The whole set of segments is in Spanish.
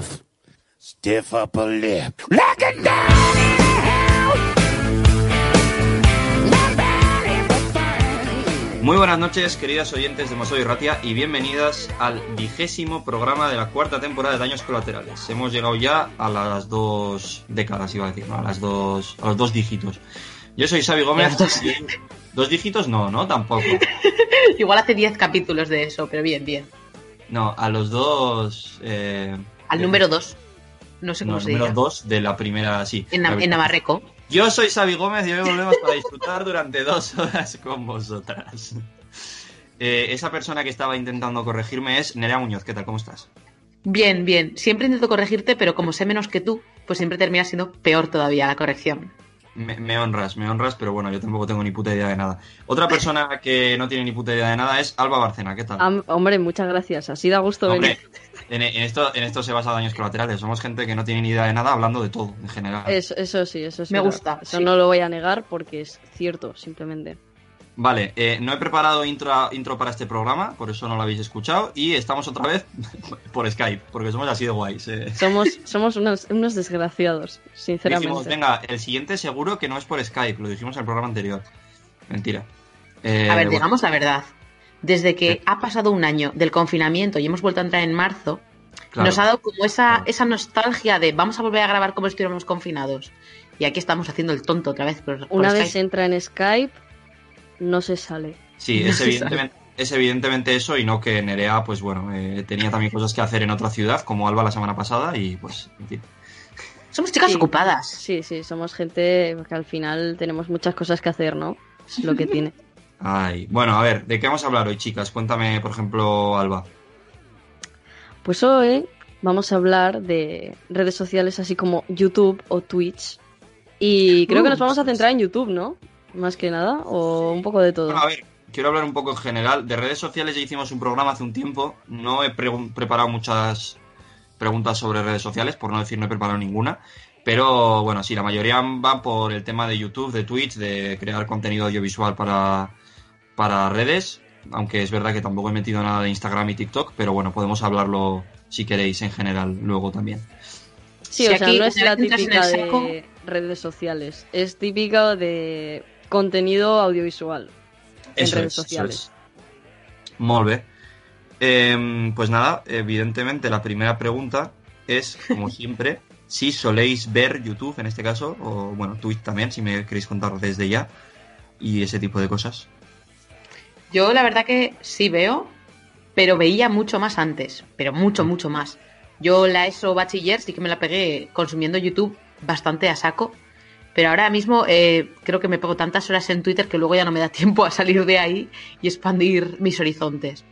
stiff, stiff upper lip. Looking down in the hell. Nobody but fun. Muy buenas noches, queridas oyentes de Mosoy Ratia, y bienvenidas al vigésimo programa de la cuarta temporada de Daños Colaterales. Hemos llegado ya a las dos décadas, iba a decir, ¿no? a, las dos, a los dos dígitos. Yo soy Xavi Gómez. Dos. y- ¿Dos dígitos? No, no, tampoco. Igual hace 10 capítulos de eso, pero bien, bien. No, a los dos... eh, Al número 2. No sé cómo No, se número diga. dos de la primera, sí. En, la. Navarreco. Yo soy Xavi Gómez y hoy volvemos para disfrutar durante dos horas con vosotras. Eh, esa persona que estaba intentando corregirme es Nerea Muñoz. ¿Qué tal? ¿Cómo estás? Bien, bien. Siempre intento corregirte, pero como sé menos que tú, pues siempre termina siendo peor todavía la corrección. Me, me honras, me honras, pero bueno, yo tampoco tengo ni puta idea de nada. Otra persona que no tiene ni puta idea de nada es Alba Barcena. ¿Qué tal? Am- hombre, muchas gracias. Así da gusto Hombre, venir. En, en esto, en esto se basa daños colaterales. Somos gente que no tiene ni idea de nada hablando de todo, en general. Eso, eso sí, eso sí. Me gusta, Eso sí. no lo voy a negar porque es cierto, simplemente. Vale, eh, no he preparado intro, intro para este programa, por eso no lo habéis escuchado. Y estamos otra vez por Skype, porque somos así de guays. eh. Somos, somos unos, unos desgraciados, sinceramente. Dijimos, venga, el siguiente seguro que no es por Skype, lo dijimos en el programa anterior. Mentira. Eh, A ver, bueno, digamos la verdad. Desde que Sí. ha pasado un año del confinamiento y hemos vuelto a entrar en marzo, claro. nos ha dado como esa, Claro. esa nostalgia de vamos a volver a grabar como si estuviéramos confinados. Y aquí estamos haciendo el tonto otra vez. Por, por Una Skype. vez entra en Skype, no se sale. Sí, No es evidentemente, es evidentemente eso y no que Nerea, pues bueno, eh, tenía también cosas que hacer en otra ciudad, como Alba la semana pasada, y pues, en fin. Somos chicas Sí. ocupadas. Sí, sí, somos gente que al final tenemos muchas cosas que hacer, ¿no? Es lo que tiene. Ay, bueno, a ver, ¿de qué vamos a hablar hoy, chicas? Cuéntame, por ejemplo, Alba. Pues hoy vamos a hablar de redes sociales así como YouTube o Twitch. Y creo que nos vamos a centrar en YouTube, ¿no? Más que nada, o un poco de todo. Bueno, a ver, quiero hablar un poco en general. De redes sociales ya hicimos un programa hace un tiempo. No he preparado muchas preguntas sobre redes sociales, por no decir no he preparado ninguna. Pero bueno, sí, la mayoría van por el tema de YouTube, de Twitch, de crear contenido audiovisual para, para redes. Aunque es verdad que tampoco he metido nada de Instagram y TikTok, pero bueno, podemos hablarlo si queréis en general luego también. Sí, Si o sea, aquí no es la típica saco- de redes sociales. Es típica de contenido audiovisual en Eso redes es, eso sociales. es. Molt bé. Em, pues nada, evidentemente la primera pregunta es, como siempre, si soléis ver YouTube en este caso, o bueno, Twitch también, si me queréis contar desde ya, y ese tipo de cosas. Yo la verdad que sí veo, pero veía mucho más antes, pero mucho, mucho más. Yo la ESO bachiller sí que me la pegué consumiendo YouTube bastante a saco, pero ahora mismo eh, creo que me pego tantas horas en Twitter que luego ya no me da tiempo a salir de ahí y expandir mis horizontes.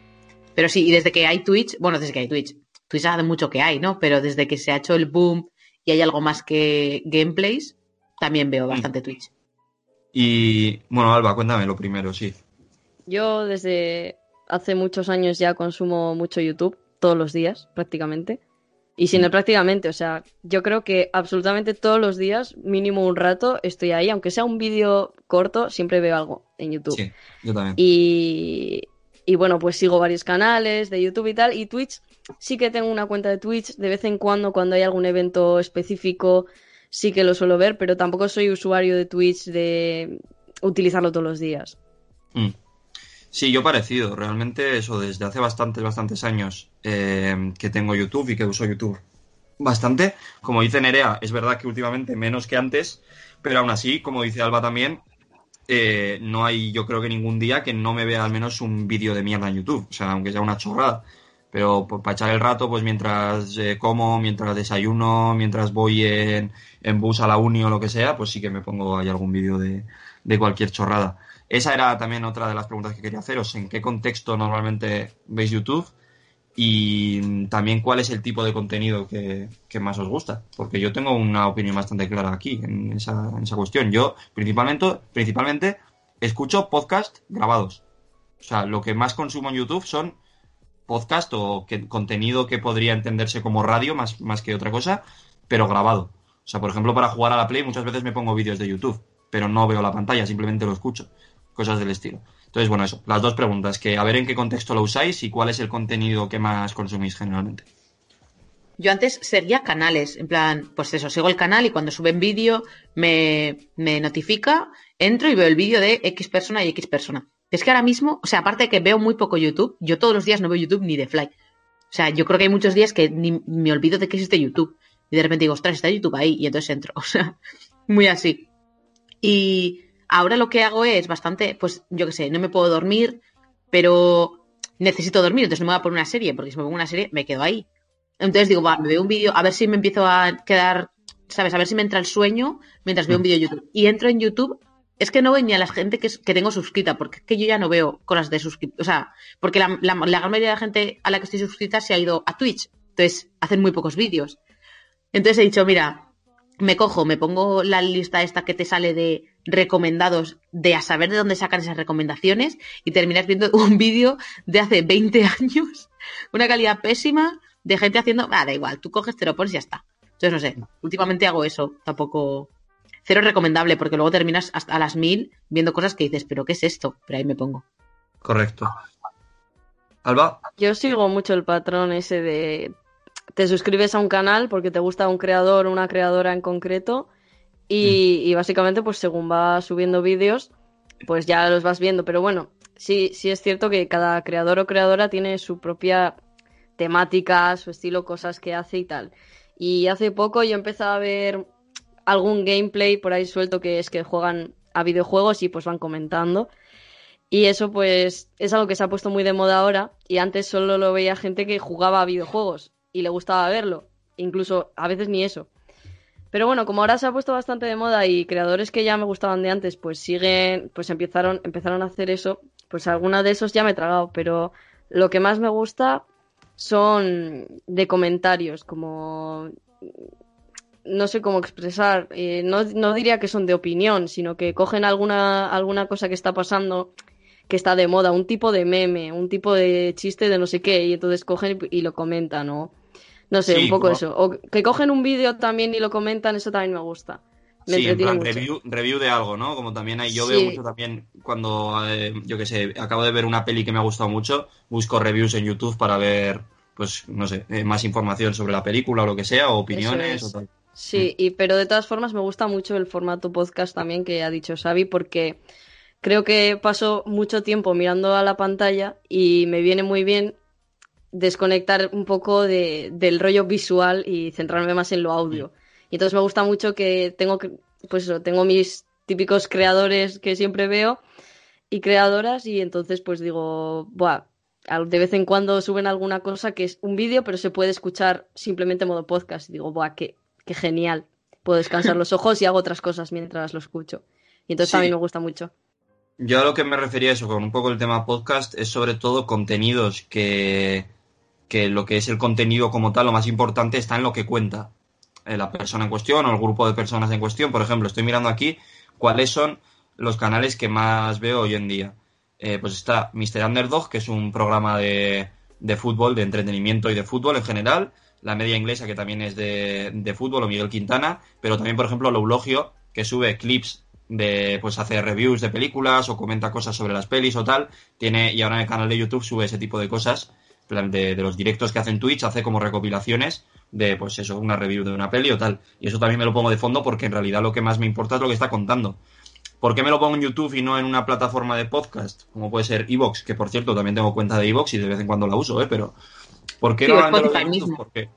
Pero sí, y desde que hay Twitch, bueno, desde que hay Twitch, Twitch hace mucho que hay, ¿no? Pero desde que se ha hecho el boom y hay algo más que gameplays, también veo bastante Twitch. Y bueno, Alba, cuéntame lo primero, sí. Yo desde hace muchos años ya consumo mucho YouTube, todos los días prácticamente. Y sin el prácticamente, o sea, yo creo que absolutamente todos los días, mínimo un rato, estoy ahí, aunque sea un vídeo corto, siempre veo algo en YouTube. Sí, yo también. Y, y bueno, pues sigo varios canales de YouTube y tal. Y Twitch, sí que tengo una cuenta de Twitch. De vez en cuando, cuando hay algún evento específico, sí que lo suelo ver, pero tampoco soy usuario de Twitch de utilizarlo todos los días. Mm. Sí, yo parecido. Realmente eso, desde hace bastantes, bastantes años eh, que tengo YouTube y que uso YouTube bastante. Como dice Nerea, es verdad que últimamente menos que antes, pero aún así, como dice Alba también, eh, no hay yo creo que ningún día que no me vea al menos un vídeo de mierda en YouTube. O sea, aunque sea una chorrada. Pero pues, para echar el rato, pues mientras eh, como, mientras desayuno, mientras voy en, en bus a la uni o lo que sea, pues sí que me pongo ahí algún vídeo de, de cualquier chorrada. Esa era también otra de las preguntas que quería haceros. ¿En qué contexto normalmente veis YouTube? Y también cuál es el tipo de contenido que, que más os gusta. Porque yo tengo una opinión bastante clara aquí en esa, en esa cuestión. Yo principalmente, principalmente escucho podcast grabados. O sea, lo que más consumo en YouTube son podcast o contenido que podría entenderse como radio más, más que otra cosa, pero grabado. O sea, por ejemplo, para jugar a la Play muchas veces me pongo vídeos de YouTube, pero no veo la pantalla, simplemente lo escucho. Cosas del estilo. Entonces, bueno, eso, las dos preguntas, que a ver en qué contexto lo usáis y cuál es el contenido que más consumís generalmente. Yo antes seguía canales, en plan, pues eso, sigo el canal y cuando suben vídeo me, me notifica, entro y veo el vídeo de X persona y X persona. Es que ahora mismo, o sea, aparte de que veo muy poco YouTube, yo todos los días no veo YouTube ni de fly. O sea, yo creo que hay muchos días que ni me olvido de que existe YouTube. Y de repente digo, ostras, está YouTube ahí. Y entonces entro. O sea, muy así. Y ahora lo que hago es bastante, pues yo qué sé, no me puedo dormir, pero necesito dormir. Entonces no me voy a poner una serie, porque si me pongo una serie me quedo ahí. Entonces digo, va, me veo un vídeo, a ver si me empiezo a quedar, ¿sabes? A ver si me entra el sueño mientras veo un vídeo de YouTube. Y entro en YouTube es que no voy ni a la gente que, que tengo suscrita, porque es que yo ya no veo cosas de suscripción. O sea, porque la, la, gran mayoría de la gente a la que estoy suscrita se ha ido a Twitch. Entonces, hacen muy pocos vídeos. Entonces he dicho, mira, me cojo, me pongo la lista esta que te sale de recomendados, de a saber de dónde sacan esas recomendaciones, y terminas viendo un vídeo de hace 20 años, una calidad pésima, de gente haciendo, ah, da igual, tú coges, te lo pones y ya está. Entonces, no sé, últimamente hago eso, tampoco cero recomendable, porque luego terminas hasta a las mil viendo cosas que dices, pero ¿qué es esto? Pero ahí me pongo. Correcto. Alba. Yo sigo mucho el patrón ese de te suscribes a un canal porque te gusta un creador o una creadora en concreto y, mm. y, básicamente pues según va subiendo vídeos pues ya los vas viendo, pero bueno, sí, sí es cierto que cada creador o creadora tiene su propia temática, su estilo, cosas que hace y tal. Y hace poco yo empecé a ver algún gameplay por ahí suelto que es que juegan a videojuegos y pues van comentando. Y eso pues es algo que se ha puesto muy de moda ahora y antes solo lo veía gente que jugaba a videojuegos y le gustaba verlo, incluso a veces ni eso. Pero bueno, como ahora se ha puesto bastante de moda y creadores que ya me gustaban de antes pues siguen, pues empezaron, empezaron a hacer eso, pues alguna de esos ya me he tragado, pero lo que más me gusta son de comentarios, como no sé cómo expresar, eh, no, no, diría que son de opinión, sino que cogen alguna, alguna cosa que está pasando, que está de moda, un tipo de meme, un tipo de chiste de no sé qué, y entonces cogen y, lo comentan, ¿no? No sé, Sí, un poco como- eso. O que cogen un vídeo también y lo comentan, eso también me gusta. Me Sí, en plan mucho. review, review de algo, ¿no? Como también hay, yo Sí. veo mucho también cuando, eh, yo qué sé, acabo de ver una peli que me ha gustado mucho, busco reviews en YouTube para ver, pues, no sé, eh, más información sobre la película o lo que sea, o opiniones es. o tal. Sí, y, pero de todas formas me gusta mucho el formato podcast también que ha dicho Xavi porque creo que paso mucho tiempo mirando a la pantalla y me viene muy bien desconectar un poco de, del rollo visual y centrarme más en lo audio. Y entonces me gusta mucho que tengo, pues eso, tengo mis típicos creadores que siempre veo y creadoras y entonces pues digo, buah, de vez en cuando suben alguna cosa que es un vídeo pero se puede escuchar simplemente en modo podcast y digo, buah, qué, qué genial. Puedo descansar los ojos y hago otras cosas mientras lo escucho. Y entonces Sí. a mí me gusta mucho. Yo a lo que me refería eso, con un poco el tema podcast, es sobre todo contenidos que, que lo que es el contenido como tal, lo más importante está en lo que cuenta eh, la persona en cuestión o el grupo de personas en cuestión. Por ejemplo, estoy mirando aquí cuáles son los canales que más veo hoy en día. Eh, pues está Mr. Underdog, que es un programa de, de fútbol, de entretenimiento y de fútbol en general. La media inglesa, que también es de, de fútbol, o Miguel Quintana. Pero también, por ejemplo, Loulogio, que sube clips de, pues hace reviews de películas o comenta cosas sobre las pelis o tal. Tiene, y ahora en el canal de YouTube sube ese tipo de cosas. De, de los directos que hace en Twitch, hace como recopilaciones de, pues eso, una review de una peli o tal. Y eso también me lo pongo de fondo porque en realidad lo que más me importa es lo que está contando. ¿Por qué me lo pongo en YouTube y no en una plataforma de podcast? Como puede ser Evox, que por cierto también tengo cuenta de Evox y de vez en cuando la uso, ¿eh? Pero, ¿por qué Sí, no o la entro en YouTube? Porque,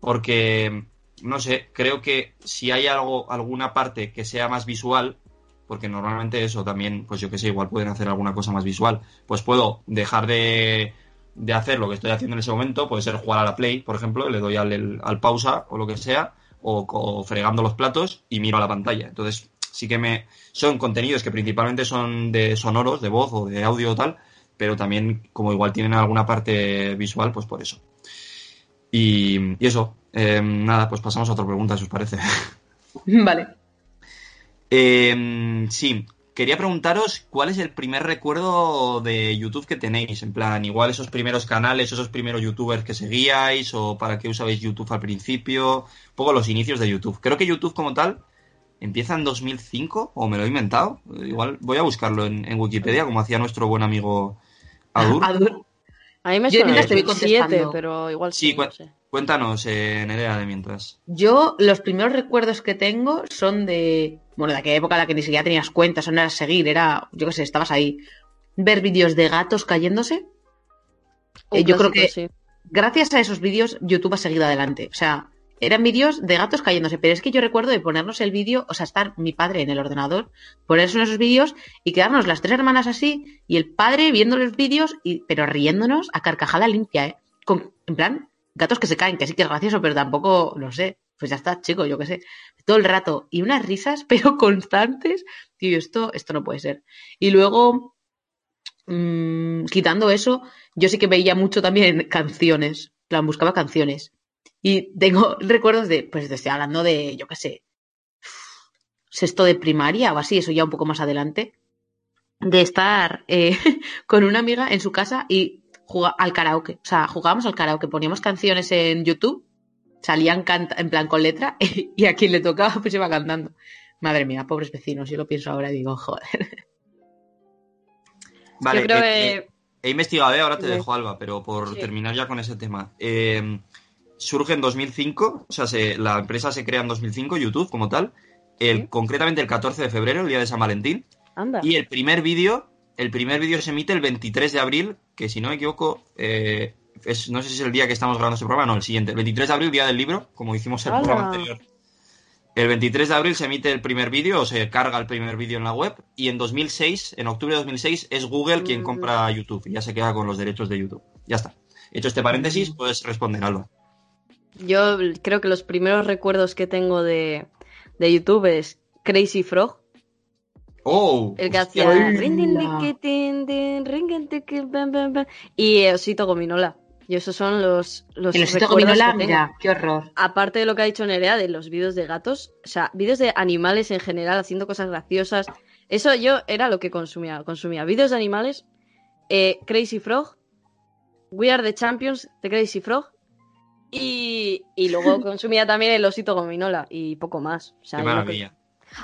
porque, no sé, creo que si hay algo, alguna parte que sea más visual, porque normalmente eso también, pues yo que sé, igual pueden hacer alguna cosa más visual, pues puedo dejar de, de hacer lo que estoy haciendo en ese momento, puede ser jugar a la Play, por ejemplo, le doy al, el- al pausa o lo que sea, o, o fregando los platos y miro a la pantalla. Entonces, sí que me. Son contenidos que principalmente son de sonoros, de voz o de audio o tal, pero también, como igual tienen alguna parte visual, pues por eso. Y, y eso, eh, nada, pues pasamos a otra pregunta, si os parece. Vale. Eh, sí, quería preguntaros cuál es el primer recuerdo de YouTube que tenéis. En plan, igual esos primeros canales, esos primeros youtubers que seguíais, o para qué usabais YouTube al principio, un poco los inicios de YouTube. Creo que YouTube como tal empieza en 2005 o me lo he inventado. Igual voy a buscarlo en, en Wikipedia, como hacía nuestro buen amigo Adur. Adur. A mí me Yo suena mientras te voy 2007, contestando. pero igual Sí, sí, no cua- sé. Cuéntanos, eh, Nerea, de mientras. Yo, los primeros recuerdos que tengo son de. Bueno, de aquella época en la que ni siquiera tenías cuentas, no era seguir, era. Yo qué sé, estabas ahí. Ver vídeos de gatos cayéndose. Eh, yo creo que- sí. Gracias a esos vídeos, YouTube ha seguido adelante. O sea, eran vídeos de gatos cayéndose. Pero es que yo recuerdo de ponernos el vídeo, o sea, estar mi padre en el ordenador, ponerse uno de esos vídeos y quedarnos las tres hermanas así y el padre viendo los vídeos, y, pero riéndonos a carcajada limpia, ¿eh? Con, en plan, gatos que se caen, que sí que es gracioso, pero tampoco, no sé. Pues ya está, chico, yo qué sé. Todo el rato. Y unas risas, pero constantes. Tío, esto, esto no puede ser. Y luego, mm, quitando eso, yo sí que veía mucho también canciones. Plan, buscaba canciones. Y tengo recuerdos de, pues te estoy hablando de, yo qué sé, sexto de primaria o así, eso ya un poco más adelante, de estar eh, con una amiga en su casa y jugar al karaoke. O sea, jugábamos al karaoke, poníamos canciones en YouTube, salían canta- en plan con letra y a quien le tocaba pues iba cantando. Madre mía, pobres vecinos, yo lo pienso ahora y digo, joder. Vale, Yo creo eh, que... eh, he investigado, eh, ahora te Sí. dejo, Alba, pero por Sí. terminar ya con ese tema. Eh, surge en 2005, o sea, se- la empresa se crea en 2005, YouTube como tal, el, Sí. concretamente el 14 de febrero, el día de San Valentín, Anda. y el primer vídeo, el primer vídeo se emite el 23 de abril, que si no me equivoco, eh, es, no sé si es el día que estamos grabando este programa, no, el siguiente, el 23 de abril, día del libro, como hicimos el ¡Hala! programa anterior. El 23 de abril se emite el primer vídeo, o se carga el primer vídeo en la web, y en 2006, en octubre de 2006, es Google quien Mm. compra YouTube, y ya se queda con los derechos de YouTube. Ya está. Hecho este paréntesis, puedes responder, Alba. Yo creo que los primeros recuerdos que tengo de, de YouTube es Crazy Frog, ¡Oh! el que hacía y Osito Gominola. Y esos son los, los El osito recuerdos gominola, que mira, qué horror. Aparte de lo que ha dicho Nerea de los vídeos de gatos, o sea, vídeos de animales en general haciendo cosas graciosas. Eso yo era lo que consumía. Consumía vídeos de animales, eh, Crazy Frog, We Are the Champions de Crazy Frog. Y, y luego consumía también el osito gominola y poco más. O sea, ¡Qué maravilla!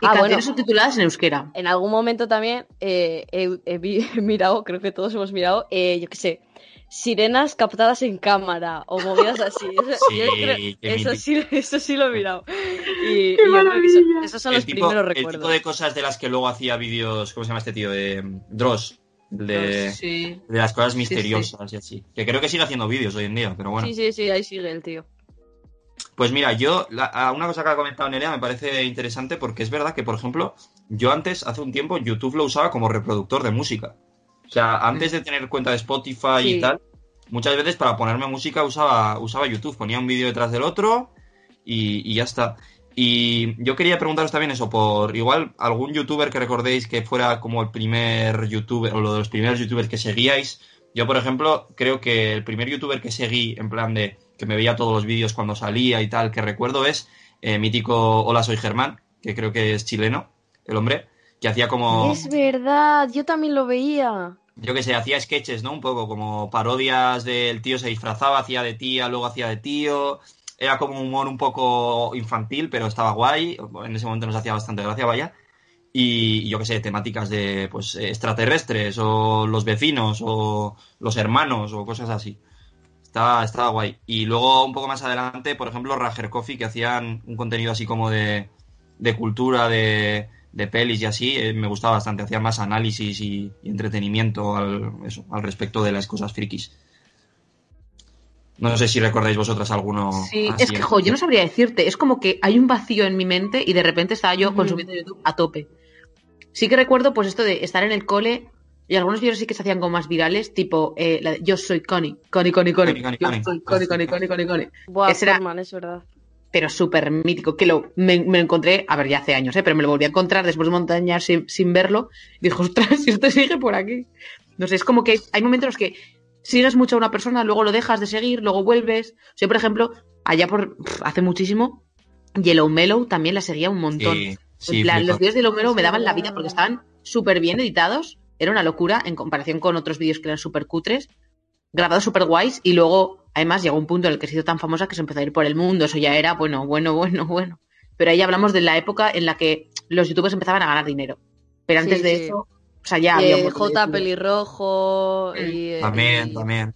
Y Ah, bueno. subtituladas en euskera. En algún momento también eh, he, he vi- he mirado, creo que todos hemos mirado, eh, yo qué sé, sirenas captadas en cámara o movidas así. Eso, Sí, yo creo- qué eso sí, eso sí lo he mirado. Y, creo que eso- esos son el los tipo, primeros el recuerdos. tipo de cosas de las que luego hacía vídeos, ¿cómo se llama este tío? De mm, Dross. De, Sí. de las cosas sí. misteriosas y así. Que creo que sigue haciendo vídeos hoy en día, pero bueno. Sí, sí, sí, ahí sigue el tío. Pues mira, yo, la- a una cosa que ha comentado Nerea me parece interesante porque es verdad que, por ejemplo, yo antes, hace un tiempo, YouTube lo usaba como reproductor de música. O sea, antes de tener cuenta de Spotify y tal, muchas veces para ponerme música usaba, usaba YouTube, ponía un vídeo detrás del otro y, y ya está. Y yo quería preguntaros también eso, por igual algún youtuber que recordéis que fuera como el primer youtuber o lo de los primeros youtubers que seguíais. Yo, por ejemplo, creo que el primer youtuber que seguí, en plan de que me veía todos los vídeos cuando salía y tal, que recuerdo es eh, mítico Hola, soy Germán, que creo que es chileno, el hombre, que hacía como, Es verdad, yo también lo veía. yo que sé, hacía sketches, ¿no? Un poco como parodias del tío se disfrazaba, hacía de tía, luego hacía de tío. Era como un humor un poco infantil, pero estaba guay. En ese momento nos hacía bastante gracia, vaya. Y, y yo qué sé, temáticas de pues extraterrestres, o los vecinos, o los hermanos, o cosas así. Estaba, estaba guay. Y luego, un poco más adelante, por ejemplo, Rager Coffee, que hacían un contenido así como de, de cultura, de, de pelis y así, eh, me gustaba bastante. Hacían más análisis y, y entretenimiento al, eso, al respecto de las cosas frikis. No sé si recordáis vosotras alguno. Sí, así es que, jo, yo no sabría decirte. Es como que hay un vacío en mi mente y de repente estaba yo Ujú. consumiendo YouTube a tope. Sí que recuerdo, pues, esto de estar en el cole y algunos vídeos sí que se hacían como más virales, tipo, eh, la de, yo soy Connie, Connie, Connie, Connie. Connie, Connie, yo Connie. soy Connie, Connie, Connie, Connie, Connie. Buah, Ese era- Forman, es verdad. Pero súper mítico, que lo, me, encontré, a ver, ya hace años, ¿eh? pero me lo volví a encontrar después de años sin, sin verlo. Y dijo, ostras, si esto sigue por aquí. No sé, es como que hay momentos en los que sigues mucho a una persona, luego lo dejas de seguir, luego vuelves. Yo, por ejemplo, allá por hace muchísimo, Yellow Mellow también la seguía un montón. Sí, sí, En plan, los vídeos de Yellow Mellow me daban la vida porque estaban súper bien editados. Era una locura en comparación con otros vídeos que eran súper cutres, grabados súper guays. Y luego, además, llegó un punto en el que se hizo tan famosa que se empezó a ir por el mundo. Eso ya era, bueno, bueno, bueno, bueno. Pero ahí hablamos de la época en la que los youtubers empezaban a ganar dinero. Pero antes Sí, de sí. eso, o sea, ya había montón de J. Pelirrojo y, También, y también.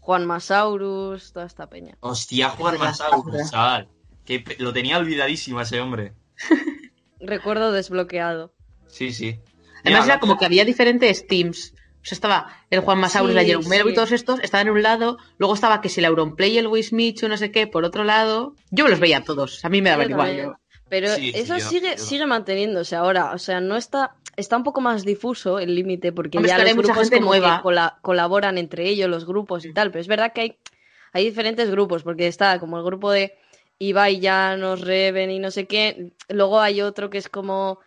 Juan Masaurus, toda esta peña. Hostia, Juan Masaurus, chaval. Que lo tenía olvidadísimo ese hombre. Recuerdo desbloqueado. Sí, sí. Además Mira, era como que había diferentes teams. O sea, estaba el Juan Masaurus, Sí, la Jerome Melo y sí. todos estos estaban en un lado. Luego estaba que si el Auronplay y el Wismichu, no sé qué, por otro lado. Yo me los veía a todos. A mí me daban Yo igual. yo- Pero Sí, sí, eso yo- sigue, yo- sigue manteniéndose ahora. O sea, no está. Está un poco más difuso el límite porque Hombre, ya los hay mucha grupos gente como que nueva. cola- colaboran entre ellos, los grupos y tal. Pero es verdad que hay, hay diferentes grupos, porque está como el grupo de Ibai, Llanos, Reven y no sé qué. Luego hay otro que es como.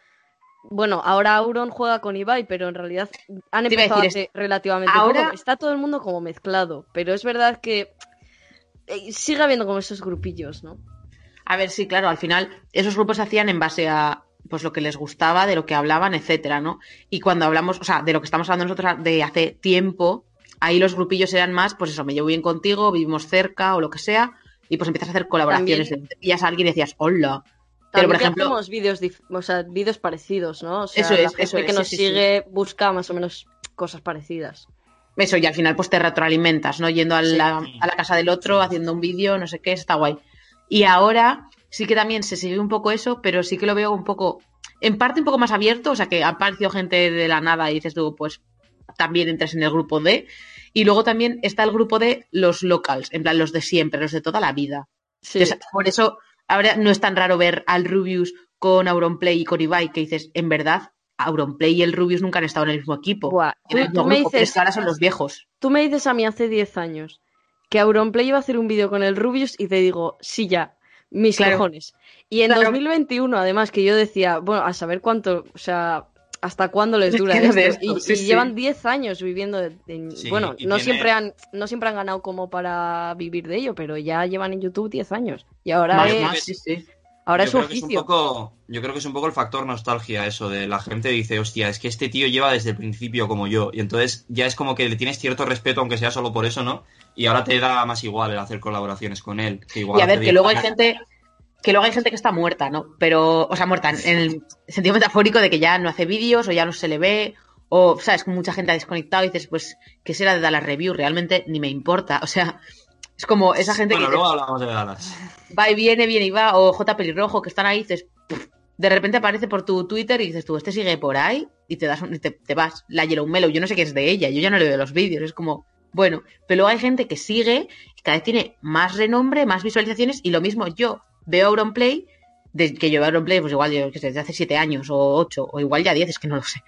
Bueno, ahora Auron juega con Ibai, pero en realidad han empezado hace relativamente ahora- poco. Está todo el mundo como mezclado, pero es verdad que eh, sigue habiendo como esos grupillos, ¿no? A ver, sí, claro, al final esos grupos se hacían en base a pues lo que les gustaba, de lo que hablaban, etcétera, ¿no? Y cuando hablamos, o sea, de lo que estamos hablando nosotros de hace tiempo, ahí los grupillos eran más, pues eso, me llevo bien contigo, vivimos cerca o lo que sea, y pues empiezas a hacer colaboraciones. También- Te pillas a alguien y decías, hola. Pero, por ejemplo, hacemos vídeos, dif- o sea, vídeos parecidos, ¿no? O sea, Eso la es, gente eso es, que sí, nos sí, sí. sigue busca más o menos cosas parecidas. eso, y al final pues te retroalimentas, ¿no? Yendo a la, a la casa del otro, haciendo un vídeo, no sé qué, está guay. Y ahora sí que también se sigue un poco eso, pero sí que lo veo un poco, en parte un poco más abierto, o sea que ha aparecido gente de la nada y dices tú, pues también entras en el grupo de. Y luego también está el grupo de los locals, en plan los de siempre, los de toda la vida. Sí, Entonces, por eso ahora no es tan raro ver al Rubius con Auronplay y con Ibai, que dices, en verdad, Auronplay y el Rubius nunca han estado en el mismo equipo. Buah, En el tú, mismo tú me grupo, dices, ahora son los viejos. tú me dices a mí hace 10 años que Auronplay iba a hacer un vídeo con el Rubius y te digo, sí ya, mis Claro. cojones. Y en Claro. 2021, además, que yo decía, bueno, a saber cuánto, o sea, hasta cuándo les Es dura esto. de esto, y sí, y sí. llevan 10 años viviendo en... en- Sí, bueno, no, tiene- siempre han, no siempre han ganado como para vivir de ello, pero ya llevan en YouTube 10 años. Y ahora Más, es, más, sí, sí. ahora yo es su creo que es un poco, yo creo que es un poco el factor nostalgia eso de la gente dice, hostia, es que este tío lleva desde el principio como yo y entonces ya es como que le tienes cierto respeto aunque sea solo por eso, ¿no? Y ahora te da más igual el hacer colaboraciones con él. Que igual Y a ver, que 10 luego hay gente que luego hay gente que está muerta, ¿no? Pero, o sea, muerta en el sentido metafórico de que ya no hace vídeos o ya no se le ve o, ¿sabes? Mucha gente ha desconectado y dices, pues, ¿qué será de dar las reviews? Realmente ni me importa. O sea, es como esa gente Bueno, que luego hablamos de Dallas. va y viene, viene y va, o J Pelirrojo, que están ahí y dices, de repente aparece por tu Twitter y dices tú, este sigue por ahí y te das un- te, te vas. La Yellow Mellow, yo no sé qué es de ella, yo ya no le veo los vídeos, es como, bueno, pero luego hay gente que sigue y cada vez tiene más renombre, más visualizaciones y lo mismo yo veo Auronplay, de, que yo veo Auronplay pues igual yo, desde hace siete años o ocho o igual ya diez, es que no lo sé.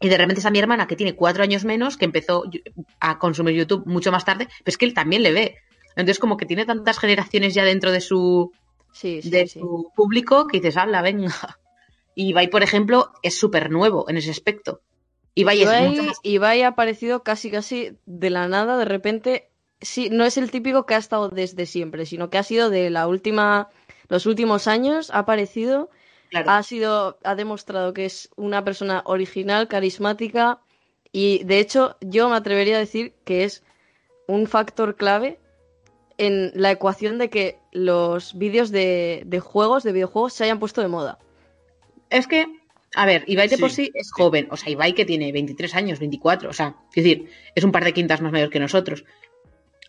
Y de repente está mi hermana que tiene cuatro años menos, que empezó a consumir YouTube mucho más tarde, pero es que él también le ve. Entonces como que tiene tantas generaciones ya dentro de su, Sí, sí, de sí. su público que dices, habla, venga. Y Ibai, por ejemplo, es súper nuevo en ese aspecto. Ibai es Ibai, mucho más... Ibai ha aparecido casi casi de la nada, de repente. Sí, no es el típico que ha estado desde siempre, sino que ha sido de la última, los últimos años, ha aparecido, Claro. ha sido, ha demostrado que es una persona original, carismática, y de hecho, yo me atrevería a decir que es un factor clave en la ecuación de que los vídeos de, de juegos, de videojuegos, se hayan puesto de moda. Es que, a ver, Ibai de Sí, por sí es joven. O sea, Ibai que tiene 23 años, 24. O sea, es decir, es un par de quintas más mayor que nosotros.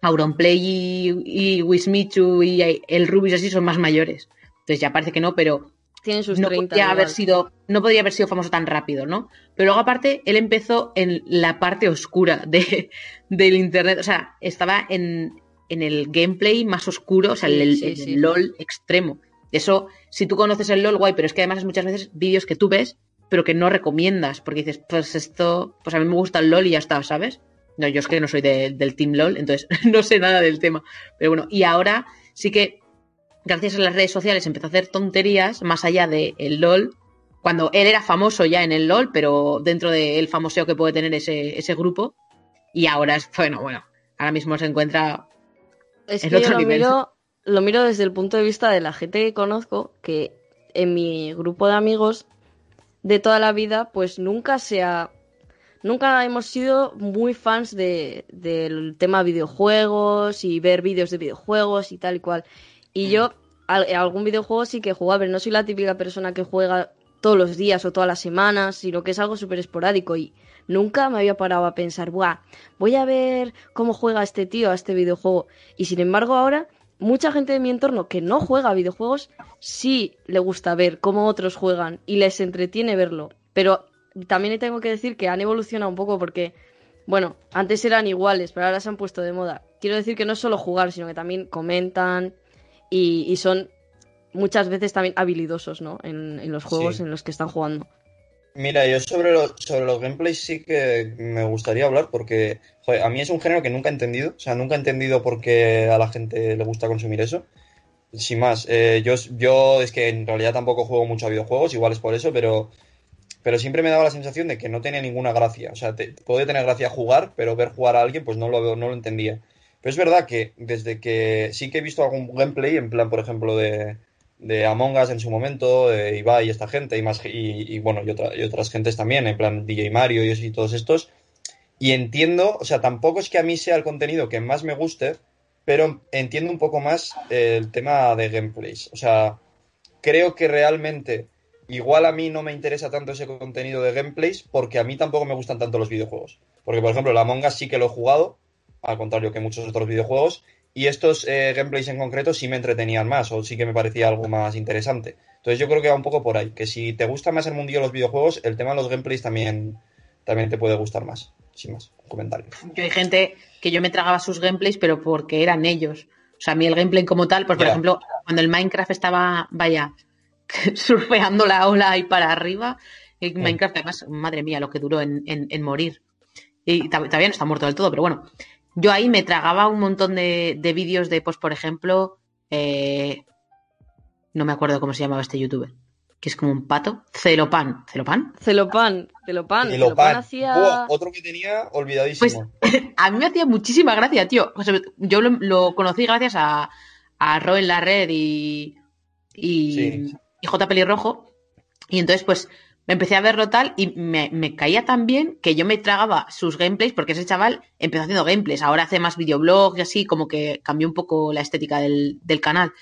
Auronplay y, y Wismichu y el Rubius así son más mayores. Entonces ya parece que no, pero Tienen sus no 30. podría igual. haber sido no podría haber sido famoso tan rápido no pero luego aparte él empezó en la parte oscura de, del internet o sea estaba en, en el gameplay más oscuro o sea Sí, el, sí, el sí. LOL extremo eso si tú conoces el LOL guay pero es que además es muchas veces vídeos que tú ves pero que no recomiendas porque dices pues esto pues a mí me gusta el LOL y ya está sabes no yo es que no soy de- del team LOL entonces no sé nada del tema pero bueno y ahora sí que gracias a las redes sociales empezó a hacer tonterías más allá del el LOL, cuando él era famoso ya en el LOL, pero dentro del famoseo que puede tener ese, ese grupo, y ahora es, bueno, bueno, ahora mismo se encuentra... Es en que otro yo lo nivel. miro, lo miro desde el punto de vista de la gente que conozco, que en mi grupo de amigos de toda la vida, pues nunca se ha... Nunca hemos sido muy fans de, del tema videojuegos y ver vídeos de videojuegos y tal y cual. Y yo al- algún videojuego sí que he jugado, pero no soy la típica persona que juega todos los días o todas las semanas, sino que es algo súper esporádico y nunca me había parado a pensar, Buah, voy a ver cómo juega este tío a este videojuego. Y sin embargo ahora, mucha gente de mi entorno que no juega a videojuegos, sí le gusta ver cómo otros juegan y les entretiene verlo. Pero también tengo que decir que han evolucionado un poco porque, bueno, antes eran iguales, pero ahora se han puesto de moda. Quiero decir que no es solo jugar, sino que también comentan y, y son muchas veces también habilidosos, ¿no? En, en los juegos Sí. en los que están jugando. Mira, yo sobre, lo- sobre los gameplays sí que me gustaría hablar porque joder, a mí es un género que nunca he entendido. O sea, nunca he entendido por qué a la gente le gusta consumir eso. Sin más, eh, yo, yo es que en realidad tampoco juego mucho a videojuegos, igual es por eso, pero, pero siempre me daba la sensación de que no tenía ninguna gracia. O sea, te- puede tener gracia jugar, pero ver jugar a alguien pues no lo, no lo entendía. Pero es verdad que desde que sí que he visto algún gameplay, en plan, por ejemplo, de, de Among Us en su momento, de Ibai y esta gente, y más y, y, bueno, y, otra- y otras gentes también, en plan DJ Mario y, y todos estos. Y entiendo, o sea, tampoco es que a mí sea el contenido que más me guste, pero entiendo un poco más el tema de gameplays. O sea, creo que realmente igual a mí no me interesa tanto ese contenido de gameplays porque a mí tampoco me gustan tanto los videojuegos. Porque, por ejemplo, el Among Us sí que lo he jugado, al contrario que muchos otros videojuegos, y estos eh, gameplays en concreto sí me entretenían más o sí que me parecía algo más interesante. Entonces yo creo que va un poco por ahí, que si te gusta más el mundillo de los videojuegos, el tema de los gameplays también, también te puede gustar más. Sin más, un comentario. Yo hay gente que yo me tragaba sus gameplays, pero porque eran ellos. O sea, a mí el gameplay como tal, pues por ejemplo, cuando el Minecraft estaba, vaya, surfeando la ola ahí para arriba, Mm. Minecraft además, madre mía, lo que duró en, en- en morir. Y tab- todavía no está muerto del todo, pero bueno. Yo ahí me tragaba un montón de, de vídeos de, pues por ejemplo, eh, no me acuerdo cómo se llamaba este youtuber, que es como un pato, Celopan. ¿Celopan? Celopan, Celopan, Y Celopan Lopan. hacía... Otro que tenía olvidadísimo. A mí me hacía muchísima gracia, tío. O sea, yo lo, lo conocí gracias a, a Ro en la red y, y, Sí. J Pelirrojo. Y entonces, pues, me empecé a verlo tal y me, me caía tan bien que yo me tragaba sus gameplays porque ese chaval empezó haciendo gameplays. Ahora hace más videoblogs y así, como que cambió un poco la estética del, del canal.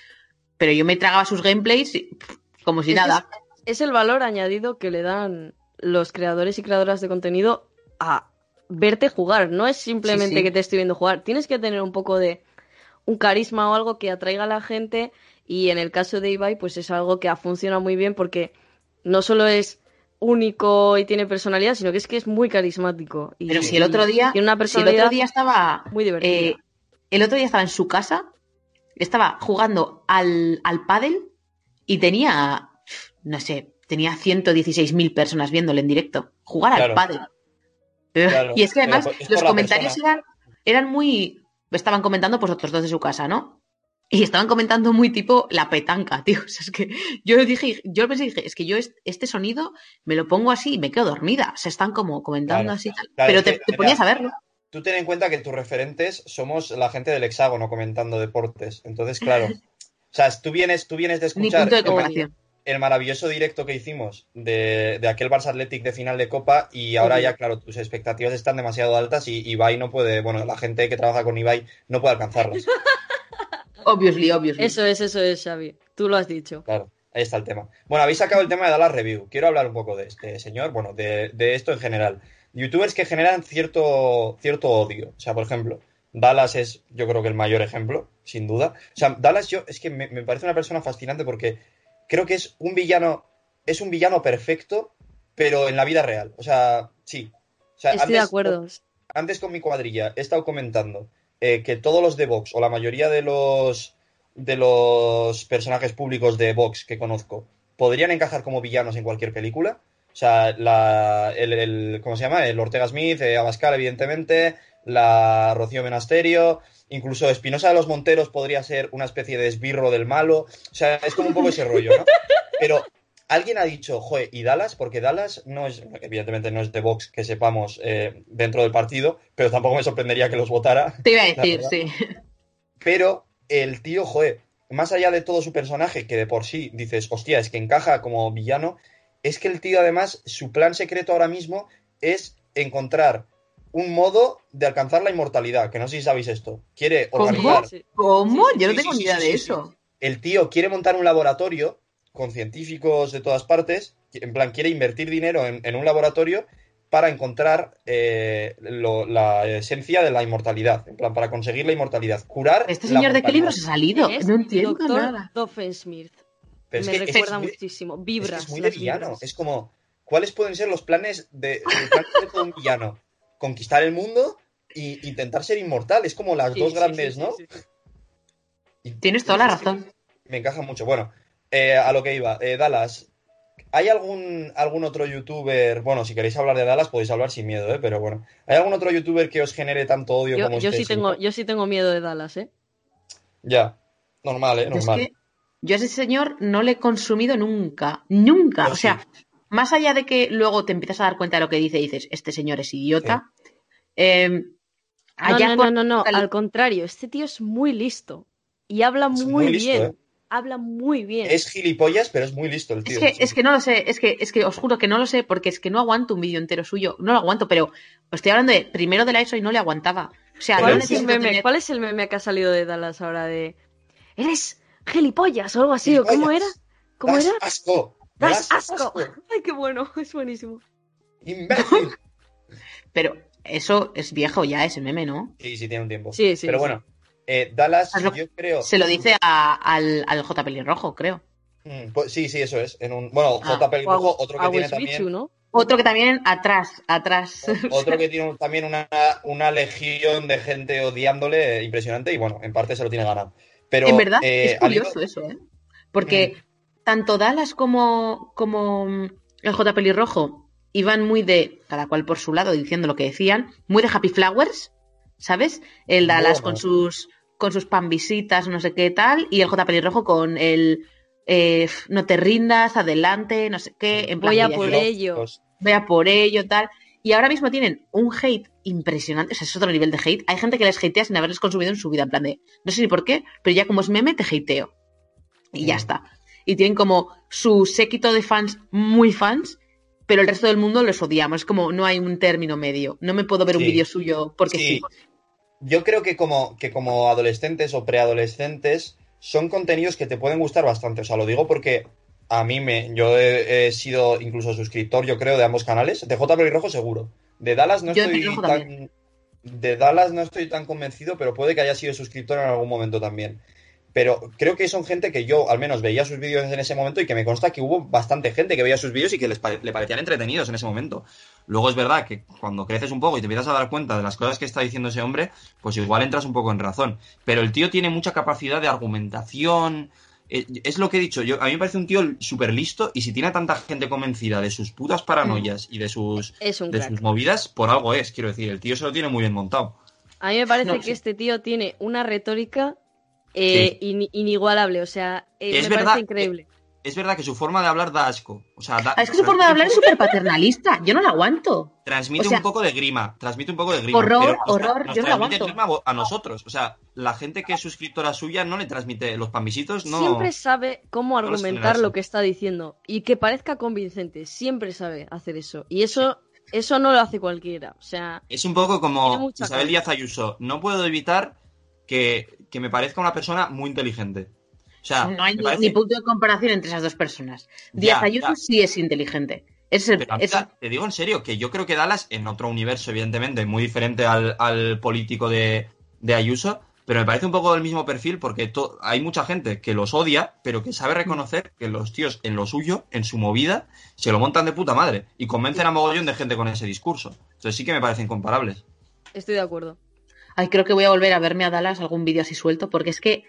Pero yo me tragaba sus gameplays y, pff, como si Es nada. es el valor añadido que le dan los creadores y creadoras de contenido a verte jugar. No es simplemente Sí, sí. que te estoy viendo jugar. Tienes que tener un poco de un carisma o algo que atraiga a la gente. Y en el caso de Ibai, pues es algo que ha funcionado muy bien porque no solo es único y tiene personalidad, sino que es que es muy carismático. Y, Pero si el otro día, tiene una si el otro día estaba muy divertida. Eh, el otro día estaba en su casa, estaba jugando al, al pádel y tenía, no sé, tenía 116.000 personas viéndole en directo. Jugar Claro. al pádel. Claro, y es que además es los comentarios persona. eran, eran muy... Estaban comentando pues otros dos de su casa, ¿no? Y estaban comentando muy tipo la petanca, tío. O sea, es que yo dije, yo pensé, dije, es que yo est- este sonido me lo pongo así y me quedo dormida. Se están como comentando Claro. así tal. Claro, Pero te, ponías a verlo. Tú ten en cuenta que tus referentes somos la gente del hexágono comentando deportes. Entonces, claro. O sea, tú vienes, tú vienes de escuchar punto de el, maravilloso directo que hicimos de, de aquel Barça Athletic de final de Copa y ahora ya, claro, tus expectativas están demasiado altas y Ibai no puede, bueno, la gente que trabaja con Ibai no puede alcanzarlas. Obviously, obviously. Eso es, eso es, Xavi. Tú lo has dicho. Claro, ahí está el tema. Bueno, habéis sacado el tema de Dallas Review. Quiero hablar un poco de este señor, bueno, de, de esto en general. Youtubers que generan cierto, cierto odio. O sea, por ejemplo, Dallas es, yo creo que el mayor ejemplo, sin duda. O sea, Dallas yo, es que me, me parece una persona fascinante porque creo que es un villano, es un villano perfecto, pero en la vida real. O sea, sí. O sea, Estoy de antes- acuerdo. antes con mi cuadrilla he estado comentando eh, que todos los de Vox, o la mayoría de los de los personajes públicos de Vox que conozco, podrían encajar como villanos en cualquier película. O sea, la, el, el- ¿cómo se llama? El Ortega Smith, eh, Abascal, evidentemente, la Rocío Menasterio, incluso Espinosa de los Monteros podría ser una especie de esbirro del malo. O sea, es como un poco ese rollo, ¿no? Pero alguien ha dicho, joder, ¿y Dallas? Porque Dallas no es, evidentemente no es de Vox, que sepamos, eh, dentro del partido, pero tampoco me sorprendería que los votara. Te iba a decir, sí. Pero el tío, joder, más allá de todo su personaje, que de por sí dices, hostia, es que encaja como villano, es que el tío además, su plan secreto ahora mismo es encontrar un modo de alcanzar la inmortalidad, que no sé si sabéis esto. Quiere ¿Cómo? organizar Sí. ¿Cómo? Yo no Sí, tengo sí, ni idea sí, de sí, eso. el tío quiere montar un laboratorio con científicos de todas partes en plan, quiere invertir dinero en, en un laboratorio para encontrar eh, lo- la esencia de la inmortalidad, en plan, para conseguir la inmortalidad, curar. ¿Este la señor de qué mortalidad. libro se ha salido? Es No entiendo Doctor nada. Es Me que recuerda muchísimo. Es que Vibras. es muy de villano. vibras. Es como, ¿cuáles pueden ser los planes de, un villano? Conquistar el mundo y intentar ser inmortal. Es como las Sí, dos sí, grandes, sí, ¿no? sí, sí. Y- Tienes toda la razón. Me encaja mucho. Bueno, eh, a lo que iba. Eh, Dallas, ¿hay algún, algún otro youtuber? Bueno, si queréis hablar de Dallas podéis hablar sin miedo, ¿eh? Pero bueno. ¿Hay algún otro youtuber que os genere tanto odio Yo, como yo este sí tengo, yo sí tengo miedo de Dallas, ¿eh? Ya. Normal, ¿eh? Yo es Normal. que yo a ese señor no le he consumido nunca. Nunca. Yo o sea, más allá de que luego te empiezas a dar cuenta de lo que dice y dices, este señor es idiota. eh, No, allá no, no, por- no, no, al- al contrario, este tío es muy listo. Y habla Es muy, muy listo, bien. ¿eh? Habla muy bien. Es gilipollas, pero es muy listo el tío. Es que, Sí. es que no lo sé, es que, es que os juro que no lo sé, porque es que no aguanto un vídeo entero suyo. No lo aguanto, pero os estoy hablando de primero de la ESO y no le aguantaba. O sea, ¿Cuál, no es el necesito meme? tener- ¿Cuál es el meme que ha salido de Dallas ahora de... ¿Eres gilipollas o algo así? ¿O cómo era? ¿Cómo Das era? asco. Das asco. Ay, qué bueno, es buenísimo. Imbécil. Pero eso es viejo ya, ese meme, ¿no? Sí, sí, tiene un tiempo. Sí, sí, Pero sí. bueno, eh, Dallas, lo- yo creo. Se lo dice a- al, al J. Pelirrojo, creo. Mm, pues sí, sí, eso es. En un, bueno, Ah, J. Pelirrojo, a- otro que a tiene también. ¿no? Otro que también atrás, atrás. Otro que tiene también una, una legión de gente odiándole impresionante y bueno, en parte se lo tiene ganado. Pero en verdad eh, es curioso eso, ¿eh? Porque tanto Dallas como, como mm, el J. Pelirrojo iban muy de, cada cual por su lado, diciendo lo que decían, muy de Happy Flowers, ¿sabes? El Dallas Bueno. con sus con sus pan visitas, no sé qué tal, y el J. Pelirrojo con el eh, no te rindas, adelante, no sé qué, en plan Voy a por ello. los- vea por ello, tal. Y ahora mismo tienen un hate impresionante, o sea, es otro nivel de hate. Hay gente que les hatea sin haberles consumido en su vida, en plan de, no sé ni por qué, pero ya como es meme, te hateo. Y ya Mm. está. Y tienen como su séquito de fans muy fans, pero el resto del mundo los odiamos. Es como no hay un término medio. No me puedo ver un vídeo suyo porque sí. Sí. Yo creo que como, que como adolescentes o preadolescentes son contenidos que te pueden gustar bastante. O sea, lo digo porque a mí me. Yo he, he sido incluso suscriptor, yo creo, de ambos canales. De J. Pelirrojo seguro. De Dallas no Yo estoy tan. también. De Dallas no estoy tan convencido, pero puede que haya sido suscriptor en algún momento también. Pero creo que son gente que yo al menos veía sus vídeos en ese momento y que me consta que hubo bastante gente que veía sus vídeos y que les pare- le parecían entretenidos en ese momento. Luego es verdad que cuando creces un poco y te empiezas a dar cuenta de las cosas que está diciendo ese hombre, pues igual entras un poco en razón. Pero el tío tiene mucha capacidad de argumentación. eh, Es lo que he dicho, yo, a mí me parece un tío súper listo y si tiene tanta gente convencida de sus putas paranoias y de sus, Es un de sus movidas, por algo es, quiero decir, el tío se lo tiene muy bien montado. A mí me parece No, que sí. este tío tiene una retórica eh, in- inigualable, o sea, eh, Es me verdad, parece increíble. Es verdad que su forma de hablar da asco. O sea, da- Ah, es que su forma de hablar es súper paternalista. Yo no la aguanto. Transmite O sea, un poco de grima, transmite un poco de grima. horror, pero nos- horror, nos yo no transmite aguanto. grima a nosotros. O sea, la gente que es suscriptora suya no le transmite los pambisitos, no. Siempre sabe cómo no argumentar lo que está diciendo y que parezca convincente. Siempre sabe hacer eso. Y eso, eso no lo hace cualquiera. O sea, Es un poco como Isabel. Díaz Ayuso. No puedo evitar que, que me parezca una persona muy inteligente. O sea, No hay ni, parece- ni punto de comparación entre esas dos personas. Ya, Díaz Ayuso ya. sí es inteligente. Es el- Pero, te digo en serio que yo creo que Dallas, en otro universo, evidentemente, muy diferente al, al político de, de Ayuso, pero me parece un poco del mismo perfil porque to- hay mucha gente que los odia, pero que sabe reconocer que los tíos en lo suyo, en su movida, se lo montan de puta madre y convencen a mogollón de gente con ese discurso. Entonces sí que me parecen comparables. estoy de acuerdo. Ay, creo que voy a volver a verme a Dallas algún vídeo así suelto, porque es que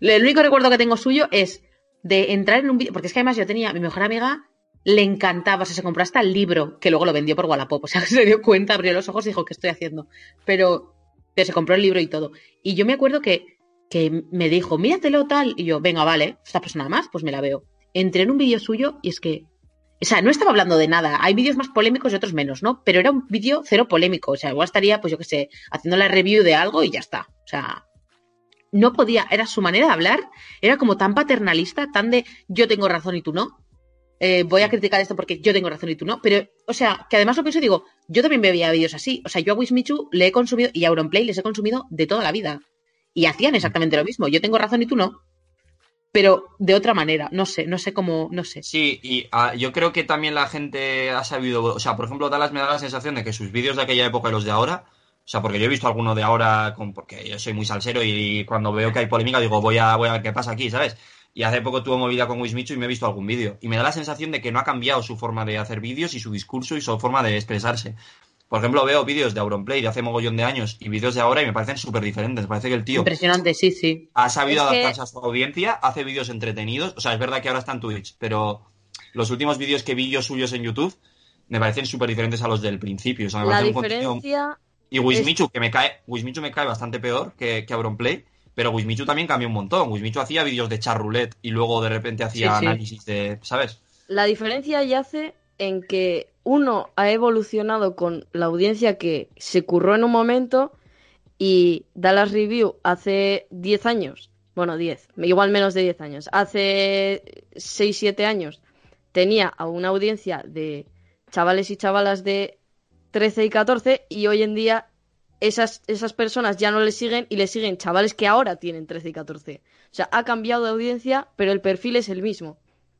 el único recuerdo que tengo suyo es de entrar en un vídeo, porque es que además yo tenía, mi mejor amiga le encantaba, o sea, se compró hasta el libro, que luego lo vendió por Wallapop, o sea, se dio cuenta, abrió los ojos y dijo, ¿qué estoy haciendo? Pero, pero se compró el libro y todo. Y yo me acuerdo que, que me dijo, míratelo tal, y yo, venga, vale, esta persona más, pues me la veo. Entré en un vídeo suyo y es que, o sea, no estaba hablando de nada, hay vídeos más polémicos y otros menos, ¿no? Pero era un vídeo cero polémico, o sea, igual estaría, pues yo qué sé, haciendo la review de algo y ya está. O sea, no podía, era su manera de hablar, era como tan paternalista, tan de yo tengo razón y tú no. Eh, voy a criticar esto porque yo tengo razón y tú no. Pero, o sea, que además lo pienso y digo, yo también veía vídeos así. O sea, yo a Wismichu le he consumido y a Auronplay les he consumido de toda la vida. Y hacían exactamente lo mismo. Yo tengo razón y tú no. Pero de otra manera. No sé, no sé cómo, no sé. Sí, y ah, yo creo que también la gente ha sabido, o sea, por ejemplo, Dallas me da la sensación de que sus vídeos de aquella época y los de ahora, o sea, porque yo he visto alguno de ahora, con, porque yo soy muy salsero y cuando veo que hay polémica digo, voy a, voy a ver qué pasa aquí, ¿sabes? Y hace poco tuve movida con Wismichu y me he visto algún vídeo. Y me da la sensación de que no ha cambiado su forma de hacer vídeos y su discurso y su forma de expresarse. Por ejemplo, veo vídeos de Auronplay de hace mogollón de años y vídeos de ahora y me parecen súper diferentes. Parece que el tío Impresionante, sí, sí. ha sabido Es que- adaptarse a su audiencia, hace vídeos entretenidos. O sea, es verdad que ahora está en Twitch, pero los últimos vídeos que vi yo suyos en YouTube me parecen súper diferentes a los del principio. O sea, me La parece un contenido- diferencia Y Wismichu, que me cae, Wismichu me cae bastante peor que, que Auronplay, pero Wismichu también cambió un montón. Wismichu hacía vídeos de char roulette y luego de repente hacía Sí, sí. análisis de, ¿sabes? La diferencia yace en que uno ha evolucionado con la audiencia que se curró en un momento y Dallas Review hace 10 años, bueno, 10, igual menos de 10 años, hace 6, 7 años tenía a una audiencia de chavales y chavalas de 13 y 14 y hoy en día esas, esas personas ya no le siguen y le siguen chavales que ahora tienen 13 y 14. O sea, ha cambiado de audiencia, pero el perfil es el mismo.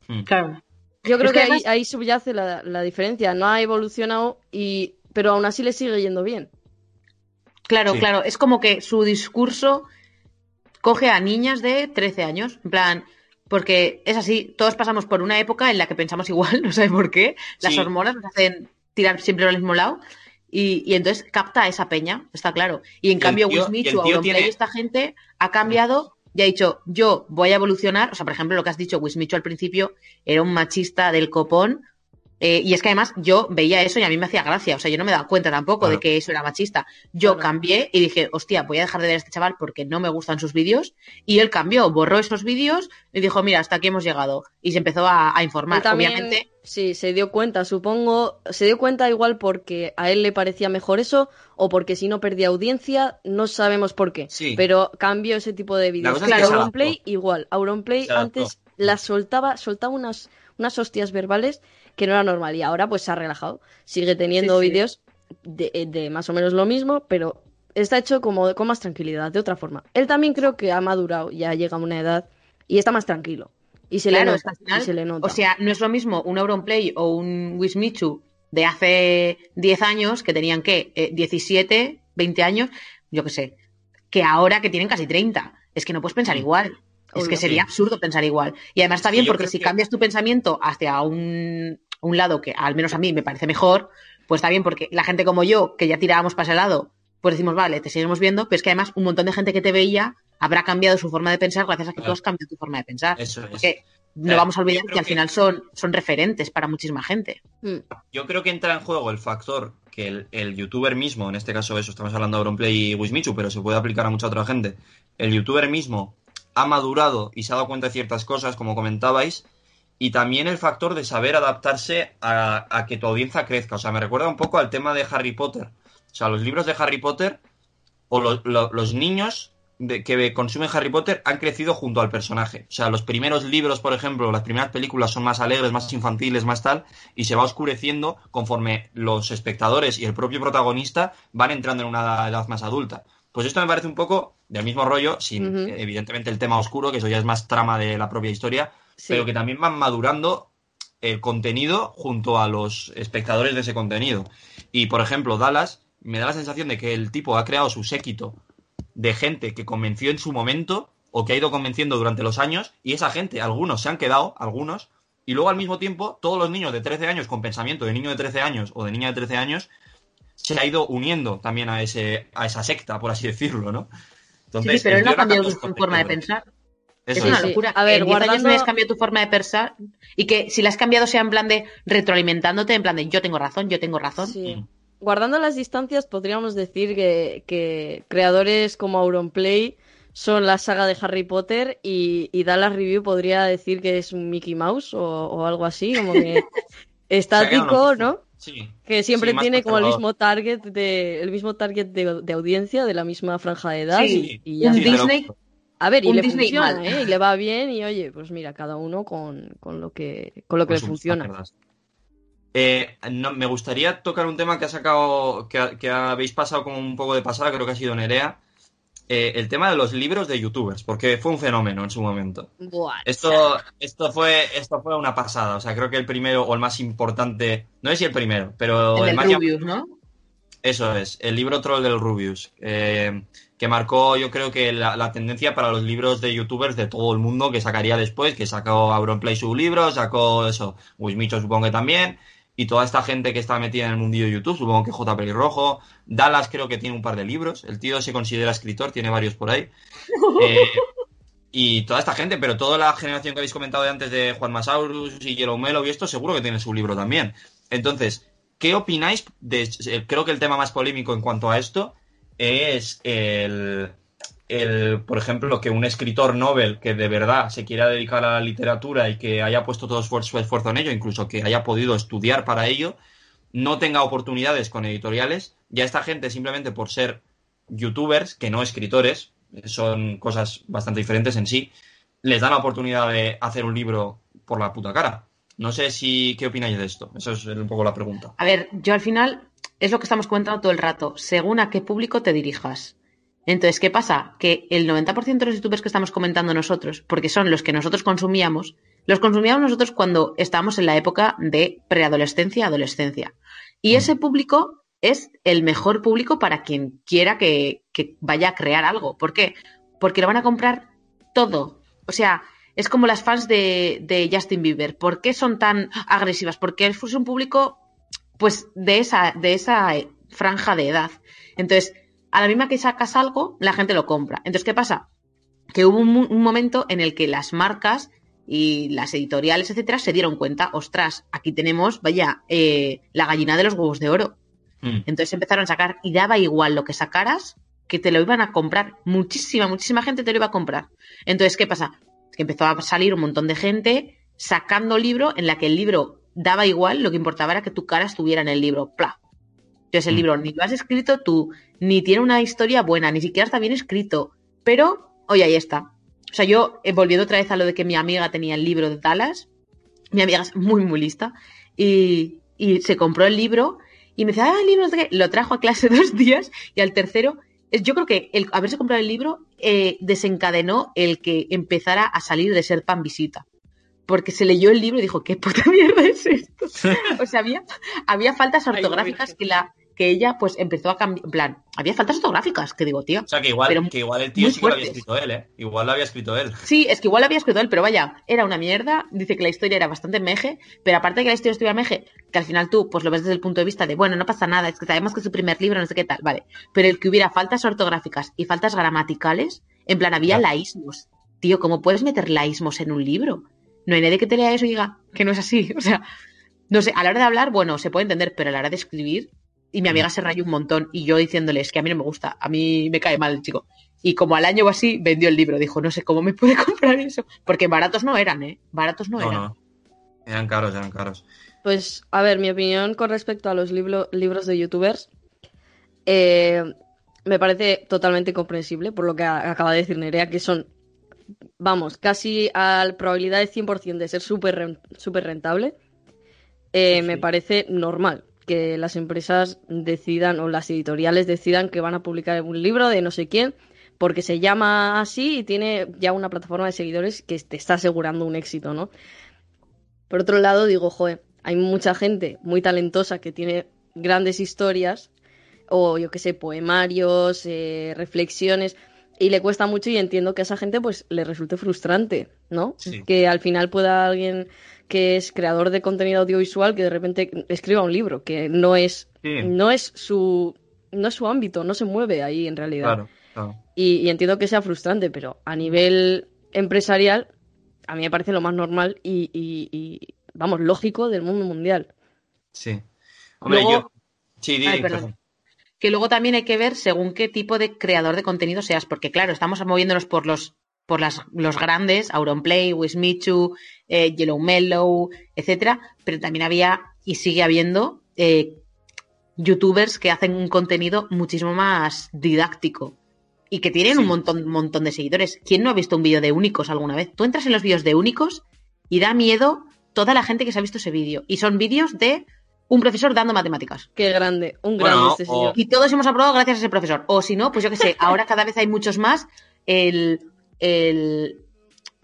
Mm. Claro. Yo creo Es que que, ahí, además- ahí subyace la, la diferencia. No ha evolucionado, y pero aún así le sigue yendo bien. Claro, Sí. claro. Es como que su discurso coge a niñas de 13 años. En plan, porque es así, todos pasamos por una época en la que pensamos igual, no sé por qué. Las Sí. hormonas nos hacen tirar siempre al mismo lado. Y, y entonces capta a esa peña, está claro. Y en cambio, y el Wismichu, Auronplay, tiene- esta gente ha cambiado y ha dicho, yo voy a evolucionar. O sea, por ejemplo, lo que has dicho, Wismichu al principio era un machista del copón. eh, y es que además yo veía eso y a mí me hacía gracia. O sea, yo no me daba cuenta tampoco Claro. de que eso era machista. Yo Claro. cambié y dije, hostia, voy a dejar de ver a este chaval porque no me gustan sus vídeos. Y él cambió, borró esos vídeos y dijo, mira, hasta aquí hemos llegado. Y se empezó a, a informar. También, Obviamente, sí, se dio cuenta, supongo. Se dio cuenta igual porque a él le parecía mejor eso o porque si no perdía audiencia, no sabemos por qué. Sí. Pero cambió ese tipo de vídeos. cosa es que Claro, Auronplay igual. Auronplay antes las soltaba, soltaba unas, unas hostias verbales que no era normal y ahora pues se ha relajado. Sigue teniendo Sí, sí. vídeos de, de más o menos lo mismo, pero está hecho como con más tranquilidad, de otra forma. Él también creo que ha madurado, ya llega a una edad y está más tranquilo. Y se, claro, le, nota, al final, y se le nota. o sea, no es lo mismo un Auronplay o un Wismichu de hace 10 años que tenían, ¿qué? Eh, 17, 20 años, yo qué sé, que ahora que tienen casi 30. Es que no puedes pensar Mm. igual. Es que sería Sí. absurdo pensar igual. Y además está bien porque si que- cambias tu pensamiento hacia un, un lado que al menos a mí me parece mejor, pues está bien porque la gente como yo, que ya tirábamos para ese lado, pues decimos, vale, te seguimos viendo, pero es que además un montón de gente que te veía habrá cambiado su forma de pensar gracias a que tú has cambiado tu forma de pensar. Eso es. Porque no Claro, vamos a olvidar que al final son, son referentes para muchísima gente. Mm. Yo creo que entra en juego el factor que el, el youtuber mismo, en este caso eso, estamos hablando de Auronplay y Wismichu, pero se puede aplicar a mucha otra gente. El youtuber mismo ha madurado y se ha dado cuenta de ciertas cosas, como comentabais, y también el factor de saber adaptarse a, a que tu audiencia crezca. O sea, me recuerda un poco al tema de Harry Potter. O sea, los libros de Harry Potter o lo- lo- los niños de- que consumen Harry Potter han crecido junto al personaje. O sea, los primeros libros, por ejemplo, las primeras películas son más alegres, más infantiles, más tal, y se va oscureciendo conforme los espectadores y el propio protagonista van entrando en una edad más adulta. Pues esto me parece un poco del mismo rollo, sin evidentemente el tema oscuro, que eso ya es más trama de la propia historia, Sí. pero que también van madurando el contenido junto a los espectadores de ese contenido. Y por ejemplo, Dallas me da la sensación de que el tipo ha creado su séquito de gente que convenció en su momento o que ha ido convenciendo durante los años y esa gente, algunos se han quedado, algunos, y luego al mismo tiempo todos los niños de 13 años con pensamiento de niño de 13 años o de niña de 13 años se ha ido uniendo también a ese a esa secta, por así decirlo, ¿no? Sí, sí, pero él no ha cambiado su forma de pensar. Eso es una es. Sí. locura. A ver, en 10 años no has cambiado tu forma de pensar y que si la has cambiado sea en plan de retroalimentándote, en plan de yo tengo razón, yo tengo razón. Sí. Mm. Guardando las distancias, podríamos decir que, que creadores como Auronplay son la saga de Harry Potter y, y Dallas Review podría decir que es un Mickey Mouse o, o algo así, como que estático, ¿no? Sí. Que siempre Sí, tiene como el mismo target de, el mismo target de, de audiencia, de la misma franja de edad. Sí, y, ya Disney A ver, y le Disney funciona, mal. ¿eh? Y le va bien y oye, pues mira, cada uno con, con lo que, con lo que con le funciona. Eh, no, me gustaría tocar un tema que ha sacado, que, que habéis pasado como un poco de pasada, creo que ha sido Nerea, eh, el tema de los libros de youtubers, porque fue un fenómeno en su momento. Buah, Esto, esto, fue, esto fue una pasada. O sea, creo que el primero o el más importante, no sé si el primero, pero El el del más Rubius, ¿no? Eso es, el libro Troll del Rubius, eh, que marcó yo creo que la, la tendencia para los libros de youtubers de todo el mundo que sacaría después, que sacó Auronplay su libro, sacó eso, Wismicho supongo que también, y toda esta gente que está metida en el mundillo de YouTube, supongo que J. Pelirrojo, Dallas creo que tiene un par de libros, el tío se considera escritor, tiene varios por ahí. Eh, y toda esta gente, pero toda la generación que habéis comentado de antes de Juan Masaurus y Yellow Melo y esto, seguro que tiene su libro también. Entonces, ¿qué opináis de, eh, creo que el tema más polémico en cuanto a esto es el, el, por ejemplo, que un escritor Nobel que de verdad se quiera dedicar a la literatura y que haya puesto todo su esfuerzo en ello, incluso que haya podido estudiar para ello, no tenga oportunidades con editoriales, ya esta gente simplemente por ser youtubers, que no escritores, son cosas bastante diferentes en sí, les dan la oportunidad de hacer un libro por la puta cara. No sé si qué opináis de esto. Eso es un poco la pregunta. A ver, yo al final es lo que estamos comentando todo el rato, según a qué público te dirijas. Entonces, ¿qué pasa? Que el 90% de los youtubers que estamos comentando nosotros, porque son los que nosotros consumíamos, los consumíamos nosotros cuando estábamos en la época de preadolescencia, adolescencia. Y ese público es el mejor público para quien quiera que, vaya a crear algo. ¿Por qué? Porque lo van a comprar todo. O sea, es como las fans de, de Justin Bieber. ¿Por qué son tan agresivas? Porque es un público, pues, de esa, de esa franja de edad. Entonces, a la misma que sacas algo, la gente lo compra. Entonces, ¿qué pasa? Que hubo un, momento en el que las marcas y las editoriales, etcétera, se dieron cuenta, ostras, aquí tenemos, vaya, eh, la gallina de los huevos de oro. Mm. Entonces empezaron a sacar y daba igual lo que sacaras, que te lo iban a comprar. Muchísima, muchísima gente te lo iba a comprar. Entonces, ¿qué pasa? Que empezó a salir un montón de gente sacando libro en la que el libro daba igual, lo que importaba era que tu cara estuviera en el libro. ¡Pla! Entonces el Mm. libro ni lo has escrito tú, ni tiene una historia buena, ni siquiera está bien escrito. Pero, oye, ahí está. O sea, yo, eh, volviendo otra vez a lo de que mi amiga tenía el libro de Dallas, mi amiga es muy, muy lista, y, y se compró el libro y me decía, ah, el libro, qué". lo trajo a clase dos días y al tercero, es- yo creo que el haberse comprado el libro eh, desencadenó el que empezara a salir de ser pan visita. Porque se leyó el libro y dijo, ¿qué puta mierda es esto? o sea, había, había faltas ortográficas que la que ella pues empezó a cambiar, en plan, había faltas ortográficas, que digo, tío. O sea, que igual, Pero que igual el tío sí que lo había escrito él, ¿eh? Igual lo había escrito él. Sí, es que igual lo había escrito él, pero vaya, era una mierda. Dice que la historia era bastante meje, pero aparte de que la historia estuviera meje, que al final tú pues lo ves desde el punto de vista de, bueno, no pasa nada, es que sabemos que es su primer libro, no sé qué tal, vale. Pero el que hubiera faltas ortográficas y faltas gramaticales, en plan, había Claro. laísmos. Tío, ¿cómo puedes meter laísmos en un libro? No hay nadie que te lea eso y diga que no es así. O sea, no sé, a la hora de hablar, bueno, se puede entender, pero a la hora de escribir, y mi amiga se rayó un montón, y yo diciéndoles que a mí no me gusta, a mí me cae mal el chico. Y como al año o así, vendió el libro. Dijo, no sé cómo me puede comprar eso. Porque baratos no eran, ¿eh? Baratos no, No, eran. no. Eran caros, eran caros. Pues, a ver, mi opinión con respecto a los libro- libros de youtubers eh, me parece totalmente comprensible por lo que acaba de decir Nerea, que son, vamos, casi a la probabilidad de 100% de ser súper ren- súper rentable. Eh, Sí, Me parece normal que las empresas decidan o las editoriales decidan que van a publicar un libro de no sé quién porque se llama así y tiene ya una plataforma de seguidores que te está asegurando un éxito, ¿no? Por otro lado, digo, joder, hay mucha gente muy talentosa que tiene grandes historias, o yo qué sé, poemarios, eh, reflexiones, y le cuesta mucho y entiendo que a esa gente pues le resulte frustrante, ¿no? Sí. Que al final pueda alguien que es creador de contenido audiovisual que de repente escriba un libro, que no es, Sí. no es su no es su ámbito, no se mueve ahí en realidad. Claro, claro. Y, y entiendo que sea frustrante, pero a nivel empresarial, a mí me parece lo más normal y, y- y, vamos, lógico del mundo mundial. Sí. Hombre, Luego- yo. Sí, Ay, perdón. Que luego también hay que ver según qué tipo de creador de contenido seas. Porque claro, estamos moviéndonos por los por las, los grandes, Auronplay, Wismichu, eh, Yellow Mellow, etcétera, pero también había y sigue habiendo eh, youtubers que hacen un contenido muchísimo más didáctico y que tienen Sí. un montón, montón de seguidores. ¿Quién no ha visto un vídeo de únicos alguna vez? Tú entras en los vídeos de únicos y da miedo toda la gente que se ha visto ese vídeo. Y son vídeos de un profesor dando matemáticas. Qué grande, un Bueno, grande o- señor. Y todos hemos aprobado gracias a ese profesor. O si no, pues yo qué sé, ahora cada vez hay muchos más. El. El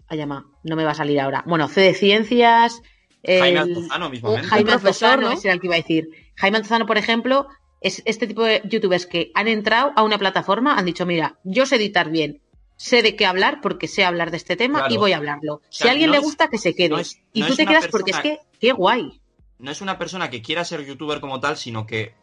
ay, llama, no me va a salir ahora. Bueno, C de Ciencias. Jaime Altozano mismamente. Jaime Altozano, ¿no? ese era el que iba a decir. Jaime Altozano, por ejemplo, es este tipo de youtubers que han entrado a una plataforma, han dicho, mira, yo sé editar bien, sé de qué hablar porque sé hablar de este tema Claro. y voy a hablarlo. si sea, a alguien no le es- gusta, que se quede. no es- y no tú te quedas porque es que, qué guay. no es una persona que quiera ser youtuber como tal, sino que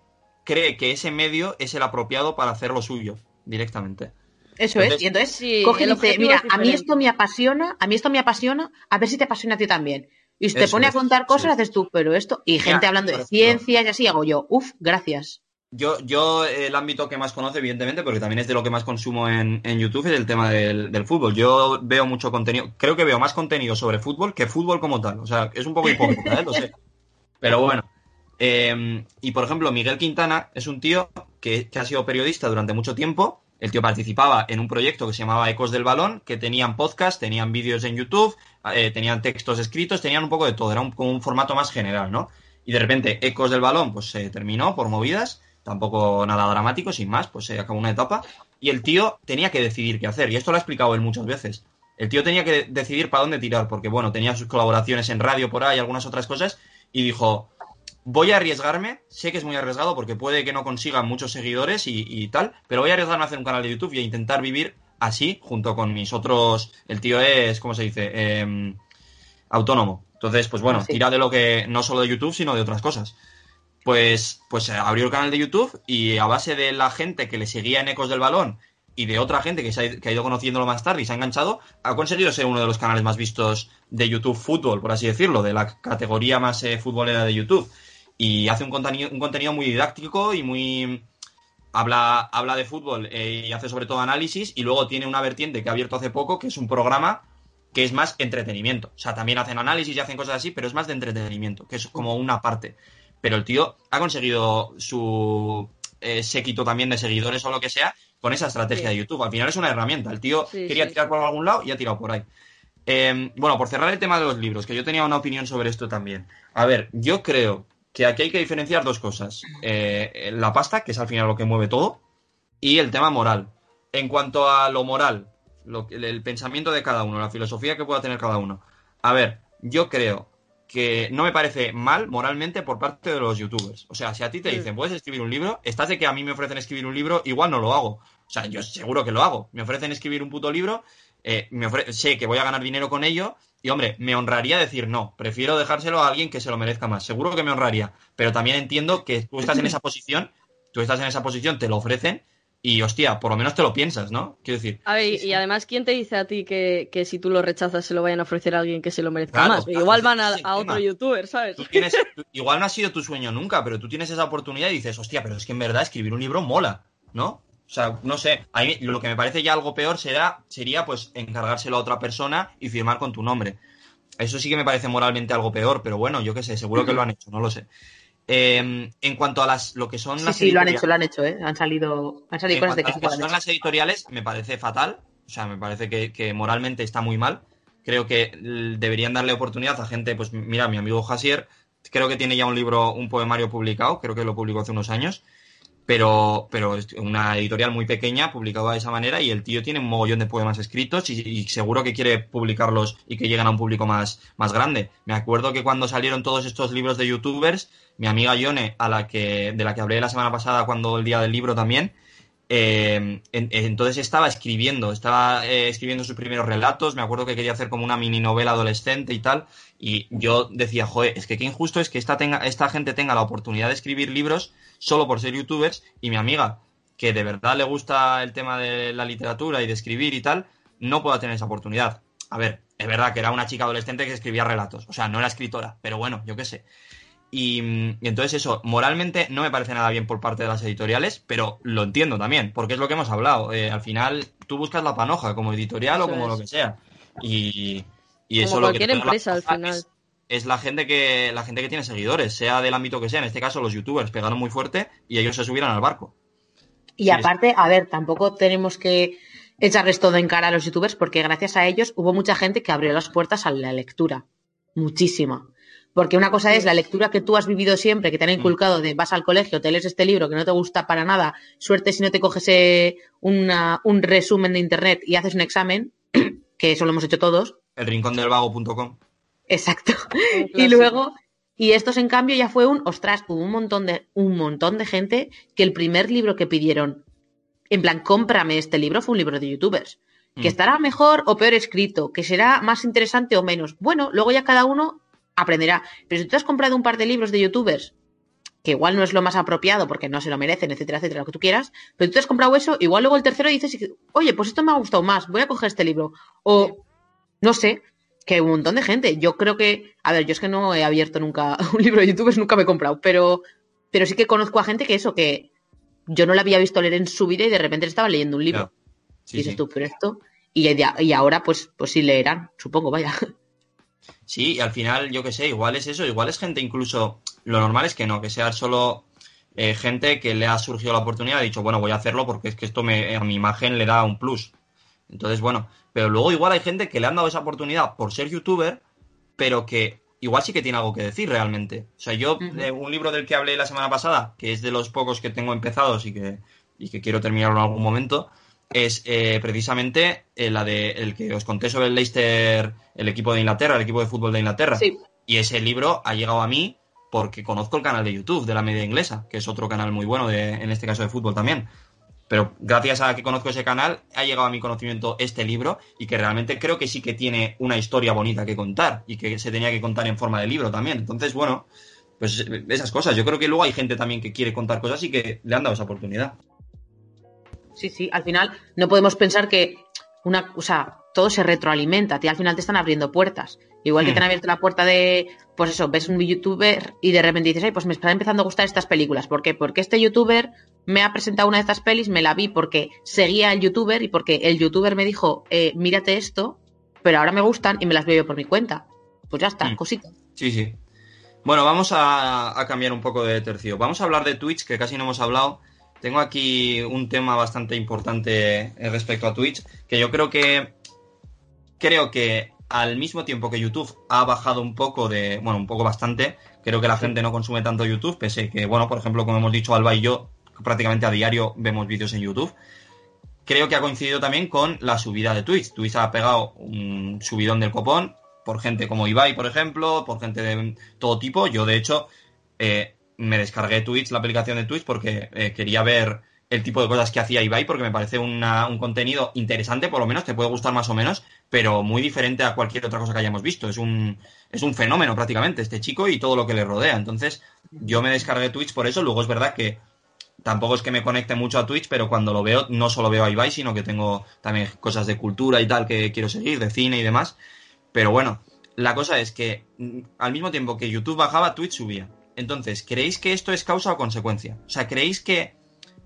cree que ese medio es el apropiado para hacer lo suyo directamente. Eso Entonces- es. Y entonces Sí, coge y dice, mira, a mí esto me apasiona, a mí esto me apasiona, a ver si te apasiona a ti también. Y si te pone es, a contar cosas, sí. haces tú, pero esto, y gente hablando de ciencias y así hago yo. Uf, gracias. Yo, yo el ámbito que más conozco, evidentemente, porque también es de lo que más consumo en, en YouTube, es el tema del, del fútbol. Yo veo mucho contenido, creo que veo más contenido sobre fútbol que fútbol como tal. O sea, es un poco hipócrita, ¿eh? lo sé. Pero bueno. Eh, y por ejemplo, Miguel Quintana es un tío que, que ha sido periodista durante mucho tiempo. El tío participaba en un proyecto que se llamaba Ecos del Balón, que tenían podcast, tenían vídeos en YouTube, eh, tenían textos escritos, tenían un poco de todo. Era un, como un formato más general, ¿no? Y de repente, Ecos del Balón, pues se terminó por movidas, tampoco nada dramático, sin más, pues se acabó una etapa. Y el tío tenía que decidir qué hacer. Y esto lo ha explicado él muchas veces. El tío tenía que decidir para dónde tirar, porque bueno, tenía sus colaboraciones en radio por ahí, algunas otras cosas, y dijo, voy a arriesgarme, sé que es muy arriesgado porque puede que no consiga muchos seguidores y, y tal, pero voy a arriesgarme a hacer un canal de YouTube y a intentar vivir así, junto con mis otros, el tío es, ¿cómo se dice? Em, autónomo. Entonces, pues bueno, sí. tira de lo que, no solo de YouTube, sino de otras cosas. Pues, pues eh, abrió el canal de YouTube y a base de la gente que le seguía en Ecos del Balón y de otra gente que, se ha, que ha ido conociéndolo más tarde y se ha enganchado, ha conseguido ser uno de los canales más vistos de YouTube Fútbol, por así decirlo, de la categoría más eh, futbolera de YouTube. Y hace un contenido, un contenido muy didáctico y muy... Habla, habla de fútbol eh, y hace sobre todo análisis y luego tiene una vertiente que ha abierto hace poco, que es un programa que es más entretenimiento. O sea, también hacen análisis y hacen cosas así, pero es más de entretenimiento, que es como una parte. Pero el tío ha conseguido su eh, séquito también de seguidores o lo que sea con esa estrategia Sí. de YouTube. Al final es una herramienta. El tío Sí, quería sí. tirar por algún lado y ha tirado por ahí. Eh, bueno, por cerrar el tema de los libros, que yo tenía una opinión sobre esto también. A ver, yo creo que aquí hay que diferenciar dos cosas. Eh, la pasta, que es al final lo que mueve todo, y el tema moral. En cuanto a lo moral, lo el pensamiento de cada uno, la filosofía que pueda tener cada uno. A ver, yo creo que no me parece mal moralmente por parte de los youtubers. O sea, si a ti te Mm. dicen, puedes escribir un libro, estás de que a mí me ofrecen escribir un libro, igual no lo hago. O sea, yo seguro que lo hago. Me ofrecen escribir un puto libro, eh, me ofre- sé que voy a ganar dinero con ello, y hombre, me honraría decir no. Prefiero dejárselo a alguien que se lo merezca más. Seguro que me honraría. Pero también entiendo que tú estás en esa posición, tú estás en esa posición, te lo ofrecen, y hostia, por lo menos te lo piensas, ¿no? Quiero decir, A ver, y además, ¿quién te dice a ti que, que si tú lo rechazas se lo vayan a ofrecer a alguien que se lo merezca Claro, más? claro, Igual van a, otro youtuber, ¿sabes? tú tienes, tú- igual no ha sido tu sueño nunca, pero tú tienes esa oportunidad y dices, hostia, pero es que en verdad escribir un libro mola, ¿no? O sea, no sé, a mí lo que me parece ya algo peor será, sería pues encargárselo a otra persona y firmar con tu nombre. Eso sí que me parece moralmente algo peor, pero bueno, yo qué sé, seguro que lo han hecho, no lo sé. Eh, en cuanto a las lo que son Sí, las sí, lo han editoriales- hecho, lo han hecho, ¿eh? Han salido, han salido en cosas de cuanto que a sí lo que lo que han son hecho. las editoriales, me parece fatal. O sea, me parece que, que moralmente está muy mal. Creo que deberían darle oportunidad a gente, pues mira, mi amigo Jasier, creo que tiene ya un libro, un poemario publicado, creo que lo publicó hace unos años, pero, pero una editorial muy pequeña, publicado de esa manera, y el tío tiene un mogollón de poemas escritos y, y seguro que quiere publicarlos y que lleguen a un público más, más grande. Me acuerdo que cuando salieron todos estos libros de youtubers, mi amiga Yone, a la que, de la que hablé la semana pasada cuando el día del libro también, eh, en- entonces estaba escribiendo, estaba eh, escribiendo sus primeros relatos, me acuerdo que quería hacer como una mini novela adolescente y tal, y yo decía, joder, es que qué injusto es que esta, tenga, esta gente tenga la oportunidad de escribir libros solo por ser youtubers, y mi amiga, que de verdad le gusta el tema de la literatura y de escribir y tal, no pueda tener esa oportunidad. A ver, es verdad que era una chica adolescente que escribía relatos, o sea, no era escritora, pero bueno, yo qué sé. Y, y entonces eso, moralmente no me parece nada bien por parte de las editoriales, pero lo entiendo también, porque es lo que hemos hablado. Eh, al final tú buscas la panoja como editorial o como es. lo que sea. Y, y eso Como lo que cualquier empresa, al final. Es, es la gente que la gente que tiene seguidores, sea del ámbito que sea. En este caso los youtubers pegaron muy fuerte y ellos se subieron al barco. Y aparte, a ver, tampoco tenemos que echarles todo en cara a los youtubers porque gracias a ellos hubo mucha gente que abrió las puertas a la lectura. Muchísima. Porque una cosa es la lectura que tú has vivido siempre, que te han Mm. inculcado de vas al colegio, te lees este libro que no te gusta para nada, suerte si no te coges eh, una- un resumen de internet y haces un examen, que eso lo hemos hecho todos. El rincondelvago.com. Exacto. Y luego, y estos en cambio ya fue un, ostras, hubo un montón de, un montón de gente que el primer libro que pidieron, en plan, cómprame este libro, fue un libro de youtubers. Que Mm. estará mejor o peor escrito, que será más interesante o menos. Bueno, luego ya cada uno aprenderá. Pero si tú has comprado un par de libros de youtubers, que igual no es lo más apropiado porque no se lo merecen, etcétera, etcétera, lo que tú quieras, pero tú te has comprado eso, igual luego el tercero dices, oye, pues esto me ha gustado más, voy a coger este libro. O, no sé, que un montón de gente. Yo creo que, a ver, yo es que no he abierto nunca un libro de youtubers, nunca me he comprado, pero, pero sí que conozco a gente que eso, que yo no la había visto leer en su vida y de repente estaba leyendo un libro. Claro. Sí, y dices sí. tú, pero esto, y, ya- y ahora pues, pues sí leerán, supongo, vaya. Sí, y al final, yo qué sé, igual es eso, igual es gente incluso, lo normal es que no, que sea solo eh, gente que le ha surgido la oportunidad, ha dicho, bueno, voy a hacerlo porque es que esto me, a mi imagen le da un plus. Entonces, bueno, pero luego igual hay gente que le han dado esa oportunidad por ser youtuber, pero que igual sí que tiene algo que decir realmente. O sea, yo, eh, un libro del que hablé la semana pasada, que es de los pocos que tengo empezados y que, y que quiero terminarlo en algún momento, es eh, precisamente eh, la de el que os conté sobre el Leicester, el equipo de Inglaterra, el equipo de fútbol de Inglaterra. Sí, Y ese libro ha llegado a mí porque conozco el canal de YouTube de la media inglesa, que es otro canal muy bueno, de, en este caso de fútbol también. Pero gracias a que conozco ese canal, ha llegado a mi conocimiento este libro y que realmente creo que sí que tiene una historia bonita que contar y que se tenía que contar en forma de libro también. Entonces, bueno, pues esas cosas. Yo creo que luego hay gente también que quiere contar cosas y que le han dado esa oportunidad. sí, sí. Al final no podemos pensar que una, o sea, todo se retroalimenta, y al final te están abriendo puertas. Igual que Hmm. te han abierto la puerta de, pues eso, ves un youtuber y de repente dices, ay, pues me están empezando a gustar estas películas. ¿Por qué? Porque este youtuber me ha presentado una de estas pelis, me la vi porque seguía al youtuber y porque el youtuber me dijo, eh, mírate esto, pero ahora me gustan y me las veo yo por mi cuenta. Pues ya está, Hmm. cosita. Sí, sí. Bueno, vamos a, a cambiar un poco de tercio. Vamos a hablar de Twitch, que casi no hemos hablado. Tengo aquí un tema bastante importante respecto a Twitch, que yo creo que creo que al mismo tiempo que YouTube ha bajado un poco de, bueno, un poco bastante, creo que la gente no consume tanto YouTube, pese que, bueno, por ejemplo, como hemos dicho Alba y yo, prácticamente a diario vemos vídeos en YouTube. Creo que ha coincidido también con la subida de Twitch. Twitch ha pegado un subidón del copón por gente como Ibai, por ejemplo, por gente de todo tipo. Yo, de hecho, eh, me descargué Twitch, la aplicación de Twitch, porque eh, quería ver el tipo de cosas que hacía Ibai, porque me parece un contenido interesante, por lo menos, te puede gustar más o menos, pero muy diferente a cualquier otra cosa que hayamos visto. Es un, es un fenómeno prácticamente, este chico y todo lo que le rodea. Entonces, yo me descargué Twitch por eso. Luego es verdad que tampoco es que me conecte mucho a Twitch, pero cuando lo veo, no solo veo a Ibai, sino que tengo también cosas de cultura y tal que quiero seguir, de cine y demás. Pero bueno, la cosa es que mm, al mismo tiempo que YouTube bajaba, Twitch subía. Entonces, ¿creéis que esto es causa o consecuencia? O sea, ¿creéis que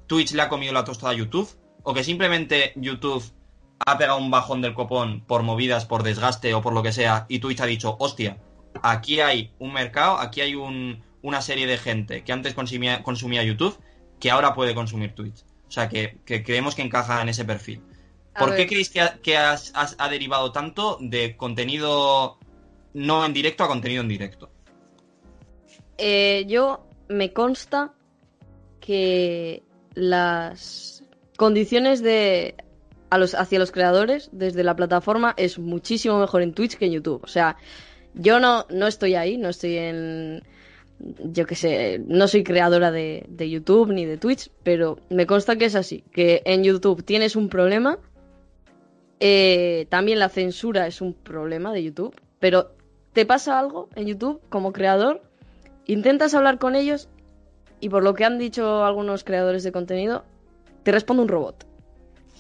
Twitch le ha comido la tostada a YouTube? ¿O que simplemente YouTube ha pegado un bajón del copón por movidas, por desgaste o por lo que sea, y Twitch ha dicho, hostia, aquí hay un mercado, aquí hay un- una serie de gente que antes consumía, consumía YouTube, que ahora puede consumir Twitch. O sea, que, que creemos que encaja en ese perfil. A ¿Por qué creéis que, ha, que has- has- ha derivado tanto de contenido no en directo a contenido en directo? Eh, yo me consta que las condiciones de a los, hacia los creadores desde la plataforma es muchísimo mejor en Twitch que en YouTube. O sea, yo no, no estoy ahí, no estoy en. Yo qué sé, no soy creadora de, de YouTube ni de Twitch, pero me consta que es así: que en YouTube tienes un problema. eh, también la censura es un problema de YouTube, pero te pasa algo en YouTube como creador intentas hablar con ellos y por lo que han dicho algunos creadores de contenido, te responde un robot.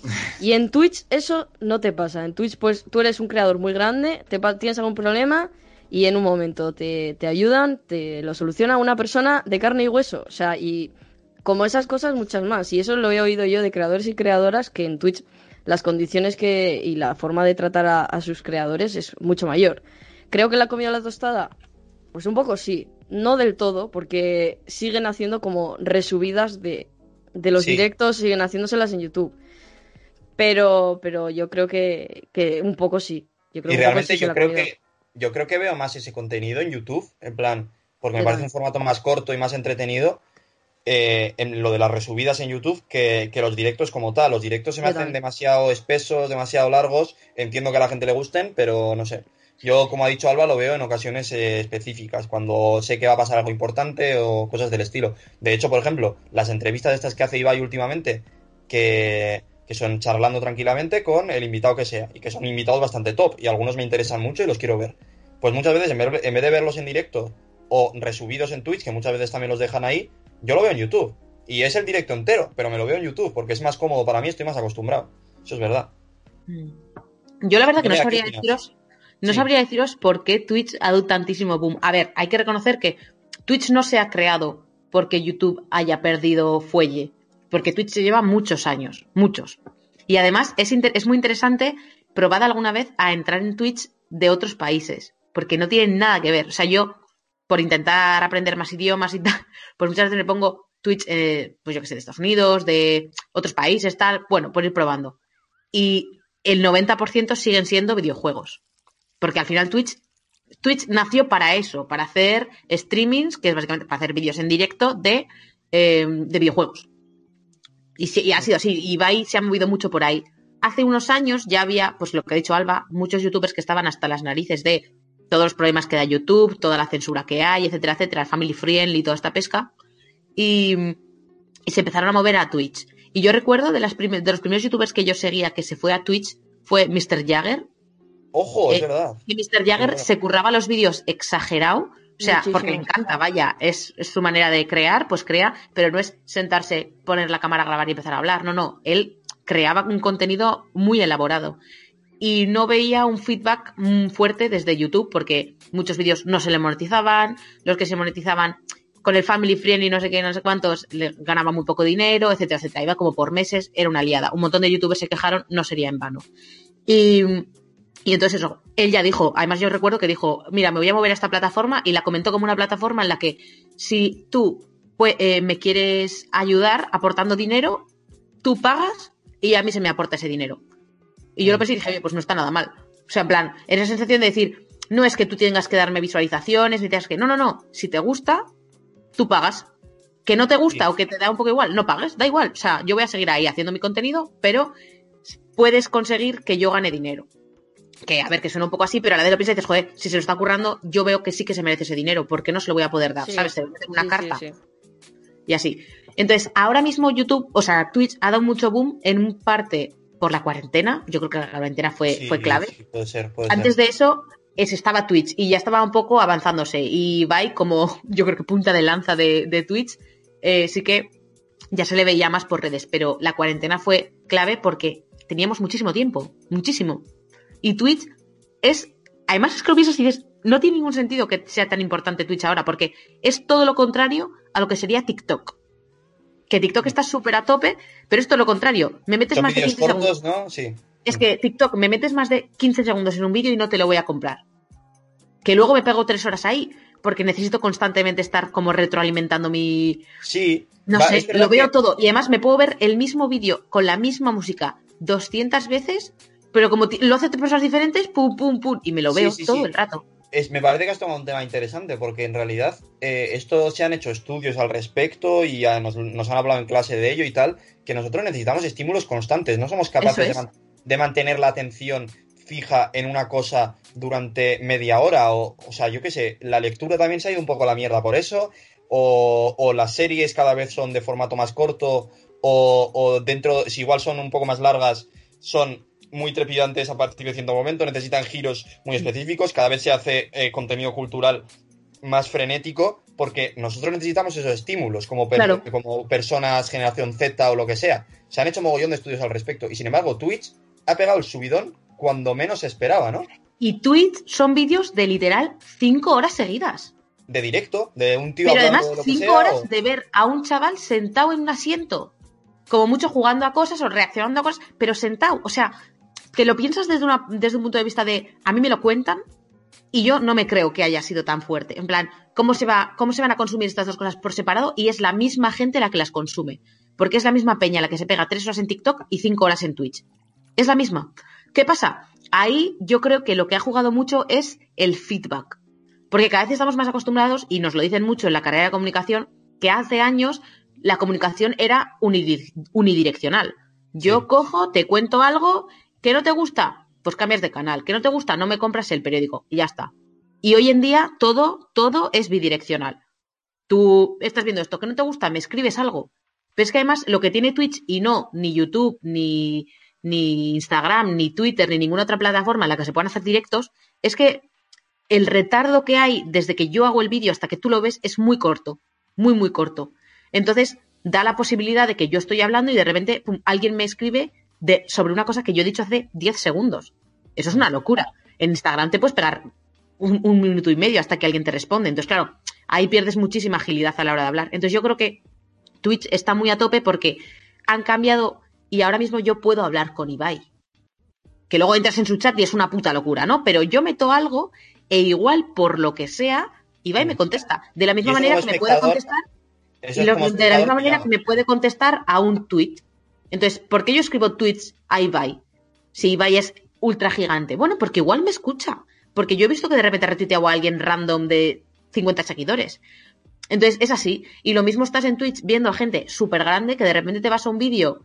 Y en Twitch eso no te pasa. En Twitch pues tú eres un creador muy grande, te tienes algún problema y en un momento te, te ayudan, te lo soluciona una persona de carne y hueso. O sea, y como esas cosas muchas más. Y eso lo he oído yo de creadores y creadoras que en Twitch las condiciones que y la forma de tratar a, a sus creadores es mucho mayor. Creo que la comida la tostada, pues un poco sí, no del todo, porque siguen haciendo como resubidas de, de los Sí. directos, siguen haciéndoselas en YouTube. Pero, pero yo creo que, que un poco sí. Yo creo Y que realmente la yo creo que yo creo que veo más ese contenido en YouTube, en plan, porque me parece un formato más corto y más entretenido. eh, en lo de las resubidas en YouTube que, que los directos como tal. Los directos se me hacen demasiado espesos, demasiado largos. Entiendo que a la gente le gusten, pero no sé. Yo, como ha dicho Alba, lo veo en ocasiones eh, específicas, cuando sé que va a pasar algo importante o cosas del estilo. De hecho, por ejemplo, las entrevistas estas que hace Ibai últimamente, que, que son charlando tranquilamente con el invitado que sea, y que son invitados bastante top, y algunos me interesan mucho y los quiero ver. Pues muchas veces, en vez, en vez de verlos en directo o resubidos en Twitch, que muchas veces también los dejan ahí, yo lo veo en YouTube. Y es el directo entero, pero me lo veo en YouTube, porque es más cómodo para mí, estoy más acostumbrado. Eso es verdad. Mm. Yo la verdad que no Nerea, ¿qué sabría deciros, no Sí. sabría deciros por qué Twitch ha dado tantísimo boom. A ver, hay que reconocer que Twitch no se ha creado porque YouTube haya perdido fuelle, porque Twitch se lleva muchos años, muchos. Y además es, muy interesante probad alguna vez a entrar en Twitch de otros países, porque no tienen nada que ver. O sea, yo, por intentar aprender más idiomas y tal, pues muchas veces me pongo Twitch, eh, pues yo que sé, de Estados Unidos, de otros países, tal, bueno, por ir probando. Y el 90% siguen siendo videojuegos. Porque al final Twitch, Twitch nació para eso, para hacer streamings, que es básicamente para hacer vídeos en directo de, eh, de videojuegos. Y, y ha sido así. Y Ibai se ha movido mucho por ahí. Hace unos años ya había, pues lo que ha dicho Alba, muchos youtubers que estaban hasta las narices de todos los problemas que da YouTube, toda la censura que hay, etcétera, etcétera, family friendly y toda esta pesca. Y, y se empezaron a mover a Twitch. Y yo recuerdo de, las de los primeros youtubers que yo seguía que se fue a Twitch fue Mr. Jagger, Ojo, es Eh, verdad. y Mr. Jagger se curraba los vídeos exagerado, o sea, Muchísimo. porque le encanta, vaya, es, es su manera de crear, pues crea, pero no es sentarse, poner la cámara a grabar y empezar a hablar, no, no, él creaba un contenido muy elaborado. Y no veía un feedback mm, fuerte desde YouTube, porque muchos vídeos no se le monetizaban, los que se monetizaban con el family friend y no sé qué, no sé cuántos, le ganaba muy poco dinero, etcétera, etcétera. Iba como por meses, era una liada. Un montón de youtubers se quejaron, no sería en vano. Y, y entonces eso, él ya dijo, además yo recuerdo que dijo, mira, me voy a mover a esta plataforma y la comentó como una plataforma en la que si tú pues, eh, me quieres ayudar aportando dinero, tú pagas y a mí se me aporta ese dinero. Y yo lo pensé y dije, "Oye, pues no está nada mal. O sea, en plan, esa sensación de decir, no es que tú tengas que darme visualizaciones, ni tengas que... No, no, no. Si te gusta, tú pagas. Que no te gusta Sí. o que te da un poco igual, no pagues, da igual. O sea, yo voy a seguir ahí haciendo mi contenido, pero puedes conseguir que yo gane dinero. Que a ver, que suena un poco así, pero a la vez lo piensas y dices, joder, si se lo está currando, yo veo que sí que se merece ese dinero, porque no se lo voy a poder dar, Sí. ¿sabes? En una Sí, carta sí. y así. Entonces, ahora mismo YouTube, o sea, Twitch ha dado mucho boom en parte por la cuarentena. Yo creo que la cuarentena fue, Sí, fue clave. sí, puede ser, puede Antes ser. de eso es, estaba Twitch y ya estaba un poco avanzándose. Y Ibai, como yo creo que punta de lanza de, de Twitch, eh, sí que ya se le veía más por redes. Pero la cuarentena fue clave porque teníamos muchísimo tiempo, muchísimo. Y Twitch es, además es que lo piensas y dices, no tiene ningún sentido que sea tan importante Twitch ahora porque es todo lo contrario a lo que sería TikTok. Que TikTok está súper a tope, pero es todo lo contrario. Me metes Son más de vídeos 15 segundos. ¿no? Sí. Es que TikTok me metes más de 15 segundos en un vídeo y no te lo voy a comprar. Que luego me pego tres horas ahí porque necesito constantemente estar como retroalimentando mi... Sí. No Va, sé, lo veo que- todo. Y además me puedo ver el mismo vídeo con la misma música 200 veces, pero como lo hace tres personas diferentes, pum, pum, pum, y me lo veo sí, todo sí. el rato. Es, me parece que has tomado un tema interesante porque en realidad eh, esto se han hecho estudios al respecto y nos, nos han hablado en clase de ello y tal, que nosotros necesitamos estímulos constantes, no somos capaces man- de mantener la atención fija en una cosa durante media hora o, o sea, yo qué sé, la lectura también se ha ido un poco a la mierda por eso o, o las series cada vez son de formato más corto o, o dentro, si igual son un poco más largas, son muy trepidantes a partir de cierto momento, necesitan giros muy específicos, cada vez se hace eh, contenido cultural más frenético, porque nosotros necesitamos esos estímulos como, per- Claro. como personas generación Z o lo que sea. Se han hecho mogollón de estudios al respecto, y sin embargo Twitch ha pegado el subidón cuando menos se esperaba, ¿no? Y Twitch son vídeos de literal 5 horas seguidas. De directo, de un tío Pero además de lo que 5 sea, horas o- de ver a un chaval sentado en un asiento. Como mucho jugando a cosas o reaccionando a cosas, pero sentado. O sea, que lo piensas desde, una, desde un punto de vista de a mí me lo cuentan y yo no me creo que haya sido tan fuerte. En plan, ¿cómo se, va, ¿cómo se van a consumir estas dos cosas por separado? Y es la misma gente la que las consume. Porque es la misma peña la que se pega tres horas en TikTok y cinco horas en Twitch. Es la misma. ¿Qué pasa? ahí yo creo que lo que ha jugado mucho es el feedback. Porque cada vez estamos más acostumbrados, y nos lo dicen mucho en la carrera de comunicación, que hace años la comunicación era unidi- unidireccional. Yo Sí. cojo, te cuento algo que no te gusta, pues cambias de canal. Que no te gusta, no me compras el periódico y ya está. Y hoy en día todo, todo es bidireccional. Tú estás viendo esto que no te gusta, me escribes algo. Pero es que además lo que tiene Twitch y no ni YouTube, ni, ni Instagram, ni Twitter, ni ninguna otra plataforma en la que se puedan hacer directos, es que el retardo que hay desde que yo hago el vídeo hasta que tú lo ves es muy corto, muy, muy corto. Entonces, da la posibilidad de que yo estoy hablando y de repente pum, alguien me escribe de, sobre una cosa que yo he dicho hace 10 segundos. Eso es una locura. En Instagram te puedes pegar un, un minuto y medio hasta que alguien te responde. Entonces, claro, ahí pierdes muchísima agilidad a la hora de hablar. Entonces, yo creo que Twitch está muy a tope porque han cambiado y ahora mismo yo puedo hablar con Ibai. Que luego entras en su chat y es una puta locura, ¿no? Pero yo meto algo e igual por lo que sea, Ibai me contesta. De la misma manera que me puede contestar y lo- de la misma manera que me puede contestar a un tweet. Entonces, ¿por qué yo escribo tweets a Ibai? Si Ibai es ultra gigante. Bueno, porque igual me escucha. Porque yo he visto que de repente retuiteado a alguien random de 50 seguidores. Entonces, es así. Y lo mismo estás en Twitch viendo a gente súper grande que de repente te vas a un vídeo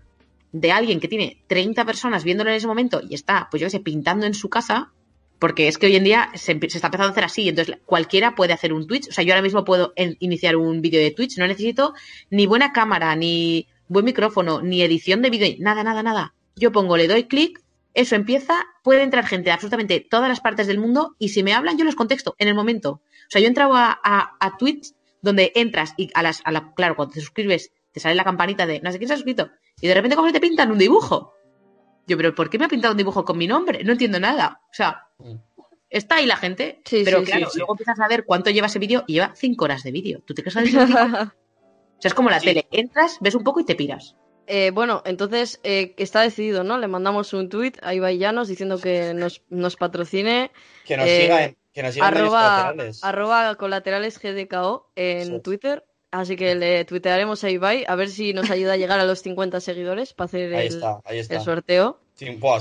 de alguien que tiene 30 personas viéndolo en ese momento y está, pues yo qué sé, pintando en su casa. Porque es que hoy en día se, está empezando a hacer así. Entonces, cualquiera puede hacer un Twitch. O sea, yo ahora mismo puedo iniciar un vídeo de Twitch. No necesito ni buena cámara, ni buen micrófono, ni edición de vídeo. Nada, nada, nada. Yo pongo, le doy clic, eso empieza, puede entrar gente de absolutamente todas las partes del mundo y si me hablan yo les contesto en el momento. O sea, yo entraba a, a, a Twitch donde entras y a las, a la, claro, cuando te suscribes te sale la campanita de no sé quién se ha suscrito y de repente como te pintan un dibujo. Yo, pero ¿por qué me ha pintado un dibujo con mi nombre? No entiendo nada. O sea, Mm. está ahí la gente, Sí, pero sí, claro, sí, sí. luego empiezas a ver cuánto lleva ese vídeo y lleva cinco horas de vídeo. ¿Tú te crees que sea, es como la Sí. tele. Entras, ves un poco y te piras. Eh, bueno, entonces eh, está decidido, ¿no? Le mandamos un tuit a Ibai Llanos diciendo que nos, nos patrocine Que nos Eh, siga en, que nos siga arroba, colaterales. arroba colaterales GDKO en Sí. Twitter. Así que le tuitearemos a Ibai a ver si nos ayuda a llegar a los 50 seguidores para hacer Ahí el, está, ahí está. el sorteo.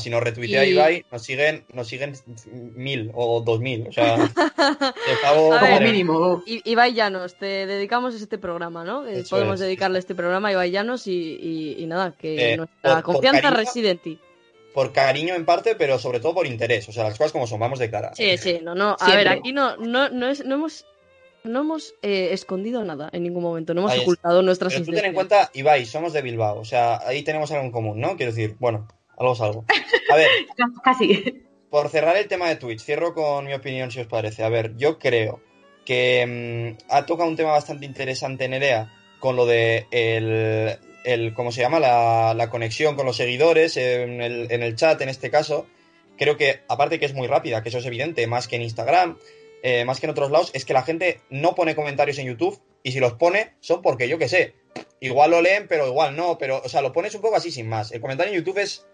Si nos retuitea Y- Ibai, nos siguen, nos siguen mil o dos mil. O sea, A. Como mínimo. Ibai Llanos, te dedicamos este programa, ¿no? Eh, Podemos es. dedicarle este programa a Ibai Llanos y, y- y nada, que Eh, nuestra por- por confianza cariño- reside en ti. Por cariño en parte, pero sobre todo por interés. O sea, las cosas como son, vamos de cara. Sí, sí, no, no. A Siempre. ver, aquí no, no, no, es, no hemos, no hemos eh, escondido nada en ningún momento, no hemos ocultado nuestras Pero tú ten en cuenta, Ibai, somos de Bilbao. O sea, ahí tenemos algo en común, ¿no? Quiero decir, bueno, algo es algo. A ver, Casi. por cerrar el tema de Twitch, cierro con mi opinión si os parece. A ver, yo creo que mm, ha tocado un tema bastante interesante Nerea con lo de el, el ¿cómo se llama? La, la conexión con los seguidores en el, en el chat en este caso. Creo que, aparte que es muy rápida, que eso es evidente, más que en Instagram, eh, más que en otros lados, es que la gente no pone comentarios en YouTube y si los pone son porque yo que sé. Igual lo leen, pero igual no, pero, o sea, lo pones un poco así sin más. El comentario en YouTube es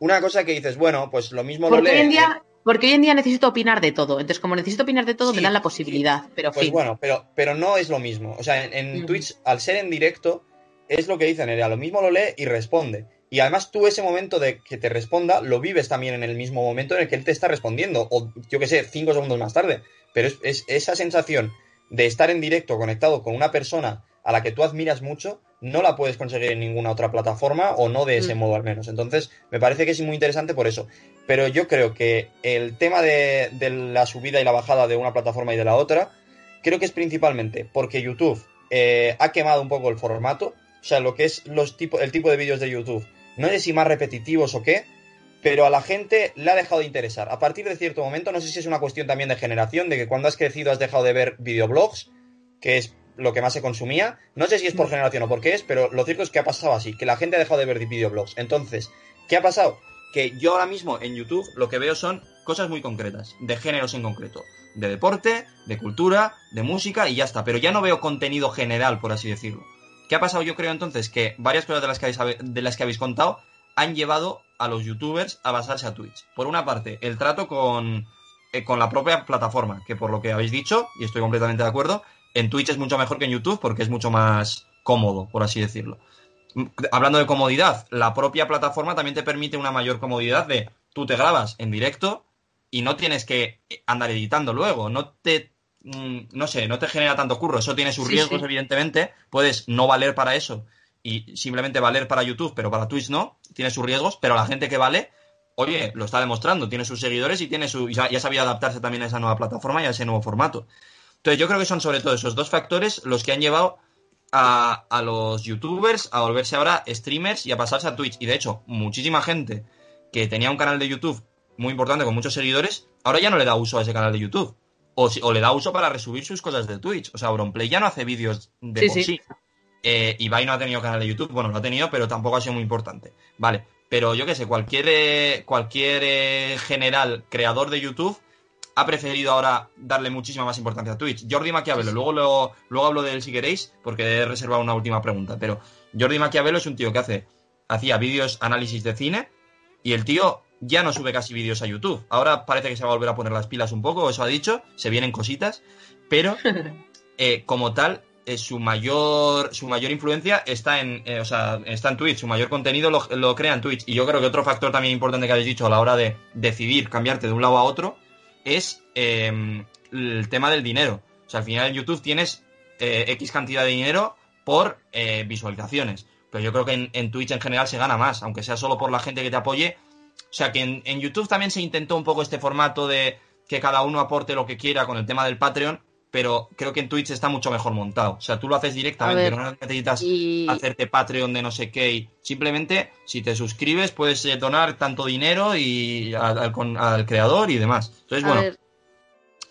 una cosa que dices, bueno, pues lo mismo lo Porque hoy, en día, porque hoy en día necesito opinar de todo. Entonces, como necesito opinar de todo, Sí, me dan la posibilidad. Pero Pues fin. bueno, pero, pero no es lo mismo. O sea, en. Twitch, al ser en directo, es lo que dicen, era lo mismo lo lee y responde. Y además tú ese momento de que te responda, lo vives también en el mismo momento en el que él te está respondiendo. O yo que sé, cinco segundos más tarde. Pero es, es esa sensación de estar en directo conectado con una persona a la que tú admiras mucho, no la puedes conseguir en ninguna otra plataforma o no de ese Mm. modo al menos. Entonces, me parece que es muy interesante por eso. Pero yo creo que el tema de, de la subida y la bajada de una plataforma y de la otra, creo que es principalmente porque YouTube eh, ha quemado un poco el formato. O sea, lo que es los tipo, el tipo de vídeos de YouTube. No sé si más repetitivos o qué, pero a la gente le ha dejado de interesar. A partir de cierto momento, no sé si es una cuestión también de generación, de que cuando has crecido has dejado de ver videoblogs, que es lo que más se consumía. No sé si es por generación o por qué es, pero lo cierto es que ha pasado así, que la gente ha dejado de ver videoblogs. Entonces, ¿qué ha pasado? que yo ahora mismo en YouTube lo que veo son cosas muy concretas, de géneros en concreto, de deporte, de cultura, de música y ya está, pero ya no veo contenido general, por así decirlo. ¿Qué ha pasado? Yo creo entonces que varias cosas de las que habéis, de las que habéis contado han llevado a los youtubers a basarse a Twitch. Por una parte, el trato con, eh, con la propia plataforma, que por lo que habéis dicho, y estoy completamente de acuerdo, en Twitch es mucho mejor que en YouTube porque es mucho más cómodo, por así decirlo. Hablando de comodidad, la propia plataforma también te permite una mayor comodidad de tú te grabas en directo y no tienes que andar editando luego, no te mm, no sé, no te genera tanto curro, eso tiene sus Sí, riesgos sí. evidentemente, puedes no valer para eso y simplemente valer para YouTube, pero para Twitch no, tiene sus riesgos, pero la gente que vale, oye, lo está demostrando, tiene sus seguidores y tiene su y ya, ya sabía adaptarse también a esa nueva plataforma y a ese nuevo formato. Entonces yo creo que son sobre todo esos dos factores los que han llevado a, a los youtubers a volverse ahora streamers y a pasarse a Twitch. Y de hecho, muchísima gente que tenía un canal de YouTube muy importante con muchos seguidores, ahora ya no le da uso a ese canal de YouTube. O, si- o le da uso para resubir sus cosas de Twitch. O sea, Auronplay ya no hace vídeos de Sí, por sí. sí. Eh, Ibai no ha tenido canal de YouTube, bueno, lo ha tenido, pero tampoco ha sido muy importante. Vale, pero yo qué sé, cualquier, eh, cualquier eh, general creador de YouTube ha preferido ahora darle muchísima más importancia a Twitch. Jordi Maquiavelo, luego, lo, luego hablo de él si queréis, porque he reservado una última pregunta, pero Jordi Maquiavelo es un tío que hace, hacía vídeos análisis de cine y el tío ya no sube casi vídeos a YouTube. Ahora parece que se va a volver a poner las pilas un poco, eso ha dicho, se vienen cositas, pero eh, como tal, eh, su mayor su mayor influencia está en eh, o sea, está en Twitch, su mayor contenido lo, lo crea en Twitch. Y yo creo que otro factor también importante que habéis dicho a la hora de decidir cambiarte de un lado a otro es eh, el tema del dinero. O sea, al final en YouTube tienes eh, X cantidad de dinero por eh, visualizaciones. Pero yo creo que en, en Twitch en general se gana más, aunque sea solo por la gente que te apoye. O sea, que en, en YouTube también se intentó un poco este formato de que cada uno aporte lo que quiera con el tema del Patreon, pero creo que en Twitch está mucho mejor montado. O sea, tú lo haces directamente, ver, no necesitas Y hacerte Patreon de no sé qué. Y simplemente, si te suscribes, puedes eh, donar tanto dinero y al, al con- al creador y demás. Entonces, a bueno, ver,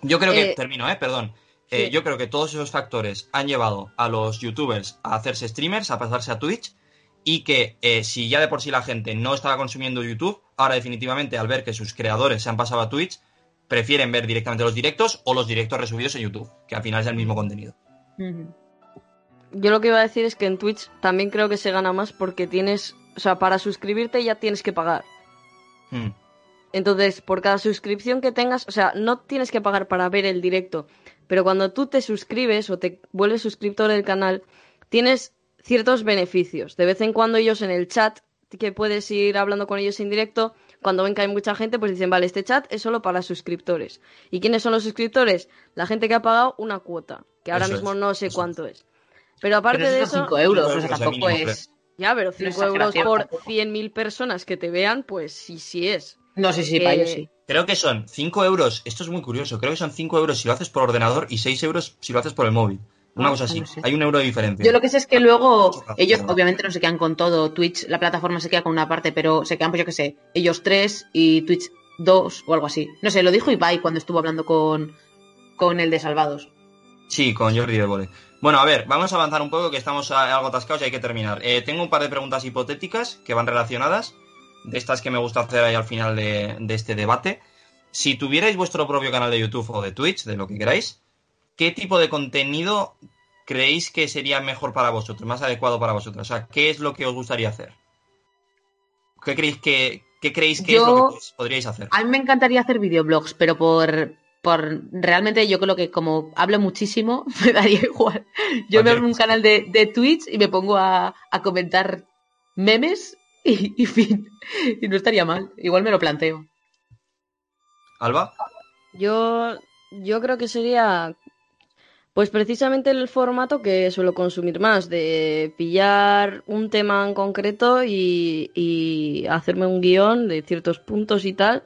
yo creo que, eh, termino, ¿eh? Perdón. Eh, sí. yo creo que todos esos factores han llevado a los youtubers a hacerse streamers, a pasarse a Twitch, y que eh, si ya de por sí la gente no estaba consumiendo YouTube, ahora definitivamente al ver que sus creadores se han pasado a Twitch, prefieren ver directamente los directos o los directos resubidos en YouTube, que al final es el mismo contenido. Yo lo que iba a decir es que en Twitch también creo que se gana más porque tienes, o sea, para suscribirte ya tienes que pagar. Hmm. Entonces, por cada suscripción que tengas, o sea, no tienes que pagar para ver el directo, pero cuando tú te suscribes o te vuelves suscriptor del canal, tienes ciertos beneficios. De vez en cuando ellos en el chat, que puedes ir hablando con ellos en directo, cuando ven que hay mucha gente, pues dicen, vale, este chat es solo para suscriptores. ¿Y quiénes son los suscriptores? La gente que ha pagado una cuota, que ahora Eso mismo es, no sé eso cuánto es. Pero aparte Pero de esos son eso... 5 euros, Cinco o sea, euros de tampoco es... Ya, pero 5 euros por tampoco. 100.000 personas que te vean, pues sí, sí es. No, sí, sí, Eh, para ellos sí. Creo que son 5 euros, esto es muy curioso, creo que son 5 euros si lo haces por ordenador y 6 euros si lo haces por el móvil. Una Ah, cosa así, no sé. hay un euro de diferencia. Yo lo que sé es que luego ellos obviamente no se quedan con todo. Twitch, la plataforma se queda con una parte, pero se quedan, pues yo qué sé, ellos tres y Twitch dos o algo así. No sé, lo dijo Ibai cuando estuvo hablando con, con el de Salvados. Sí, con Jordi de Vole. Bueno, a ver, vamos a avanzar un poco que estamos a- algo atascados y hay que terminar. Eh, tengo un par de preguntas hipotéticas que van relacionadas, de estas que me gusta hacer ahí al final de, de este debate. Si tuvierais vuestro propio canal de YouTube o de Twitch, de lo que queráis, ¿qué tipo de contenido creéis que sería mejor para vosotros, más adecuado para vosotros? O sea, ¿qué es lo que os gustaría hacer? ¿Qué creéis que, qué creéis que es lo que podríais hacer? A mí me encantaría hacer videoblogs, pero por, por realmente yo creo que como hablo muchísimo, me daría igual. Yo me abro un canal de, de Twitch y me pongo a, a comentar memes y, y fin. Y no estaría mal. Igual me lo planteo. Alba, Yo, yo creo que sería, pues precisamente el formato que suelo consumir más, de pillar un tema en concreto y, y hacerme un guion de ciertos puntos y tal,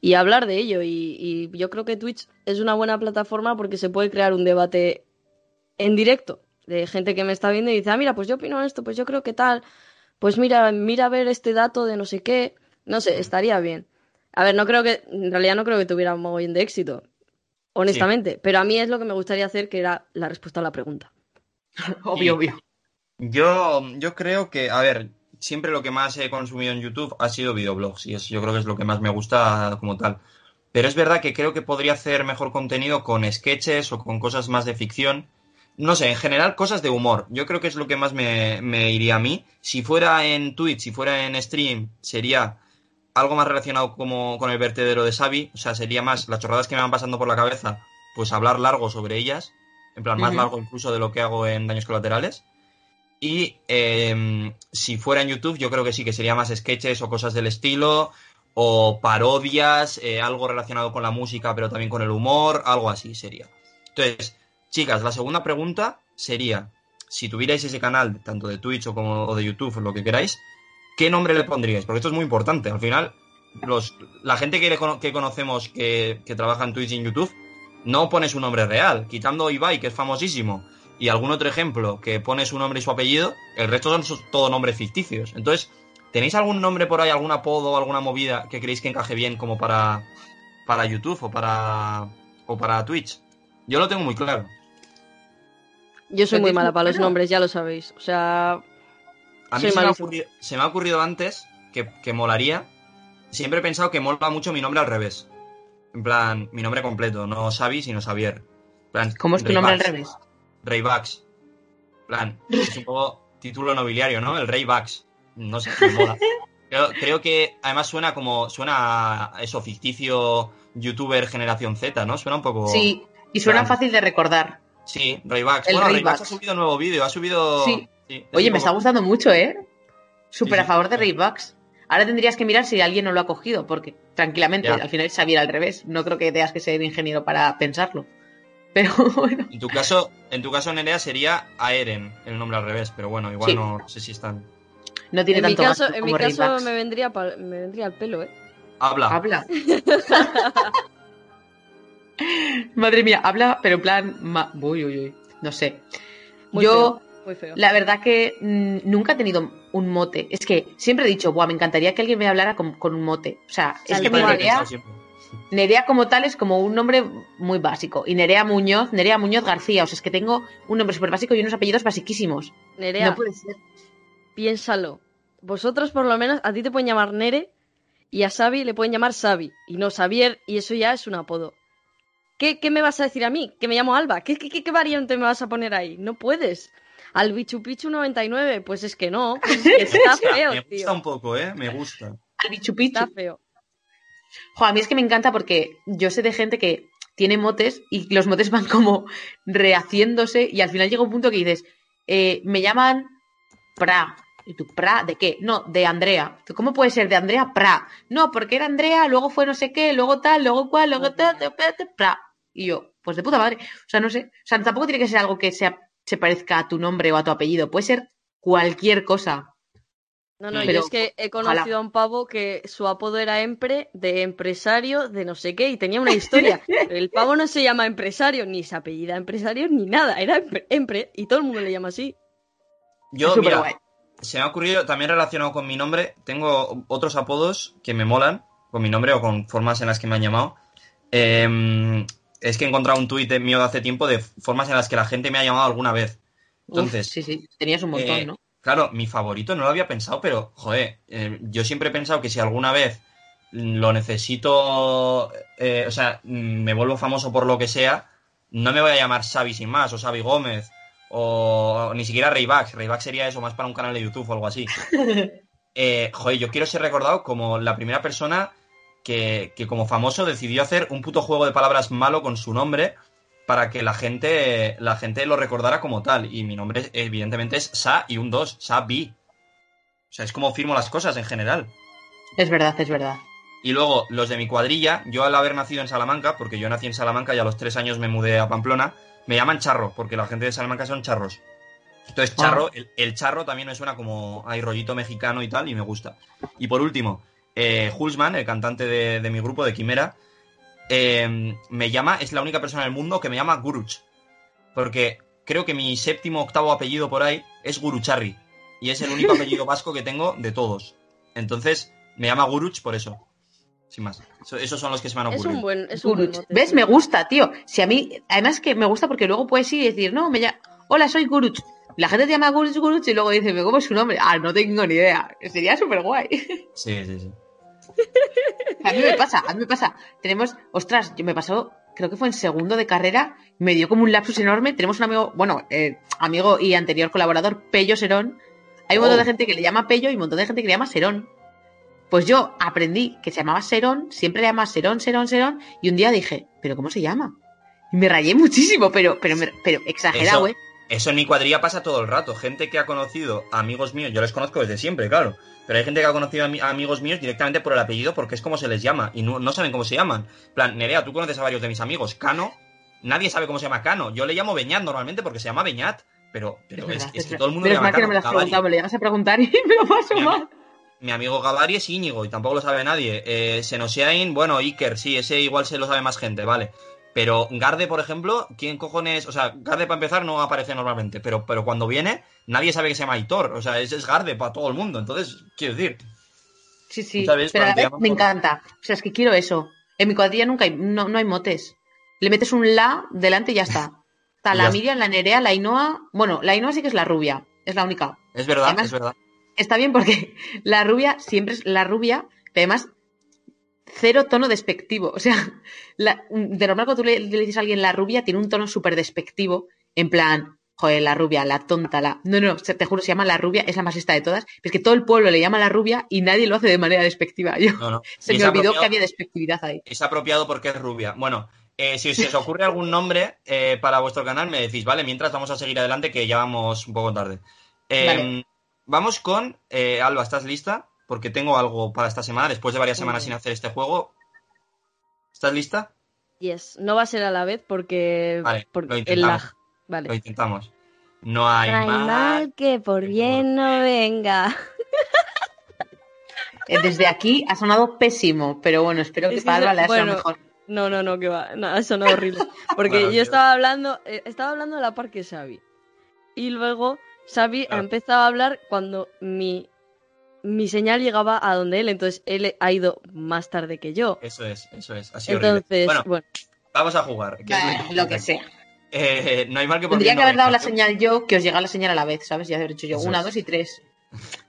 y hablar de ello. Y, y yo creo que Twitch es una buena plataforma porque se puede crear un debate en directo de gente que me está viendo y dice, ah, mira, pues yo opino esto, pues yo creo que tal, pues mira, mira a ver este dato de no sé qué, no sé, estaría bien. A ver, no creo que, en realidad no creo que tuviera un mogollón de éxito, honestamente, pero a mí es lo que me gustaría hacer, que era la respuesta a la pregunta. Obvio, Y- obvio. Yo, yo creo que, a ver, siempre lo que más he consumido en YouTube ha sido videoblogs y es, yo creo que es lo que más me gusta como tal. Pero es verdad que creo que podría hacer mejor contenido con sketches o con cosas más de ficción. No sé, en general cosas de humor. Yo creo que es lo que más me, me iría a mí. Si fuera en Twitch, si fuera en stream, sería algo más relacionado como con el vertedero de Xavi. O sea, sería más las chorradas que me van pasando por la cabeza, pues hablar largo sobre ellas. En plan, más largo incluso de lo que hago en daños colaterales. Y eh, si fuera en YouTube, yo creo que sí, que sería más sketches o cosas del estilo. o parodias, eh, algo relacionado con la música, pero también con el humor, algo así sería. Entonces, chicas, la segunda pregunta sería, si tuvierais ese canal, tanto de Twitch o como o de YouTube, o lo que queráis, ¿qué nombre le pondríais? Porque esto es muy importante. Al final, los, la gente que, le que conocemos que, que trabaja en Twitch y en YouTube, no pone su nombre real. Quitando Ibai, que es famosísimo, y algún otro ejemplo que pone su nombre y su apellido, el resto son sus- todo nombres ficticios. Entonces, ¿tenéis algún nombre por ahí, algún apodo o alguna movida que creéis que encaje bien como para, para YouTube o para, o para Twitch? Yo lo tengo muy claro. Yo soy ¿Lo muy mala para los nombres, ya lo sabéis. O sea, A mí se me, ocurrido, se me ha ocurrido antes que, que molaría. Siempre he pensado que mola mucho mi nombre al revés. En plan, mi nombre completo, no Xavi, sino Xavier. Plan, ¿Cómo es tu nombre al revés? Raybax. En plan, es un poco título nobiliario, ¿no? El Raybax. No sé, me mola. Creo, creo que además suena como. Suena a eso, ficticio youtuber generación Z, ¿no? Suena un poco. Sí, y suena Plan. fácil de recordar. Sí, Raybax. El Bueno, Raybax. Raybax ha subido nuevo vídeo, ha subido. Sí. Sí, Oye, me está gustando mucho, ¿eh? Súper Sí, a favor de Raybucks. Ahora tendrías que mirar si alguien no lo ha cogido, porque tranquilamente, Ya. al final es Xavier al revés. No creo que tengas que ser ingeniero para pensarlo. Pero bueno. En tu caso, en tu caso, Nerea, sería Aeren, el nombre al revés, pero bueno, igual Sí. no sé si están. No tiene en mi tanto caso, gasto en mi caso me vendría, me vendría al pelo, ¿eh? Habla. Habla. Madre mía, habla, pero en plan. ma- Uy, uy, uy. No sé. Muy Yo, feo, muy feo. la verdad que mm, nunca he tenido un mote. Es que siempre he dicho, Buah, me encantaría que alguien me hablara con, con un mote. O sea, es que. Nerea, Nerea como tal es como un nombre muy básico. Y Nerea Muñoz, Nerea Muñoz García. O sea, es que tengo un nombre súper básico y unos apellidos basiquísimos. Nerea, No puede ser. piénsalo. Vosotros, por lo menos, a ti te pueden llamar Nere y a Xavi le pueden llamar Xavi y no Xavier, y eso ya es un apodo. ¿Qué, qué me vas a decir a mí? Que me llamo Alba. ¿Qué, qué, qué- qué variante me vas a poner ahí? No puedes. Al Bichupichu 99, pues es que no. Pues es que está feo, me gusta tío. un poco, ¿eh? Me gusta. Al bichu pichu. Está feo. Jo, a mí es que me encanta porque yo sé de gente que tiene motes y los motes van como rehaciéndose y al final llega un punto que dices, eh, me llaman Pra. ¿Y tú, Pra de qué? No, de Andrea. ¿Tú, ¿Cómo puede ser de Andrea Pra? No, porque era Andrea, luego fue no sé qué, luego tal, luego cual, luego tal, tal, tal, tal, Pra. Y yo, pues de puta madre. O sea, no sé. O sea, tampoco tiene que ser algo que sea, se parezca a tu nombre o a tu apellido. Puede ser cualquier cosa. No, no, Pero yo es que he conocido ojalá. a un pavo que su apodo era Empre, de empresario, de no sé qué, y tenía una historia. El pavo no se llama empresario, ni se apellida empresario, ni nada. Era Empre, Empre, y todo el mundo le llama así. Yo, mira, guay. se me ha ocurrido también relacionado con mi nombre. Tengo otros apodos que me molan con mi nombre o con formas en las que me han llamado. Eh, es que he encontrado un tuit mío de hace tiempo de formas en las que la gente me ha llamado alguna vez. Uf, Entonces, sí, sí, tenías un montón, Eh, ¿no? Claro, mi favorito no lo había pensado, pero, joder, eh, yo siempre he pensado que si alguna vez lo necesito, eh, o sea, me vuelvo famoso por lo que sea, no me voy a llamar Xavi sin más, o Xavi Gómez, o ni siquiera Rayback. Rayback sería eso, más para un canal de YouTube o algo así. Eh, joder, yo quiero ser recordado como la primera persona que, que como famoso decidió hacer un puto juego de palabras malo con su nombre para que la gente, la gente lo recordara como tal. Y mi nombre, evidentemente, es Sa y un 2, Sabi. O sea, es como firmo las cosas en general. Es verdad, es verdad. Y luego, los de mi cuadrilla, yo al haber nacido en Salamanca, porque yo nací en Salamanca y a los tres años me mudé a Pamplona, me llaman Charro, porque la gente de Salamanca son charros. Entonces, Ah. Charro, el, el charro también me suena como hay rollito mexicano y tal, y me gusta. Y por último, eh, Hulsman, el cantante de, de mi grupo, de Quimera, eh, me llama, es la única persona en el mundo que me llama Guruch. Porque creo que mi séptimo octavo apellido por ahí es Gurucharri. Y es el único apellido vasco que tengo de todos. Entonces, me llama Guruch por eso. Sin más. Eso- esos son los que se me han Es ocurrido. un buen, es un buen Guruch. ¿Ves? Me gusta, tío. Si a mí, además que me gusta porque luego puedes ir y decir, no, me llamo, hola, soy Guruch. La gente te llama Guruch, Guruch y luego dice, "¿Pero ¿cómo es su nombre? Ah, no tengo ni idea. Sería súper guay. Sí, sí, sí. A mí me pasa, a mí me pasa. Tenemos, ostras, yo me pasó, creo que fue en segundo de carrera, me dio como un lapsus enorme. Tenemos un amigo, bueno, eh, amigo y anterior colaborador, Pello Serón. Hay un montón Oh. de gente que le llama Pello y un montón de gente que le llama Serón. Pues yo aprendí que se llamaba Serón, siempre le llama Serón, Serón, Serón, y un día dije, ¿pero cómo se llama? Y me rayé muchísimo, pero, pero, pero exagerado, ¿eh? Eso en mi cuadrilla pasa todo el rato. Gente que ha conocido a amigos míos, yo les conozco desde siempre, claro. Pero hay gente que ha conocido a, mi- a amigos míos directamente por el apellido porque es como se les llama y no, no saben cómo se llaman. Plan, Nerea, tú conoces a varios de mis amigos. Cano, nadie sabe cómo se llama Cano. Yo le llamo Beñat normalmente porque se llama Beñat. Pero, pero es, verdad, es que todo el mundo Pero le es llama mal que no me lo has preguntado, me lo llegas a preguntar y me lo paso Mi, mal. mi amigo Gavari es Íñigo y tampoco lo sabe nadie. Eh, Senosiain, bueno, Iker, sí, ese igual se lo sabe más gente, vale. Pero Garde, por ejemplo, ¿quién cojones? O sea, Garde para empezar no aparece normalmente, pero, pero cuando viene, nadie sabe que se llama Aitor. O sea, es, es Garde para todo el mundo. Entonces, quiero decir, Sí, sí, ¿Sabes? pero a vez me por- encanta. O sea, es que quiero eso. En mi cuadrilla nunca hay, no, no hay motes. Le metes un la delante y ya está. Está la Miriam, la Nerea, la Ainhoa. Bueno, la Ainhoa sí que es la rubia. Es la única. es verdad, Además- es verdad. Está bien porque la rubia siempre es la rubia, pero además cero tono despectivo. O sea, la- de normal cuando tú le, le dices a alguien la rubia, tiene un tono súper despectivo. En plan, joder, la rubia, la tonta, la... No, no, te juro, se llama la rubia, es la más esta de todas. Pero es que todo el pueblo le llama la rubia y nadie lo hace de manera despectiva. Yo, No, no. se me olvidó que había despectividad ahí. Es apropiado porque es rubia. Bueno, eh, si se os ocurre algún nombre eh, para vuestro canal, me decís, vale, mientras vamos a seguir adelante, que ya vamos un poco tarde. Eh, Vale. Vamos con eh, Alba, ¿estás lista? Porque tengo algo para esta semana, después de varias semanas sin hacer este juego. ¿Estás lista? Yes, no va a ser a la vez porque, Vale, lo el intentamos. lag. Vale. Lo intentamos. No hay No hay mal. mal que por bien no venga. Eh, Desde aquí ha sonado pésimo, pero bueno, espero que Es que para eso- Alba le haya sonado bueno, mejor. No, no, no, que va. No, ha sonado horrible. Porque Bueno, yo tío. estaba hablando, eh, estaba hablando de la parque Xavi. Y luego Xavi ha Claro. empezado a hablar cuando mi, mi señal llegaba a donde él. Entonces él ha ido más tarde que yo. Eso es, eso es. Horrible. Entonces, Bueno, bueno, vamos a jugar. que Bah, lo que sea. Eh, no hay mal que por Tendría bien que no haber dado la venga. señal yo, que os llega la señal a la vez, ¿sabes? Ya haber hecho yo Eso una, es. dos y tres.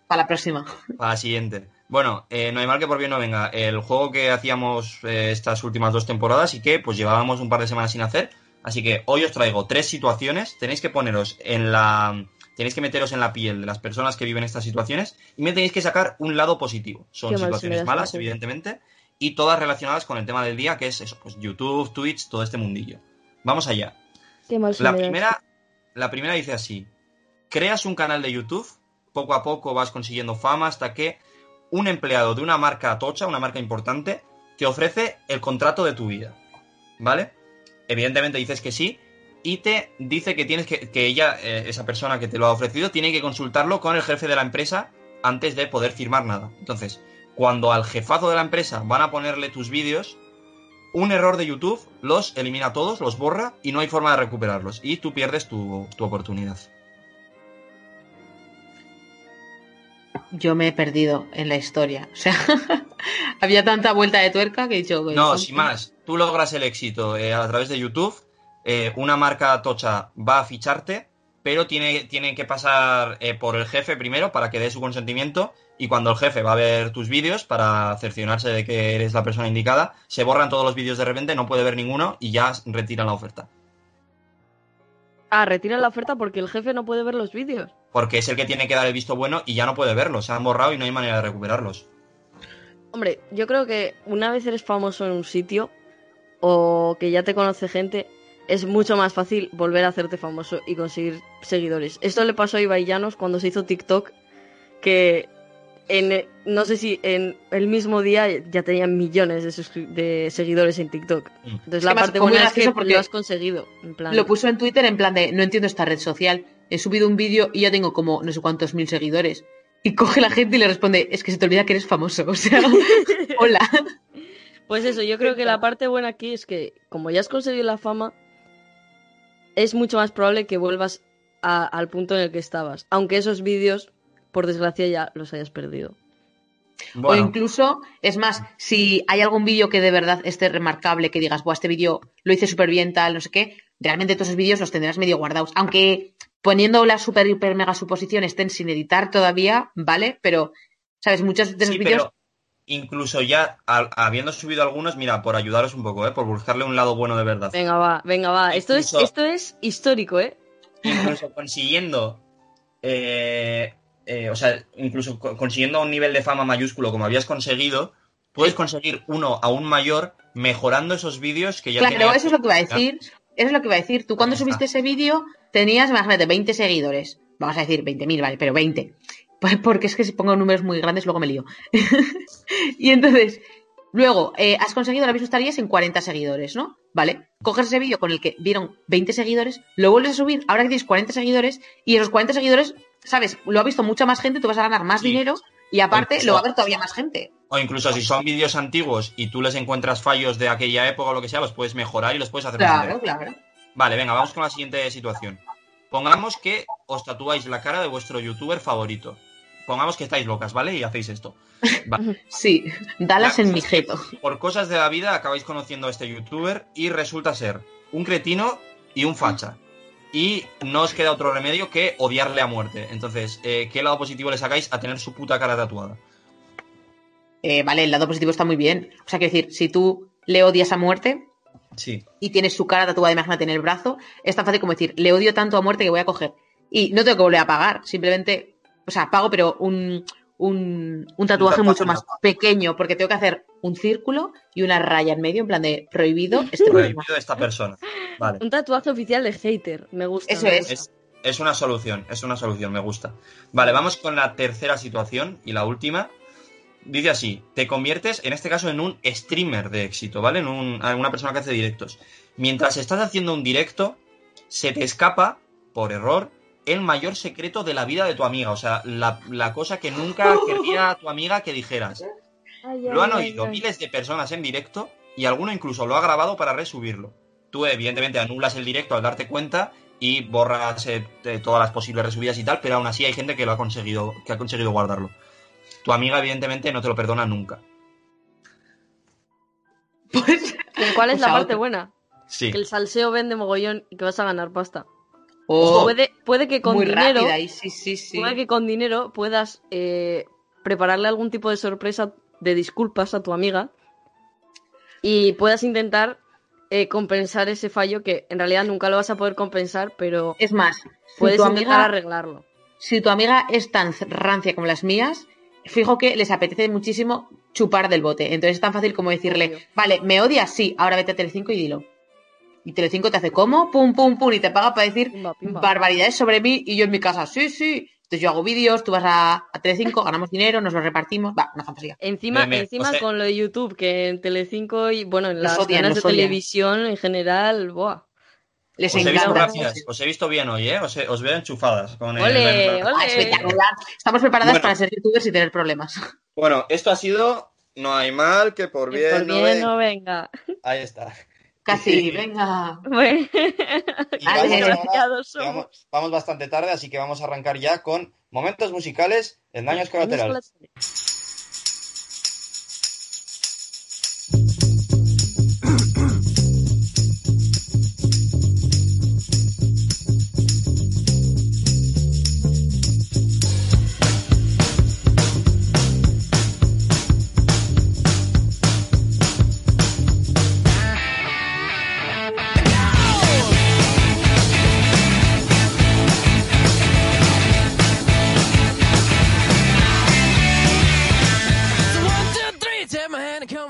Para la próxima. Para la siguiente. Bueno, eh, no hay mal que por bien no venga. El juego que hacíamos eh, estas últimas dos temporadas y que pues llevábamos un par de semanas sin hacer. Así que hoy os traigo tres situaciones. Tenéis que poneros en la. Tenéis que meteros en la piel de las personas que viven estas situaciones y me tenéis que sacar un lado positivo. Son Qué situaciones malas, evidentemente, y todas relacionadas con el tema del día, que es eso, pues YouTube, Twitch, todo este mundillo. Vamos allá. qué mal se La primera, la primera dice así: creas un canal de YouTube, poco a poco vas consiguiendo fama hasta que un empleado de una marca tocha, una marca importante, te ofrece el contrato de tu vida. ¿Vale? Evidentemente dices que sí y te dice que tienes que, que ella, eh, esa persona que te lo ha ofrecido, tiene que consultarlo con el jefe de la empresa antes de poder firmar nada. Entonces, cuando al jefazo de la empresa van a ponerle tus vídeos, un error de YouTube los elimina todos, los borra y no hay forma de recuperarlos. Y tú pierdes tu, tu oportunidad. Yo me he perdido en la historia. O sea, había tanta vuelta de tuerca que dicho. No, sin más, tú logras el éxito eh, a través de YouTube, eh, una marca tocha va a ficharte, pero tiene, tiene que pasar eh, por el jefe primero para que dé su consentimiento y cuando el jefe va a ver tus vídeos para cerciorarse de que eres la persona indicada, se borran todos los vídeos de repente, no puede ver ninguno y ya retiran la oferta. Ah, retira la oferta porque el jefe no puede ver los vídeos. Porque es el que tiene que dar el visto bueno y ya no puede verlos, se han borrado y no hay manera de recuperarlos. Hombre, yo creo que una vez eres famoso en un sitio o que ya te conoce gente, es mucho más fácil volver a hacerte famoso y conseguir seguidores. Esto le pasó a Ibai Llanos cuando se hizo TikTok, que en, no sé si en el mismo día ya tenía millones de, seguidores en TikTok. Mm. Entonces Es la parte buena es que lo has conseguido. En plan, Lo puso en Twitter en plan de no entiendo esta red social. He subido un vídeo y ya tengo como no sé cuántos mil seguidores. Y coge la gente y le responde, es que se te olvida que eres famoso. O sea, hola. Pues eso, yo creo que la parte buena aquí es que como ya has conseguido la fama, es mucho más probable que vuelvas a- al punto en el que estabas. Aunque esos vídeos, por desgracia, ya los hayas perdido. Bueno, O incluso, es más, si hay algún vídeo que de verdad esté remarcable, que digas, Buah, este vídeo lo hice súper bien, tal, no sé qué, realmente todos esos vídeos los tendrás medio guardados. Aunque poniendo la super, hiper, mega suposición estén sin editar todavía, ¿vale? Pero, ¿sabes? Muchos de esos sí, vídeos pero incluso ya habiendo subido algunos, mira, por ayudaros un poco, ¿eh? por buscarle un lado bueno de verdad. Venga, va, venga, va. Esto es, esto es histórico, ¿eh? incluso consiguiendo eh, eh, o sea, incluso co- consiguiendo un nivel de fama mayúsculo como habías conseguido, puedes conseguir uno aún mayor mejorando esos vídeos que ya Claro, tenías. eso es lo que iba a decir. Eso es lo que iba a decir. Tú cuando subiste ese vídeo, tenías, imagínate, 20 seguidores. Vamos a decir 20.000, vale, pero 20. Porque es que si pongo números muy grandes luego me lío. y entonces, luego, eh, has conseguido, ahora mismo estarías en 40 seguidores, ¿no? Vale. Coges ese vídeo con el que vieron 20 seguidores, lo vuelves a subir, ahora que tienes 40 seguidores, y esos 40 seguidores, ¿sabes? Lo ha visto mucha más gente, tú vas a ganar más Sí. dinero, y aparte Incluso- lo va a ver todavía más gente. O incluso si son vídeos antiguos y tú les encuentras fallos de aquella época o lo que sea, los puedes mejorar y los puedes hacer más Claro, interesantes. claro. Vale, venga, vamos con la siguiente situación. Pongamos que os tatuáis la cara de vuestro youtuber favorito. Pongamos que estáis locas, ¿vale? Y hacéis esto. Vale. Sí, Dalas La- en mi jeto. Por cosas de la vida acabáis conociendo a este youtuber y resulta ser un cretino y un facha. Y no os queda otro remedio que odiarle a muerte. Entonces, eh, ¿qué lado positivo le sacáis a tener su puta cara tatuada? Eh, vale, el lado positivo está muy bien. O sea, quiero decir, si tú le odias a muerte Sí. y tienes su cara tatuada, imagínate, en el brazo, es tan fácil como decir, le odio tanto a muerte que voy a coger. Y no tengo que volver a pagar, simplemente, o sea, pago, pero un, un, un tatuaje mucho más pequeño, porque tengo que hacer un círculo y una raya en medio, en plan de prohibido este problema. Prohibido de esta persona. Vale. Un tatuaje oficial de hater. Me gusta. Eso me es. gusta. Es, es una solución, es una solución, me gusta. Vale, vamos con la tercera situación y la última. Dice así, te conviertes en este caso en un streamer de éxito, ¿vale? En, un- en una persona que hace directos. Mientras estás haciendo un directo, se te escapa, por error, el mayor secreto de la vida de tu amiga. O sea, la, la cosa que nunca querría tu amiga que dijeras. Ay, Lo han oído ay. miles de personas en directo y alguno incluso lo ha grabado para resubirlo. Tú, evidentemente, anulas el directo al darte cuenta y borras eh, todas las posibles resubidas y tal, pero aún así hay gente que lo ha conseguido, que ha conseguido guardarlo. Tu amiga, evidentemente, no te lo perdona nunca. Pues, ¿Y ¿Cuál es Pues la parte buena? Sí. Que el salseo vende mogollón y que vas a ganar pasta. Oh, Puede, puede que con dinero, rápida y sí, sí, sí. puede que con dinero puedas eh, prepararle algún tipo de sorpresa de disculpas a tu amiga y puedas intentar eh, compensar ese fallo que en realidad nunca lo vas a poder compensar, pero Es más, si puedes tu intentar amiga arreglarlo. si tu amiga es tan rancia como las mías, fijo que les apetece muchísimo chupar del bote. Entonces es tan fácil como decirle, Obvio. vale, me odias, sí, ahora vete a Telecinco y dilo. Y Telecinco te hace como, pum, pum, pum, y te paga para decir Pimba, pimba. barbaridades sobre mí y yo en mi casa, sí, sí. Entonces yo hago vídeos, tú vas a, a Telecinco, ganamos dinero, nos lo repartimos, va, una fantasía. Encima, Me- me- encima o sea- con lo de YouTube, que en Telecinco y bueno, en las odian, de odian. televisión en general, buah. Les Os he visto encanta. rápidas, os he visto bien hoy, ¿eh? Os, he- os veo enchufadas. Con el- Ole, Ah, ole. espectacular. Estamos preparadas Bueno. para ser youtubers y tener problemas. Bueno, esto ha sido No hay mal que por Que bien, por no bien venga. no venga. Ahí está. Casi, venga. Bueno, vamos, ahora- vamos bastante tarde, así que vamos a arrancar ya con momentos musicales en daños colaterales.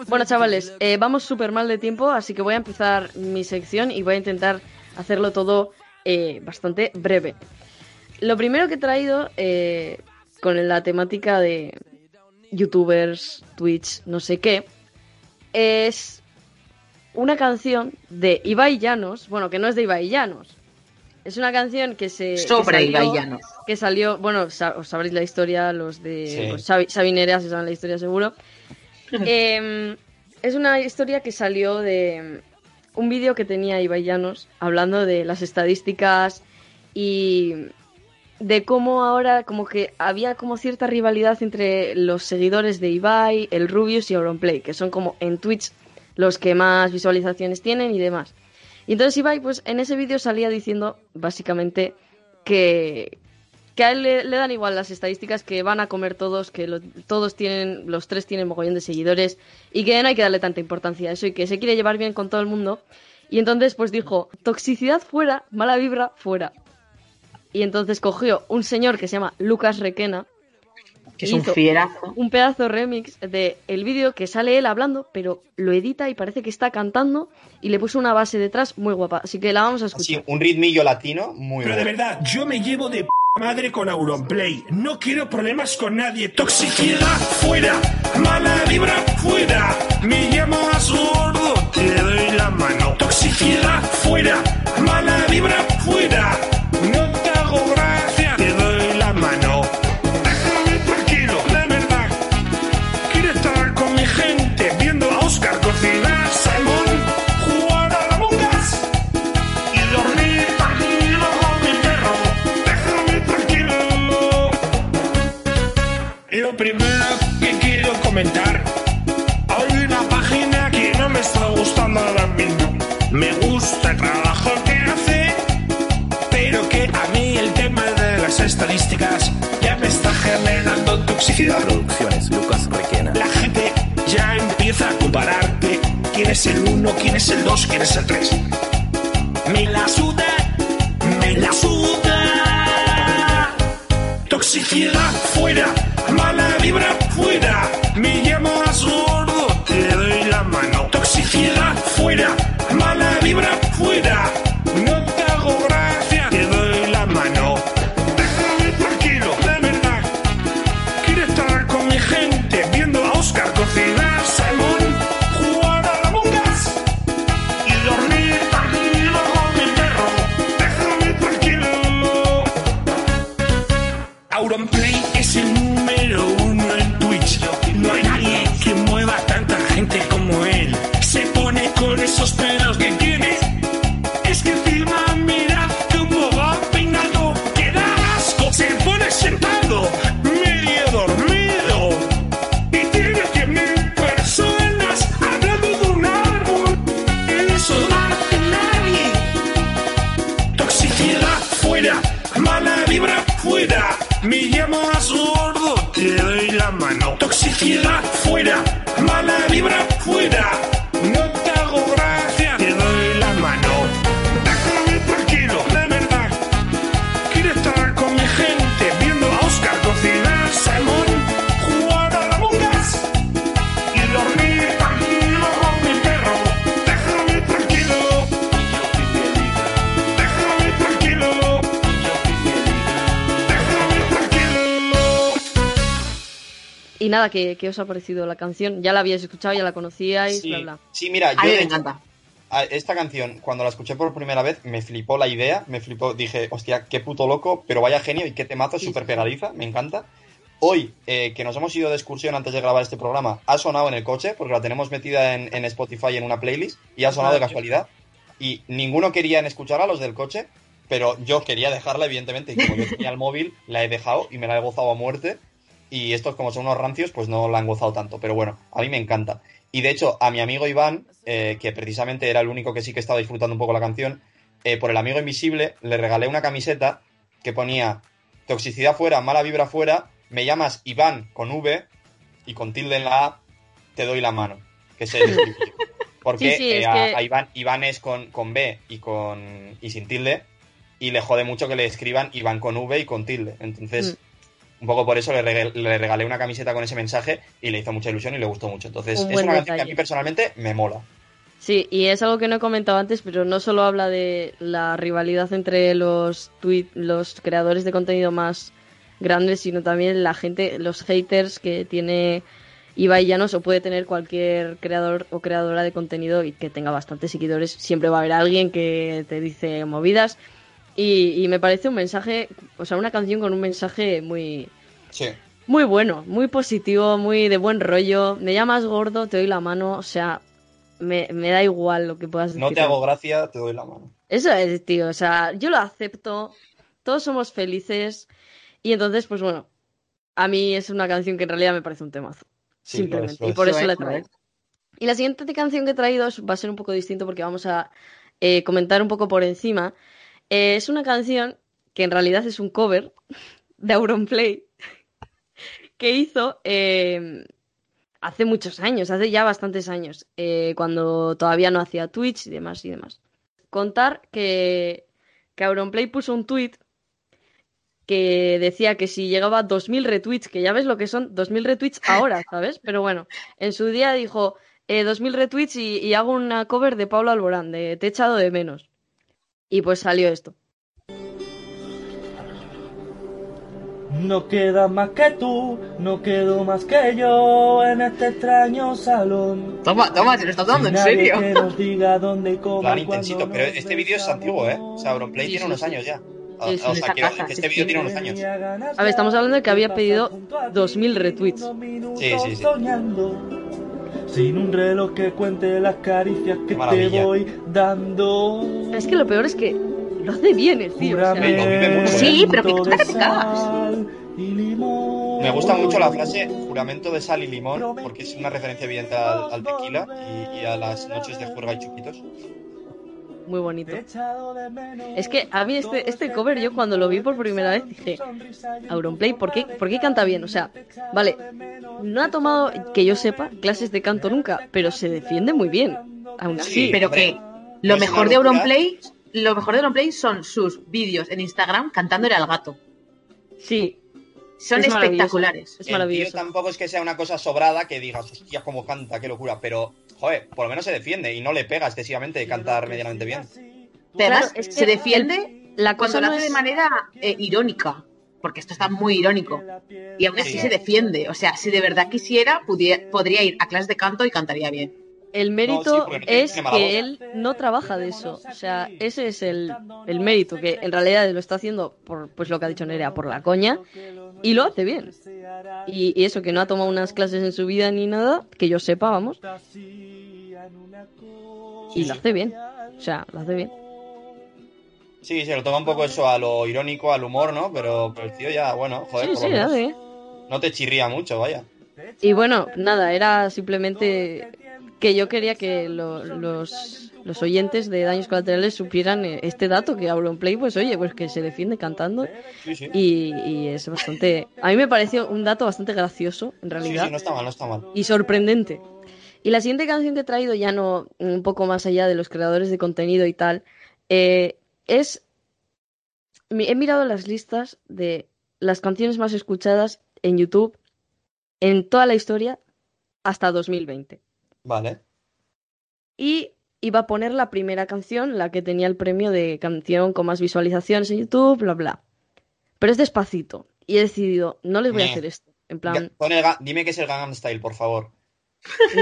Bueno, chavales, eh, vamos súper mal de tiempo, así que voy a empezar mi sección y voy a intentar hacerlo todo eh, bastante breve. Lo primero que he traído eh, con la temática de youtubers, Twitch, no sé qué, es una canción de Ibai Llanos, bueno, que no es de Ibai Llanos, es una canción que se... que Sobre salió- Ibai Llanos. que salió, bueno, os sabréis la historia, los de Sí. pues, Xavi, Xavi Nerea se saben la historia seguro. Em, es una historia que salió de un vídeo que tenía Ibai Llanos hablando de las estadísticas y de cómo ahora como que había como cierta rivalidad entre los seguidores de Ibai, el Rubius y Auronplay, que son como en Twitch los que más visualizaciones tienen y demás. Y entonces Ibai, pues en ese vídeo salía diciendo básicamente que, que a él le, dan igual las estadísticas, que van a comer todos, que todos tienen, los tres tienen mogollón de seguidores y que no hay que darle tanta importancia a eso y que se quiere llevar bien con todo el mundo. Y entonces pues dijo, toxicidad fuera, mala vibra fuera. Y entonces cogió un señor que se llama Lucas Requena Que es un fierazo. un pedazo remix de el vídeo que sale él hablando, pero lo edita y parece que está cantando y le puso una base detrás muy guapa. Así que la vamos a escuchar. un ritmillo latino muy Pero de verdad, yo me llevo de p madre con Auronplay. No quiero problemas con nadie. Toxicidad fuera, mala vibra fuera. Me llamas gordo, te doy la mano. Toxicidad fuera, mala vibra fuera. Primero que quiero comentar, hay una página que no me está gustando ahora mismo. Me gusta el trabajo que hace, pero que a mí el tema de las estadísticas ya me está generando toxicidad. Producciones Lucas Requena. La gente ya empieza a compararte. ¿Quién es el uno? ¿Quién es el dos? ¿Quién es el tres? Me la suda, me la suda. Toxicidad fuera, vibra fuera. Y nada, ¿qué, qué os ha parecido la canción? Ya la habíais escuchado, ya la conocíais, Sí, bla, bla. sí, mira, yo A mí de me encanta. esta canción, cuando la escuché por primera vez, me flipó la idea, me flipó, dije, hostia, qué puto loco, pero vaya genio y qué temazo, súper sí. pegadiza, me encanta. Hoy, eh, que nos hemos ido de excursión antes de grabar este programa, ha sonado en el coche, porque la tenemos metida en, en Spotify en una playlist, y ha sonado de casualidad. Y ninguno querían escuchar a los del coche, pero yo quería dejarla, evidentemente, y como yo tenía el móvil, la he dejado y me la he gozado a muerte. Y estos, como son unos rancios, pues no la han gozado tanto. Pero bueno, a mí me encanta. Y de hecho, a mi amigo Iván, eh, que precisamente era el único que sí que estaba disfrutando un poco la canción, eh, por el amigo invisible le regalé una camiseta que ponía toxicidad fuera, mala vibra fuera, me llamas Iván con V y con tilde en la A, te doy la mano. Que es el. Porque Sí, sí, eh, es a, que- a Iván, Iván es con, con B y con y sin tilde y le jode mucho que le escriban Iván con V y con tilde. Entonces, Mm. Un poco por eso le regalé, le regalé una camiseta con ese mensaje y le hizo mucha ilusión y le gustó mucho. Entonces, Un es una canción que a mí personalmente me mola. Sí, y es algo que no he comentado antes, pero no solo habla de la rivalidad entre los tweet, los creadores de contenido más grandes, sino también la gente, los haters que tiene Ibai Llanos o puede tener cualquier creador o creadora de contenido y que tenga bastantes seguidores. Siempre va a haber alguien que te dice movidas. Y, y me parece un mensaje, o sea, una canción con un mensaje muy, Sí. muy bueno, muy positivo, muy de buen rollo. Me llamas gordo, te doy la mano, o sea, me, me da igual lo que puedas decir. No te hago gracia, te doy la mano. Eso es, tío, o sea, yo lo acepto, todos somos felices y entonces, pues bueno, a mí es una canción que en realidad me parece un temazo. Sí, lo simplemente, es, lo y por eso es, la traído. es. Y la siguiente canción que he traído va a ser un poco distinto porque vamos a eh, comentar un poco por encima. Eh, es una canción que en realidad es un cover de Auronplay que hizo eh, hace muchos años, hace ya bastantes años, eh, cuando todavía no hacía Twitch y demás y demás. Contar que, que Auronplay puso un tweet que decía que si llegaba a 2.000 retweets, que ya ves lo que son 2.000 retweets ahora, ¿sabes? Pero bueno, en su día dijo eh, 2.000 retweets y, y hago una cover de Pablo Alborán, de Te he echado de menos. Y pues salió esto. No queda más que tú, no quedo más que yo en este extraño salón. Toma, toma, se lo estás dando, en serio. que nos diga dónde cómo Plan intensito, pero este vídeo es antiguo, ¿eh? O sea, Auronplay Sí, tiene sí, unos sí. años ya. O, o sea, quiero- casa, este sí. vídeo tiene unos años. A ver, estamos hablando de que había pedido 2.000 retweets. Sí, sí, sí. Sin un reloj que cuente las caricias que te voy dando. Es que lo peor es que lo hace bien el tío. o sea. Sí, pero que te cagas. sal y limón. Me gusta mucho la frase juramento de sal y limón, porque es una referencia evidente al, al tequila y, y a las noches de juerga y chupitos. Muy bonito. Es que a mí este, este cover, yo cuando lo vi por primera vez dije, Auronplay, ¿por qué, ¿por qué canta bien? O sea, vale, no ha tomado, que yo sepa, clases de canto nunca, pero se defiende muy bien. Aún así, Sí, Pero que lo mejor de. Auronplay, lo mejor de Auronplay son sus vídeos en Instagram cantándole al gato. sí, Son Es maravilloso. espectaculares. es El tío maravilloso. tampoco es que sea una cosa sobrada que digas, hostia, cómo canta, qué locura, pero, joder, por lo menos se defiende y no le pega excesivamente de cantar medianamente bien. Pero además, Claro, es que se defiende La cuando cosa lo no hace es... de manera eh, irónica. Porque esto está muy irónico. Y aún así Sí. se defiende. O sea, si de verdad quisiera, pudie- podría ir a clases de canto y cantaría bien. El mérito no es que él no trabaja de eso. O sea, ese es el, el mérito, que en realidad lo está haciendo por pues lo que ha dicho Nerea, por la coña, y lo hace bien. Y, y eso, que no ha tomado unas clases en su vida ni nada, que yo sepa, vamos, y lo hace bien. O sea, lo hace bien. Sí, se lo toma un poco eso a lo irónico, al humor, ¿no? Pero, pero el tío ya, bueno, joder, Sí, por sí, lo hace no te chirría mucho, vaya. Y bueno, nada, era simplemente que yo quería que lo- los, los oyentes de Daños Colaterales supieran eh, este dato, que Auronplay, pues oye, pues que se defiende cantando Sí, sí. y, y es bastante... A mí me pareció un dato bastante gracioso, en realidad, sí, no está mal, no está mal. y sorprendente. Y la siguiente canción que he traído, ya no un poco más allá de los creadores de contenido y tal, eh, es... He mirado las listas de las canciones más escuchadas en YouTube en toda la historia hasta 2020. Vale. Y iba a poner la primera canción, la que tenía el premio de canción con más visualizaciones en YouTube, bla, bla. Pero es despacito. Y he decidido, no les voy a hacer esto. En plan, pon el dime que es el Gangnam Style, por favor.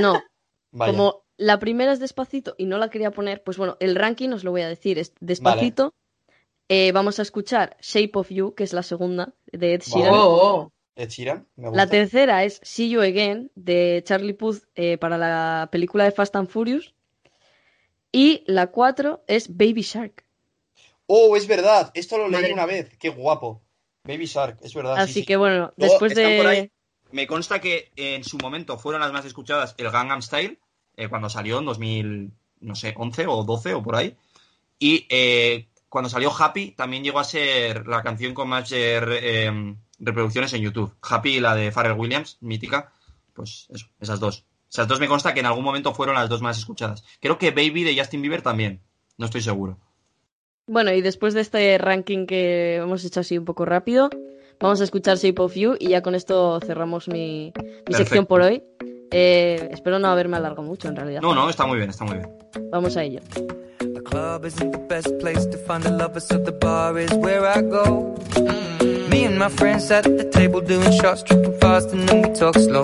no. Vaya. Como la primera es despacito y no la quería poner, pues bueno, el ranking os lo voy a decir. Es despacito. Eh, vamos a escuchar Shape of You, que es la segunda de Ed Sheeran. Oh, Ed Sheeran, me La gusta. tercera es See You Again de Charlie Puth eh, para la película de Fast and Furious. Y la cuatro es Baby Shark. Oh, es verdad, esto lo leí una vez, qué guapo. Baby Shark, es verdad. Así sí, sí. que bueno, Luego, después están por ahí. de... Me consta que en su momento fueron las más escuchadas el Gangnam Style, eh, cuando salió en 2000, no sé, 11 o 12 o por ahí. Y eh, cuando salió Happy también llegó a ser la canción con más eh, eh, reproducciones en YouTube. Happy y la de Pharrell Williams, mítica. Pues eso, esas dos. Esas dos me consta que en algún momento fueron las dos más escuchadas. Creo que Baby de Justin Bieber también. No estoy seguro. Bueno, y después de este ranking que hemos hecho así un poco rápido, vamos a escuchar Shape of You y ya con esto cerramos mi, mi sección por hoy. Eh, espero no haberme alargado mucho en realidad. No, no, está muy bien, está muy bien. Vamos a ello. The club isn't the best place to find the lovers, so the bar is where I go. Me and my friends at the table doing shots, tripping fast, and then we talk slow.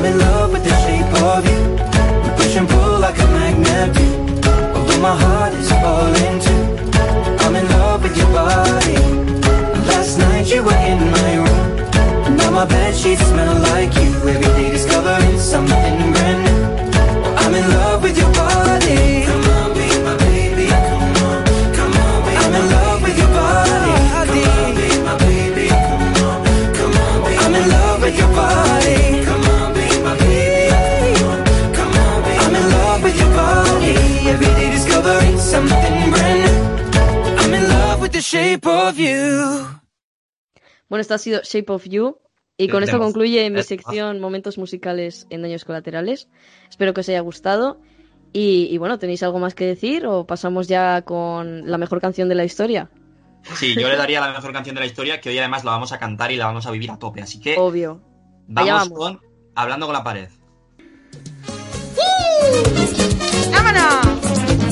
I'm in love with the shape of you. We push and pull like a magnet do. Although my heart is falling too. I'm in love with your body. Last night you were in my room. Now my bed sheets smell like you. Of you. Bueno, esto ha sido Shape of You. Y con esto concluye mi sección Momentos musicales en daños colaterales. Espero que os haya gustado. Y, y bueno, ¿tenéis algo más que decir o pasamos ya con la mejor canción de la historia? Sí, yo le daría la mejor canción de la historia, que hoy además la vamos a cantar y la vamos a vivir a tope. Así que Obvio. Vamos, vamos. con Hablando con la pared.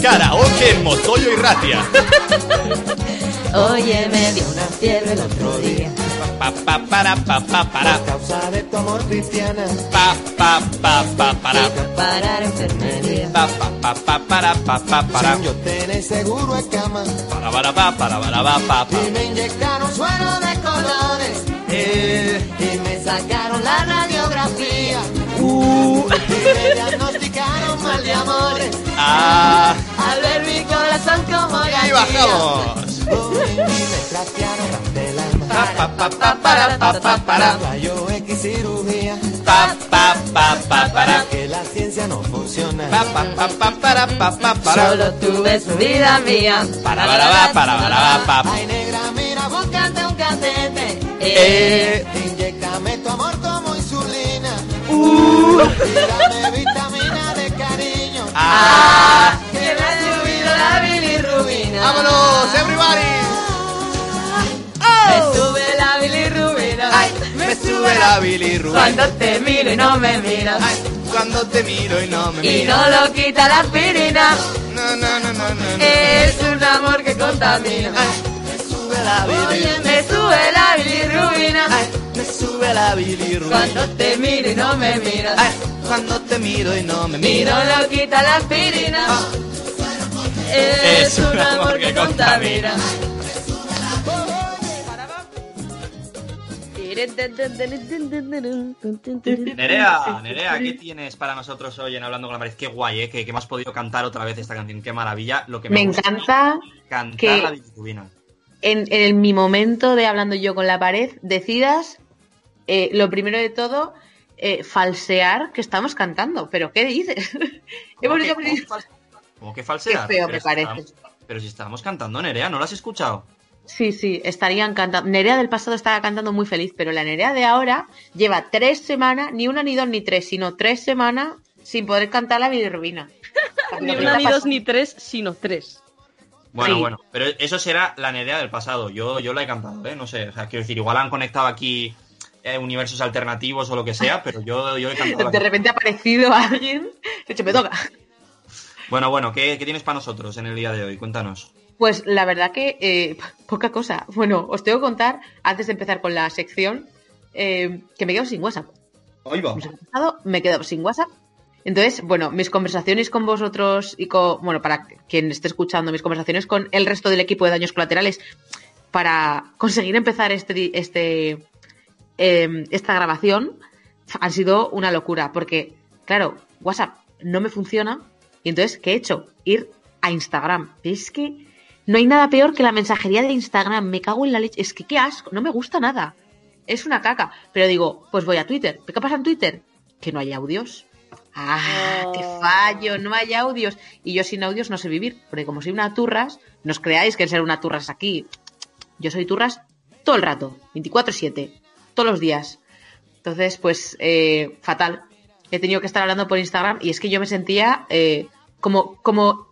Karaoke en Motoyo y Ratia. Oye, me dio una fiebre el otro día. Pa, pa, para, pa, pa, para. causa de tu amor cristiana. Pa, pa, pa, pa, para. Parar enfermería. Pa, pa, pa, pa, para, pa, pa, para. Sin yo tener seguro en cama. Para, para, pa, para, para, pa, pa, pa. Y me inyectaron suero de colores. Eh, Y me sacaron la radiografía. uh, Y me diagnosticaron mal de amores. ah, Al ver mi corazón como y gatilla. bajamos que la ciencia no funciona. Solo tú ves vida mía. Para para para Ay negra, mira, búscate un candente. Eh. eh. Inyectame tu amor como insulina. Uh. Vitamina de cariño. Ah bilirrubina. ¡Vámonos, everybody! Me sube la bilirrubina. Ay, Me sube la bilirrubina. Cuando te miro y no me miras. Cuando te miro y no me Y miras. no lo quita la aspirina. No, no, no, no, no. Es un amor que contamina. Me sube la Oye, me sube la bilirrubina. Me sube la bilirrubina. Cuando te miro y no me miras. Ay, cuando te miro y no me Y miras. no lo quita la aspirina. Es un amor que contamina. Nerea, Nerea, ¿qué tienes para nosotros hoy en Hablando con la pared? Qué guay, ¿eh? Que, que hemos podido cantar otra vez esta canción. Qué maravilla. Lo que me, Me gusta encanta cantar que- la bilirrubina. en, en mi momento de hablando yo con la pared, decidas, eh, lo primero de todo, eh, falsear que estamos cantando. ¿Pero qué dices? Hemos ¿Cómo cómo que- que fal- ¿Cómo que falsear? Qué feo Pero me si parece. estábamos- Pero si estábamos cantando, Nerea, ¿no lo has escuchado? Sí, sí, estarían cantando. Nerea del pasado estaba cantando muy feliz, pero la Nerea de ahora lleva tres semanas, ni una, ni dos, ni tres, sino tres semanas sin poder cantar la bilirrubina. Ni una, ni dos, ni tres, sino tres. Bueno, Sí. bueno, pero eso será la Nerea del pasado. Yo, yo la he cantado, ¿eh? No sé, o sea, quiero decir, igual han conectado aquí eh, universos alternativos o lo que sea, pero yo, yo he cantado. De repente ha aparecido alguien. De hecho, me toca. Bueno, bueno, ¿qué, qué tienes para nosotros en el día de hoy? Cuéntanos. Pues la verdad que eh, poca cosa. Bueno, os tengo que contar, antes de empezar con la sección, eh, que me quedo sin WhatsApp. Ahí va. Me he quedado sin WhatsApp. Entonces, bueno, mis conversaciones con vosotros y con, bueno, para quien esté escuchando, mis conversaciones con el resto del equipo de daños colaterales para conseguir empezar este, este, eh, esta grabación han sido una locura, porque, claro, WhatsApp no me funciona y entonces, ¿qué he hecho? Ir a Instagram. Es que no hay nada peor que la mensajería de Instagram, me cago en la leche, es que qué asco, no me gusta nada. Es una caca. Pero digo, pues voy a Twitter. ¿Qué pasa en Twitter? Que no hay audios. ¡Ah! ¡Qué fallo! No hay audios. Y yo sin audios no sé vivir. Porque como soy una turras, no os creáis que ser una turras aquí. Yo soy turras todo el rato. 24-7. Todos los días. Entonces, pues, eh, fatal. He tenido que estar hablando por Instagram y es que yo me sentía eh, como, como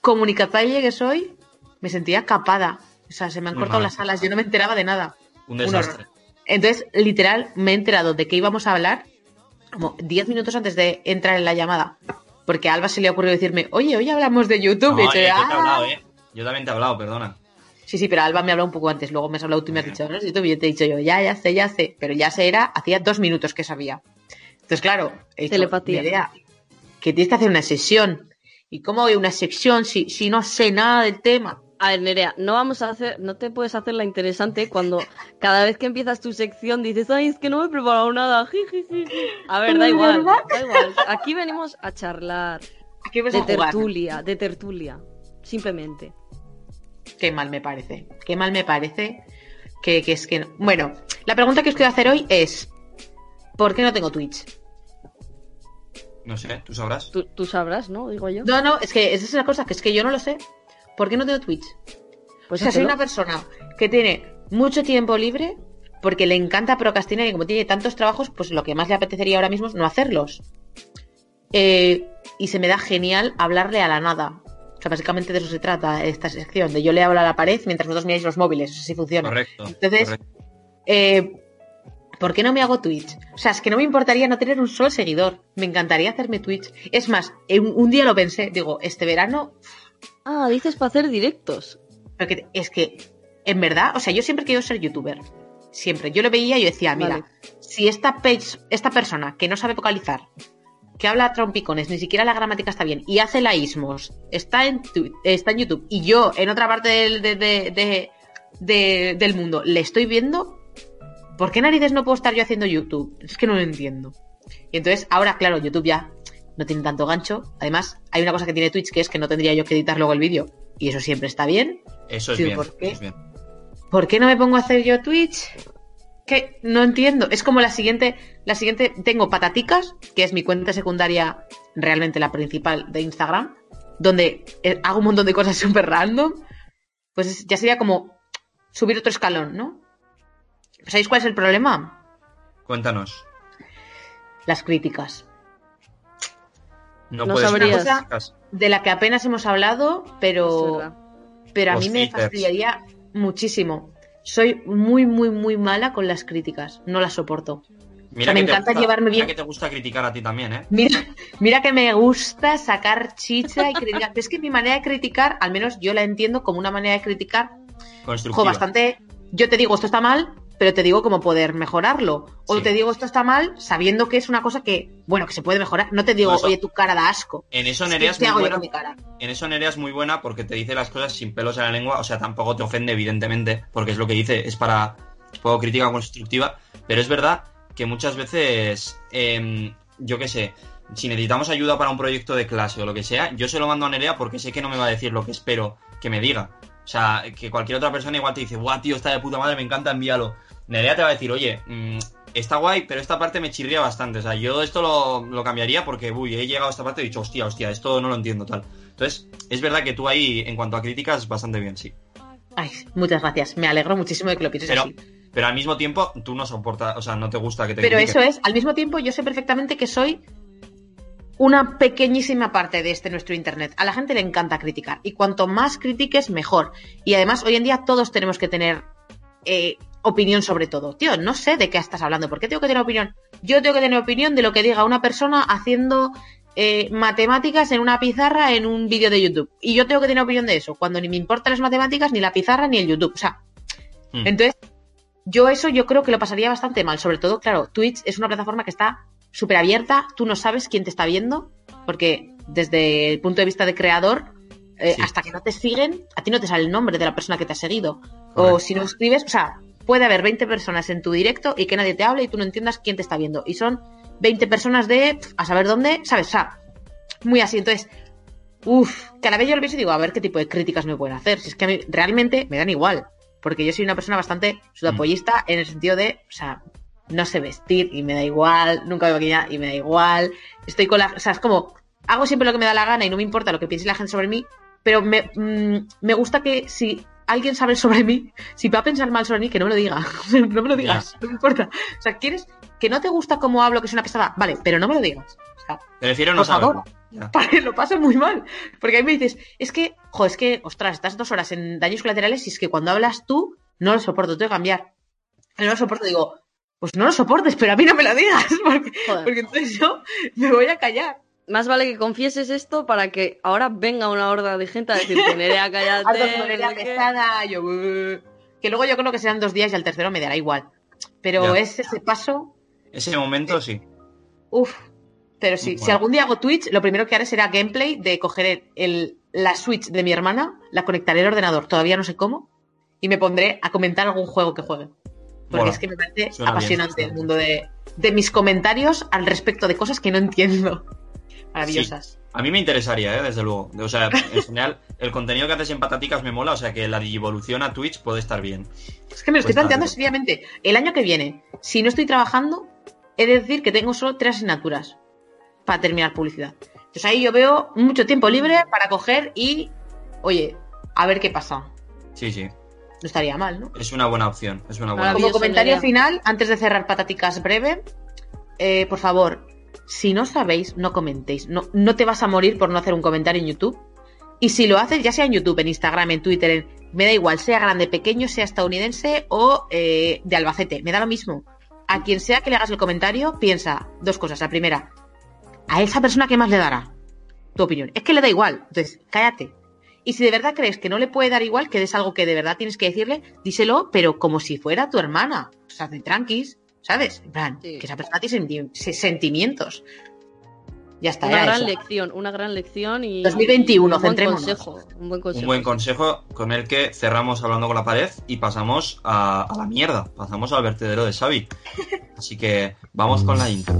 comunicatalle que soy, me sentía capada. O sea, se me han Muy cortado mal. las alas. Yo no me enteraba de nada. Un Un desastre. Entonces, literal, me he enterado de que íbamos a hablar como 10 minutos antes de entrar en la llamada. Porque a Alba se le ocurrió decirme, oye, hoy hablamos de YouTube. No, y yo, yo te he "Ah". hablado, ¿eh? Yo también te he hablado, perdona. Sí, sí, pero Alba me ha hablado un poco antes. Luego me has hablado tú y me has dicho, no, es YouTube. Y yo te he dicho yo, ya, ya sé, ya sé. Pero ya sé, era, hacía dos minutos que sabía. Entonces, claro, he dicho, Telepatía. "Nerea, que tienes que hacer una sesión. ¿Y cómo voy a una sección si, si no sé nada del tema? A ver, Nerea, no vamos a hacer, no te puedes hacer la interesante cuando cada vez que empiezas tu sección dices, ay, es que no me he preparado nada. ji, ji, ji, ji". A ver, da ¿Es igual, da igual. Aquí venimos a charlar. Aquí de a tertulia, de tertulia. Simplemente. Qué mal me parece. Qué mal me parece que, que es que no. Bueno, la pregunta que os quiero hacer hoy es: ¿por qué no tengo Twitch? No sé, ¿tú sabrás? Tú, tú sabrás, ¿no? Digo yo. No, no, es que esa es la cosa, que es que yo no lo sé. ¿Por qué no tengo Twitch? Pues o sea, soy una persona que tiene mucho tiempo libre porque le encanta procrastinar y como tiene tantos trabajos, pues lo que más le apetecería ahora mismo es no hacerlos. Eh, y se me da genial hablarle a la nada. O sea, básicamente de eso se trata esta sección, de yo le hablo a la pared mientras vosotros miráis los móviles, eso sí funciona. Correcto. Entonces, correcto. Eh, ¿Por qué no me hago Twitch? O sea, es que no me importaría no tener un solo seguidor. Me encantaría hacerme Twitch. Es más, eh, un, un día lo pensé. Digo, este verano. Ah, dices para hacer directos. pero que- es que, en verdad, o sea, yo siempre quiero ser youtuber. Siempre. Yo lo veía y yo decía, mira, Vale. si esta page, esta persona que no sabe vocalizar, que habla trompicones, ni siquiera la gramática está bien, y hace laísmos, está en, tu- está en YouTube, y yo en otra parte del, de- de- de- de- del mundo le estoy viendo, ¿por qué narices no puedo estar yo haciendo YouTube? Es que no lo entiendo. Y entonces, ahora, claro, YouTube ya no tiene tanto gancho. Además, hay una cosa que tiene Twitch que es que no tendría yo que editar luego el vídeo. Y eso siempre está bien. Eso es bien. ¿por qué? es bien. ¿Por qué no me pongo a hacer yo Twitch? Que no entiendo. Es como la siguiente, la siguiente, tengo Pataticas, que es mi cuenta secundaria, realmente la principal de Instagram, donde eh, hago un montón de cosas súper random. Pues es- ya sería como subir otro escalón, ¿no? ¿Sabéis cuál es el problema? Cuéntanos. Las críticas. No, No puedes sabrías. hacer críticas. De la que apenas hemos hablado, pero, pero a Los mí me haters. fastidiaría muchísimo. Soy muy, muy, muy mala con las críticas. No las soporto. Mira me encanta gusta- llevarme mira bien. que te gusta criticar a ti también, ¿eh? Mira, mira que me gusta sacar chicha y criticar. Pero es que mi manera de criticar, al menos yo la entiendo como una manera de criticar, Constructiva. jo, bastante. Yo te digo esto está mal, pero te digo cómo poder mejorarlo. O Sí. te digo esto está mal, sabiendo que es una cosa que, bueno, que se puede mejorar. No te digo, No, eso- oye, tu cara da asco. En eso Es que, Nerea es ¿Qué muy buena. En eso Nerea es muy buena porque te dice las cosas sin pelos en la lengua, o sea, tampoco te ofende, evidentemente, porque es lo que dice, es para poco crítica constructiva, pero es verdad que muchas veces, em, yo qué sé, si necesitamos ayuda para un proyecto de clase o lo que sea, yo se lo mando a Nerea porque sé que no me va a decir lo que espero que me diga. O sea, que cualquier otra persona igual te dice, guau, tío, está de puta madre, me encanta, envíalo. Nerea te va a decir, oye, mm, está guay, pero esta parte me chirría bastante. O sea, yo esto lo, lo cambiaría porque, uy, he llegado a esta parte y he dicho, hostia, hostia, esto no lo entiendo tal. Entonces, es verdad que tú ahí, en cuanto a críticas, bastante bien, sí. Ay, muchas gracias. Me alegro muchísimo de que lo pienses Pero, así. pero al mismo tiempo, tú no soportas, o sea, no te gusta que te Pero eso es, al mismo tiempo yo sé perfectamente que soy una pequeñísima parte de este nuestro Internet. A la gente le encanta criticar. Y cuanto más critiques, mejor. Y además, hoy en día todos tenemos que tener eh, opinión sobre todo. Tío, no sé de qué estás hablando. ¿Por qué tengo que tener opinión? Yo tengo que tener opinión de lo que diga una persona haciendo eh, matemáticas en una pizarra en un vídeo de YouTube. Y yo tengo que tener opinión de eso, cuando ni me importan las matemáticas, ni la pizarra, ni el YouTube. O sea, Mm. entonces, yo eso yo creo que lo pasaría bastante mal. Sobre todo, claro, Twitch es una plataforma que está súper abierta, tú no sabes quién te está viendo, porque desde el punto de vista de creador, eh, Sí. hasta que no te siguen, a ti no te sale el nombre de la persona que te ha seguido. O si no escribes, o sea, puede haber 20 personas en tu directo y que nadie te hable y tú no entiendas quién te está viendo. Y son 20 personas de a saber dónde, ¿sabes? O sea, muy así. Entonces, uff, que a la vez yo lo pienso y digo, a ver qué tipo de críticas me pueden hacer. Si es que a mí realmente me dan igual. Porque yo soy una persona bastante sudapollista en el sentido de, o sea, no sé vestir y me da igual, nunca me maquillar y me da igual. Estoy con la. O sea, es como, hago siempre lo que me da la gana y no me importa lo que piense la gente sobre mí, pero me, mm, me gusta que si alguien sabe sobre mí, si va a pensar mal sobre mí, que no me lo diga. no me lo digas, no me importa. O sea, ¿quieres que no te gusta cómo hablo, que es una pesada? Vale, pero no me lo digas. O sea, Prefiero no saberlo. Ya. Vale, lo paso muy mal. Porque a mí me dices, es que, jo, es que, ostras, estás dos horas en daños colaterales y es que cuando hablas tú, no lo soporto, tengo que cambiar. No lo soporto, digo, pues no lo soportes, pero a mí no me lo digas, porque, porque entonces yo me voy a callar. Más vale que confieses esto para que ahora venga una horda de gente a decirte, Nerea, cállate. Alto como Nerea no sé qué". pesada, yo, "Uh". que luego yo creo que serán dos días y al tercero me dará igual. Pero Ya. es ese paso, Ese momento sí. uff. Pero sí, si algún día hago Twitch, lo primero que haré será gameplay de coger el, la Switch de mi hermana, la conectaré al ordenador, todavía no sé cómo, y me pondré a comentar algún juego que juegue. Porque es que me parece bien, apasionante el mundo de, de mis comentarios al respecto de cosas que no entiendo. Maravillosas. A mí me interesaría, ¿eh? desde luego. O sea, en general, el contenido que haces en Pataticas me mola, o sea que la evolución a Twitch puede estar bien. Es que me lo estoy Pues planteando seriamente. El año que viene, si no estoy trabajando, he de decir que tengo solo tres asignaturas para terminar publicidad. Entonces ahí yo veo mucho tiempo libre para coger y, oye, a ver qué pasa. Sí, sí. No estaría mal, ¿no? Es una buena opción. Es una buena Como comentario final, antes de cerrar Pataticas breve, eh, por favor, si no sabéis, no comentéis. No, no te vas a morir por no hacer un comentario en YouTube. Y si lo haces, ya sea en YouTube, en Instagram, en Twitter, en- me da igual, sea grande, pequeño, sea estadounidense o eh, de Albacete, me da lo mismo. A quien sea que le hagas el comentario, piensa dos cosas. La primera, a esa persona que más le dará tu opinión. Es que le da igual, entonces cállate. Y si de verdad crees que no le puede dar igual, que es algo que de verdad tienes que decirle, díselo, pero como si fuera tu hermana. O sea, de tranquis, ¿sabes? En plan, Sí. que esa persona tiene senti- se- sentimientos. Ya está, Una gran eso. lección, una gran lección y. 2021, y un buen centrémonos. consejo. Un buen consejo. Un buen consejo con el que cerramos hablando con la pared y pasamos a, a la mierda. Pasamos al vertedero de Xavi. Así que vamos con la intro.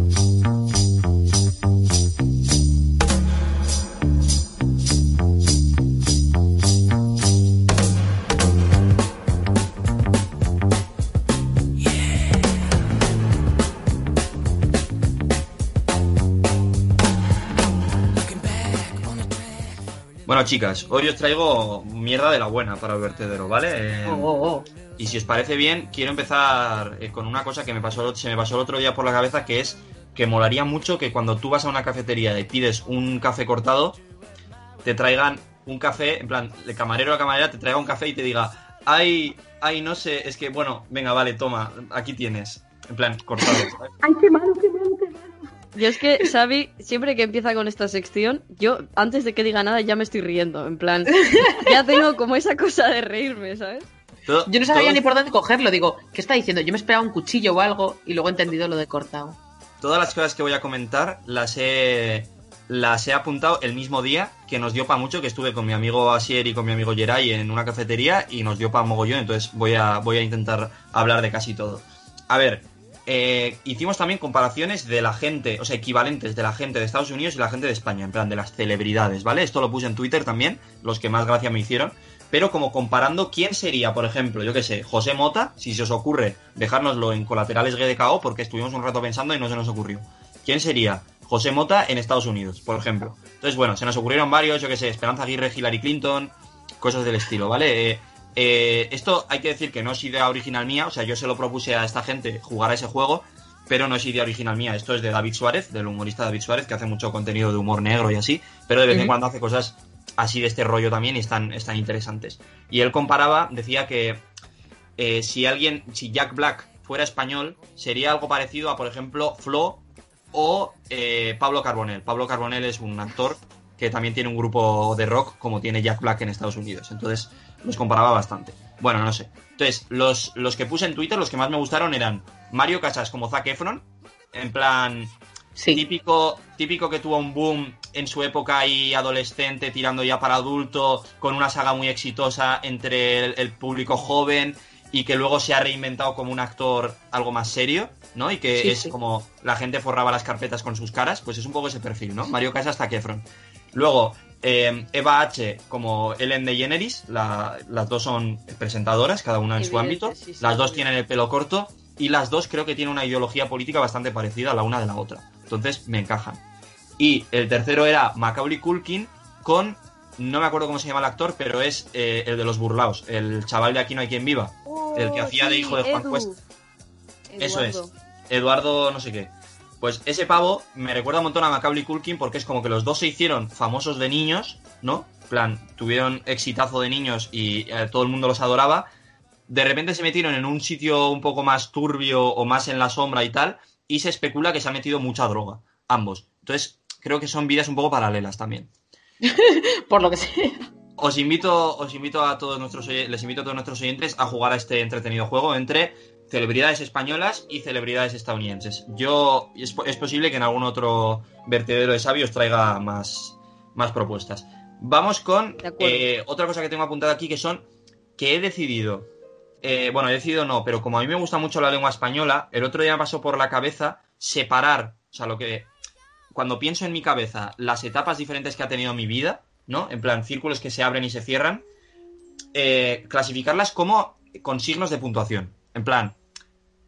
Bueno, chicas, hoy os traigo mierda de la buena para el vertedero, ¿vale? Eh, Oh, oh, oh. Y si os parece bien, quiero empezar eh, con una cosa que me pasó, se me pasó el otro día por la cabeza, que es que molaría mucho que cuando tú vas a una cafetería y pides un café cortado, te traigan un café, en plan, el camarero o la camarera te traiga un café y te diga, ay, ay, no sé, es que, bueno, venga, vale, toma, aquí tienes. En plan, cortado. ¿sabes? Ay, qué malo, qué malo, qué malo. Yo es que, Xavi, siempre que empieza con esta sección, yo antes de que diga nada ya me estoy riendo. En plan, ya tengo como esa cosa de reírme, ¿sabes? Todo- Yo no sabía todo- ni por dónde cogerlo. Digo, ¿qué está diciendo? Yo me esperaba un cuchillo o algo y luego he entendido lo de cortado. Todas las cosas que voy a comentar las he, las he apuntado el mismo día que nos dio para mucho, que estuve con mi amigo Asier y con mi amigo Geray en una cafetería y nos dio para mogollón, entonces voy a, voy a intentar hablar de casi todo. A ver, eh, hicimos también comparaciones de la gente, o sea, equivalentes de la gente de Estados Unidos y la gente de España, en plan de las celebridades, ¿vale? Esto lo puse en Twitter también, los que más gracia me hicieron, pero como comparando quién sería, por ejemplo, yo que sé, José Mota, si se os ocurre, dejárnoslo en colaterales GDKO, porque estuvimos un rato pensando y no se nos ocurrió. ¿Quién sería José Mota en Estados Unidos, por ejemplo? Entonces, bueno, se nos ocurrieron varios, yo que sé, Esperanza Aguirre, Hillary Clinton, cosas del estilo, ¿vale? Eh, eh, esto hay que decir que no es idea original mía, o sea, yo se lo propuse a esta gente jugar a ese juego pero no es idea original mía. Esto es de David Suárez, del humorista David Suárez, que hace mucho contenido de humor negro y así, pero de vez en cuando hace cosas así de este rollo también y están, están interesantes. Y él comparaba, decía que eh, si alguien, si Jack Black fuera español, sería algo parecido a, por ejemplo, Flo o eh, Pablo Carbonell. Pablo Carbonell es un actor que también tiene un grupo de rock como tiene Jack Black en Estados Unidos. Entonces los comparaba bastante. Bueno, no sé. Entonces, los, los que puse en Twitter, los que más me gustaron eran Mario Casas como Zac Efron, en plan típico, típico que tuvo un boom en su época ahí adolescente, tirando ya para adulto, con una saga muy exitosa entre el, el público joven y que luego se ha reinventado como un actor algo más serio, ¿no? Y que Sí, es sí. como la gente forraba las carpetas con sus caras, pues es un poco ese perfil, ¿no? Mario Casas hasta Efron. Luego, eh, Eva H. como Ellen DeGeneres, la- las dos son presentadoras, cada una en su ámbito. sí, sí, las dos tienen el pelo corto y las dos creo que tienen una ideología política bastante parecida a la una de la otra. Entonces me encajan. Y el tercero era Macaulay Culkin con, no me acuerdo cómo se llama el actor, pero es eh, el de los burlaos, el chaval de Aquí no hay quien viva, el que Oh, hacía de hijo de Juan Edu. Cuesta. Eso es. Eduardo no sé qué. Pues ese pavo me recuerda un montón a Macaulay Culkin porque es como que los dos se hicieron famosos de niños, ¿no? En plan, tuvieron exitazo de niños y eh, todo el mundo los adoraba. De repente se metieron en un sitio un poco más turbio o más en la sombra y tal, y se especula que se ha metido mucha droga, ambos. Entonces, creo que son vidas un poco paralelas también. Por lo que sea. Os invito, os invito a todos nuestros les invito a todos nuestros oyentes a jugar a este entretenido juego entre celebridades españolas y celebridades estadounidenses. Yo es, es posible que en algún otro vertedero de sabios traiga más, más propuestas. Vamos con eh, otra cosa que tengo apuntada aquí que son que he decidido. eh, bueno, he decidido no, pero como a mí me gusta mucho la lengua española, el otro día me pasó por la cabeza separar, o sea, lo que cuando pienso en mi cabeza las etapas diferentes que ha tenido mi vida, ¿no? En plan, círculos que se abren y se cierran, eh, clasificarlas como con signos de puntuación. En plan,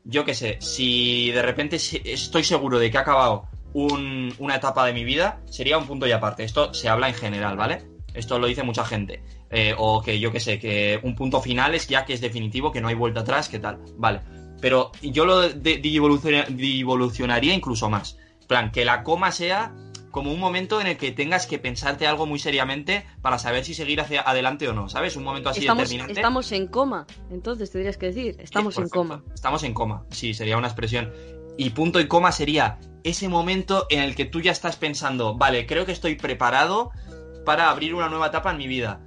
yo qué sé, si de repente estoy seguro de que ha acabado un- una etapa de mi vida, sería un punto y aparte. Esto se habla en general, ¿vale? Esto lo dice mucha gente. Eh, o que yo qué sé, que un punto final es ya que es definitivo, que no hay vuelta atrás, que tal. Vale. Pero yo lo de- divoluciona- divolucionaría incluso más. Plan, que la coma sea como un momento en el que tengas que pensarte algo muy seriamente para saber si seguir hacia adelante o no, ¿sabes? Un momento así Estamos, determinante. estamos en coma, entonces tendrías que decir, estamos en coma. Estamos en coma, sí, sería una expresión. Y punto y coma sería ese momento en el que tú ya estás pensando, vale, creo que estoy preparado para abrir una nueva etapa en mi vida.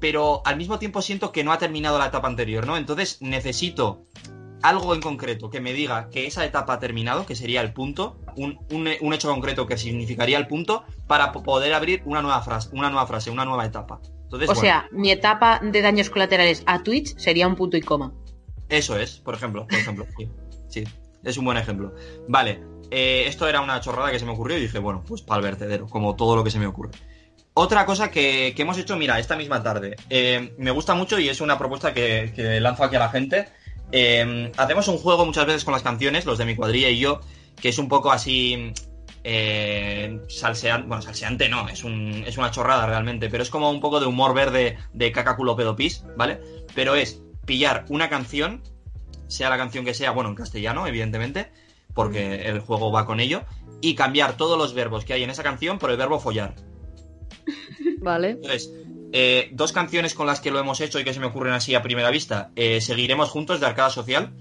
Pero al mismo tiempo siento que no ha terminado la etapa anterior, ¿no? Entonces necesito algo en concreto que me diga que esa etapa ha terminado, que sería el punto, un, un- un hecho concreto que significaría el punto, para po- poder abrir una nueva frase, una nueva frase, una nueva etapa. Entonces, O bueno, sea, mi etapa de daños colaterales a Twitch sería un punto y coma. Eso es, por ejemplo, por ejemplo, sí, sí, es un buen ejemplo. Vale, eh, esto era una chorrada que se me ocurrió y dije, bueno, pues para el vertedero, como todo lo que se me ocurre. Otra cosa que, que hemos hecho, mira, esta misma tarde, eh, me gusta mucho y es una propuesta que, que lanzo aquí a la gente. Eh, hacemos un juego muchas veces con las canciones, los de mi cuadrilla y yo, que es un poco así eh, salseante, bueno, salseante no, es, un, es una chorrada realmente, pero es como un poco de humor verde de caca culo pedo pis, ¿vale? Pero es pillar una canción, sea la canción que sea, bueno, en castellano, evidentemente, porque el juego va con ello, y cambiar todos los verbos que hay en esa canción por el verbo follar. Vale. Entonces, eh, dos canciones con las que lo hemos hecho y que se me ocurren así a primera vista. eh, Seguiremos juntos de Arcada Social,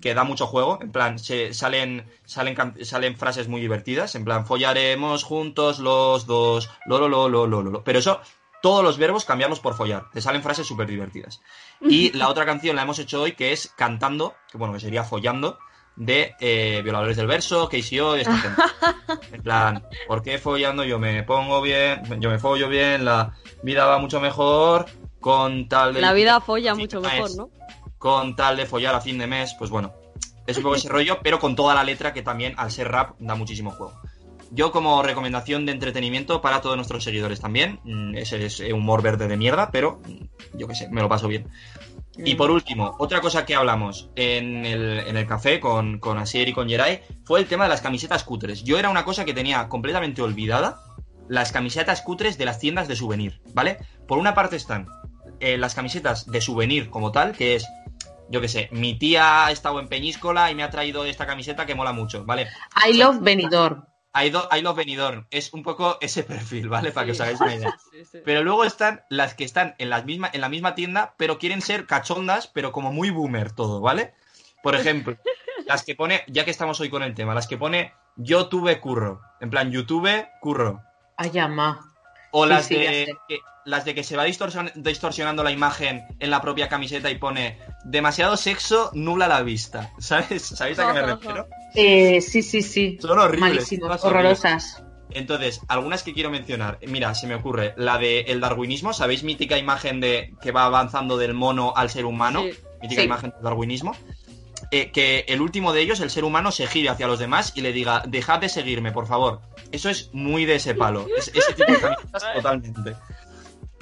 que da mucho juego. En plan, se, salen, salen, salen frases muy divertidas. En plan, follaremos juntos los dos. Lo, lo, lo, lo, lo, lo, lo. Pero eso, todos los verbos cambiarlos por follar. Te salen frases súper divertidas. Y la otra canción la hemos hecho hoy, que es Cantando, que bueno, que sería follando, de eh, Violadores del Verso, KCO y esta gente. En plan, ¿por qué follando yo me pongo bien, yo me follo bien, la vida va mucho mejor con tal de... La vida folla mucho mejor, ¿no? Con tal de follar a fin de mes, pues bueno, es un poco ese rollo, pero con toda la letra que también, al ser rap, da muchísimo juego. Yo como recomendación de entretenimiento para todos nuestros seguidores también, mm, ese es humor verde de mierda, pero mm, yo qué sé, me lo paso bien. Y por último, otra cosa que hablamos en el, en el café con, con Asier y con Geray fue el tema de las camisetas cutres. Yo era una cosa que tenía completamente olvidada, las camisetas cutres de las tiendas de souvenir, ¿vale? Por una parte están eh, las camisetas de souvenir como tal, que es yo qué sé, mi tía ha estado en Peñíscola y me ha traído esta camiseta que mola mucho, ¿vale? I love Benidorm. I, do- I love Benidorm. Es un poco ese perfil, ¿vale? Para que os hagáis una idea. Pero luego están las que están en, las misma, en la misma tienda, pero quieren ser cachondas, pero como muy boomer todo, ¿vale? Por ejemplo, las que pone, ya que estamos hoy con el tema, las que pone yo tuve curro. En plan, YouTube curro. Ay, ama. O Sí, las, sí, de, que, las de que se va distorsion- distorsionando la imagen en la propia camiseta y pone demasiado sexo nubla la vista. ¿Sabes? ¿Sabéis a qué me refiero? Eh, sí, sí, sí. Son horribles. Malísimas, horrorosas. Entonces, algunas que quiero mencionar. Mira, se me ocurre. La de el darwinismo. ¿Sabéis mítica imagen de que va avanzando del mono al ser humano? Sí. Mítica Sí. imagen del darwinismo. Eh, que el último de ellos, el ser humano, se gire hacia los demás y le diga, dejad de seguirme, por favor. Eso es muy de ese palo. Es- ese tipo de camisetas totalmente.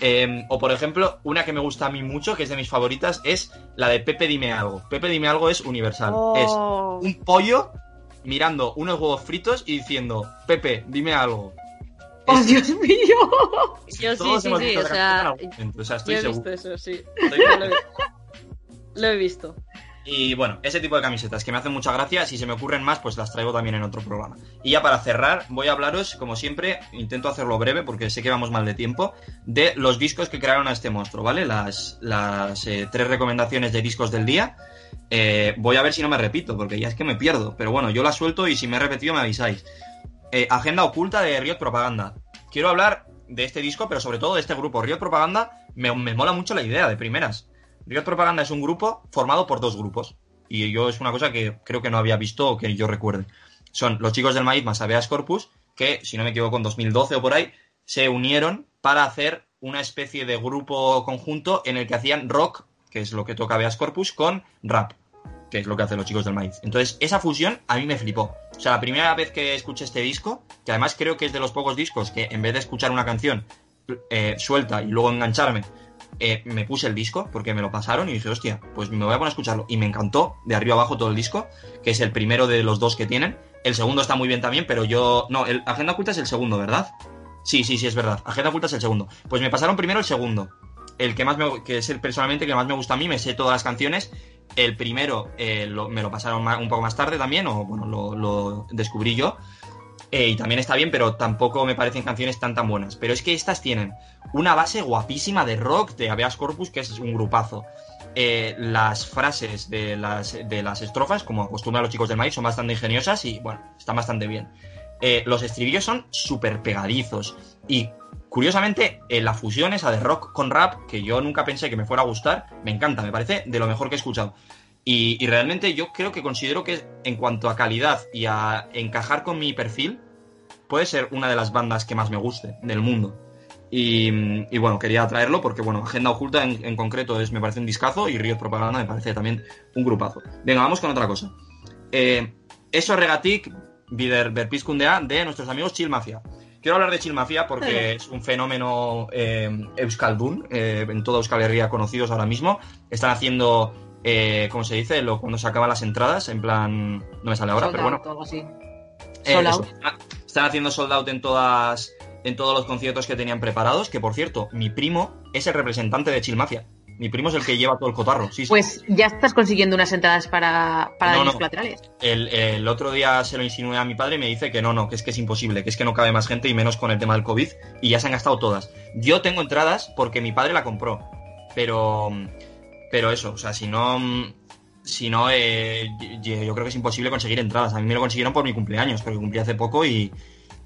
Eh, o por ejemplo, una que me gusta a mí mucho, que es de mis favoritas, es la de Pepe Dime Algo. Pepe Dime Algo es universal. Es Oh. un pollo mirando unos huevos fritos y diciendo, Pepe, dime algo. ¡Oh, Es- Dios mío! Yo sí, todos sí, sí, o sea, o sea, estoy Yo he seguro. visto eso, sí. Estoy Lo he, lo he visto. Y bueno, ese tipo de camisetas que me hacen mucha gracia, si se me ocurren más, pues las traigo también en otro programa. Y ya para cerrar, voy a hablaros, como siempre, intento hacerlo breve porque sé que vamos mal de tiempo, de los discos que crearon a este monstruo, ¿vale? Las, las eh, tres recomendaciones de discos del día. Eh, voy a ver si no me repito, porque ya es que me pierdo. Pero bueno, yo las suelto y si me he repetido me avisáis. Eh, Agenda oculta de Riot Propaganda. Quiero hablar de este disco, pero sobre todo de este grupo. Riot Propaganda me, me mola mucho la idea de primeras. Riot Propaganda es un grupo formado por dos grupos. Y yo es una cosa que creo que no había visto o que yo recuerde. Son los chicos del maíz más Habeas Corpus, que, si no me equivoco, en 2012 o por ahí, se unieron para hacer una especie de grupo conjunto en el que hacían rock, que es lo que toca Habeas Corpus, con rap, que es lo que hacen los chicos del maíz. Entonces, esa fusión a mí me flipó. O sea, la primera vez que escuché este disco, que además creo que es de los pocos discos que en vez de escuchar una canción eh, suelta y luego engancharme, eh, me puse el disco porque me lo pasaron y dije, hostia, pues me voy a poner a escucharlo. Y me encantó, de arriba abajo todo el disco, que es el primero de los dos que tienen. El segundo está muy bien también, pero yo... No, el Agenda Oculta es el segundo, ¿verdad? Sí, sí, sí, es verdad. Agenda Oculta es el segundo. Pues me pasaron primero el segundo. El que más me... que es el personalmente que más me gusta a mí, me sé todas las canciones. El primero eh, lo- me lo pasaron un poco más tarde también, o bueno, lo descubrí yo. Eh, y también está bien, pero tampoco me parecen canciones tan tan buenas. Pero es que estas tienen una base guapísima de rock de Habeas Corpus, que es un grupazo. Eh, las frases de las, de las estrofas, como acostumbran los chicos del maíz, son bastante ingeniosas y bueno, están bastante bien. Eh, los estribillos son súper pegadizos. Y curiosamente, la fusión esa de rock con rap, que yo nunca pensé que me fuera a gustar, me encanta, me parece de lo mejor que he escuchado. Y, y realmente yo creo que considero que en cuanto a calidad y a encajar con mi perfil, puede ser una de las bandas que más me guste del mundo. Y, y bueno, quería traerlo porque, bueno, Agenda Oculta en, en concreto es, me parece un discazo y Riot Propaganda me parece también un grupazo. Venga, vamos con otra cosa. Eh, eso Regatic, Vider Berpiskundea, de nuestros amigos Chill Mafia. Quiero hablar de Chill Mafia porque es un fenómeno eh, Euskaldun, eh, en toda Euskal Herria conocidos ahora mismo. Están haciendo, eh, ¿cómo se dice? Lo, cuando se acaban las entradas, en plan, no me sale ahora, Sold pero bueno. out o algo así. Eh, Sold out. están- Están haciendo sold out en todas en todos los conciertos que tenían preparados, que por cierto, mi primo es el representante de Chill Mafia. Mi primo es el que lleva todo el cotarro. Sí, sí. Pues ya estás consiguiendo unas entradas para, para No, daños no. colaterales. El, el otro día se lo insinué a mi padre y me dice que no, no, que es que es imposible, que es que no cabe más gente y menos con el tema del COVID y ya se han gastado todas. Yo tengo entradas porque mi padre la compró, pero pero eso, o sea, si no si no eh, yo, yo creo que es imposible conseguir entradas. A mí me lo consiguieron por mi cumpleaños, porque cumplí hace poco y,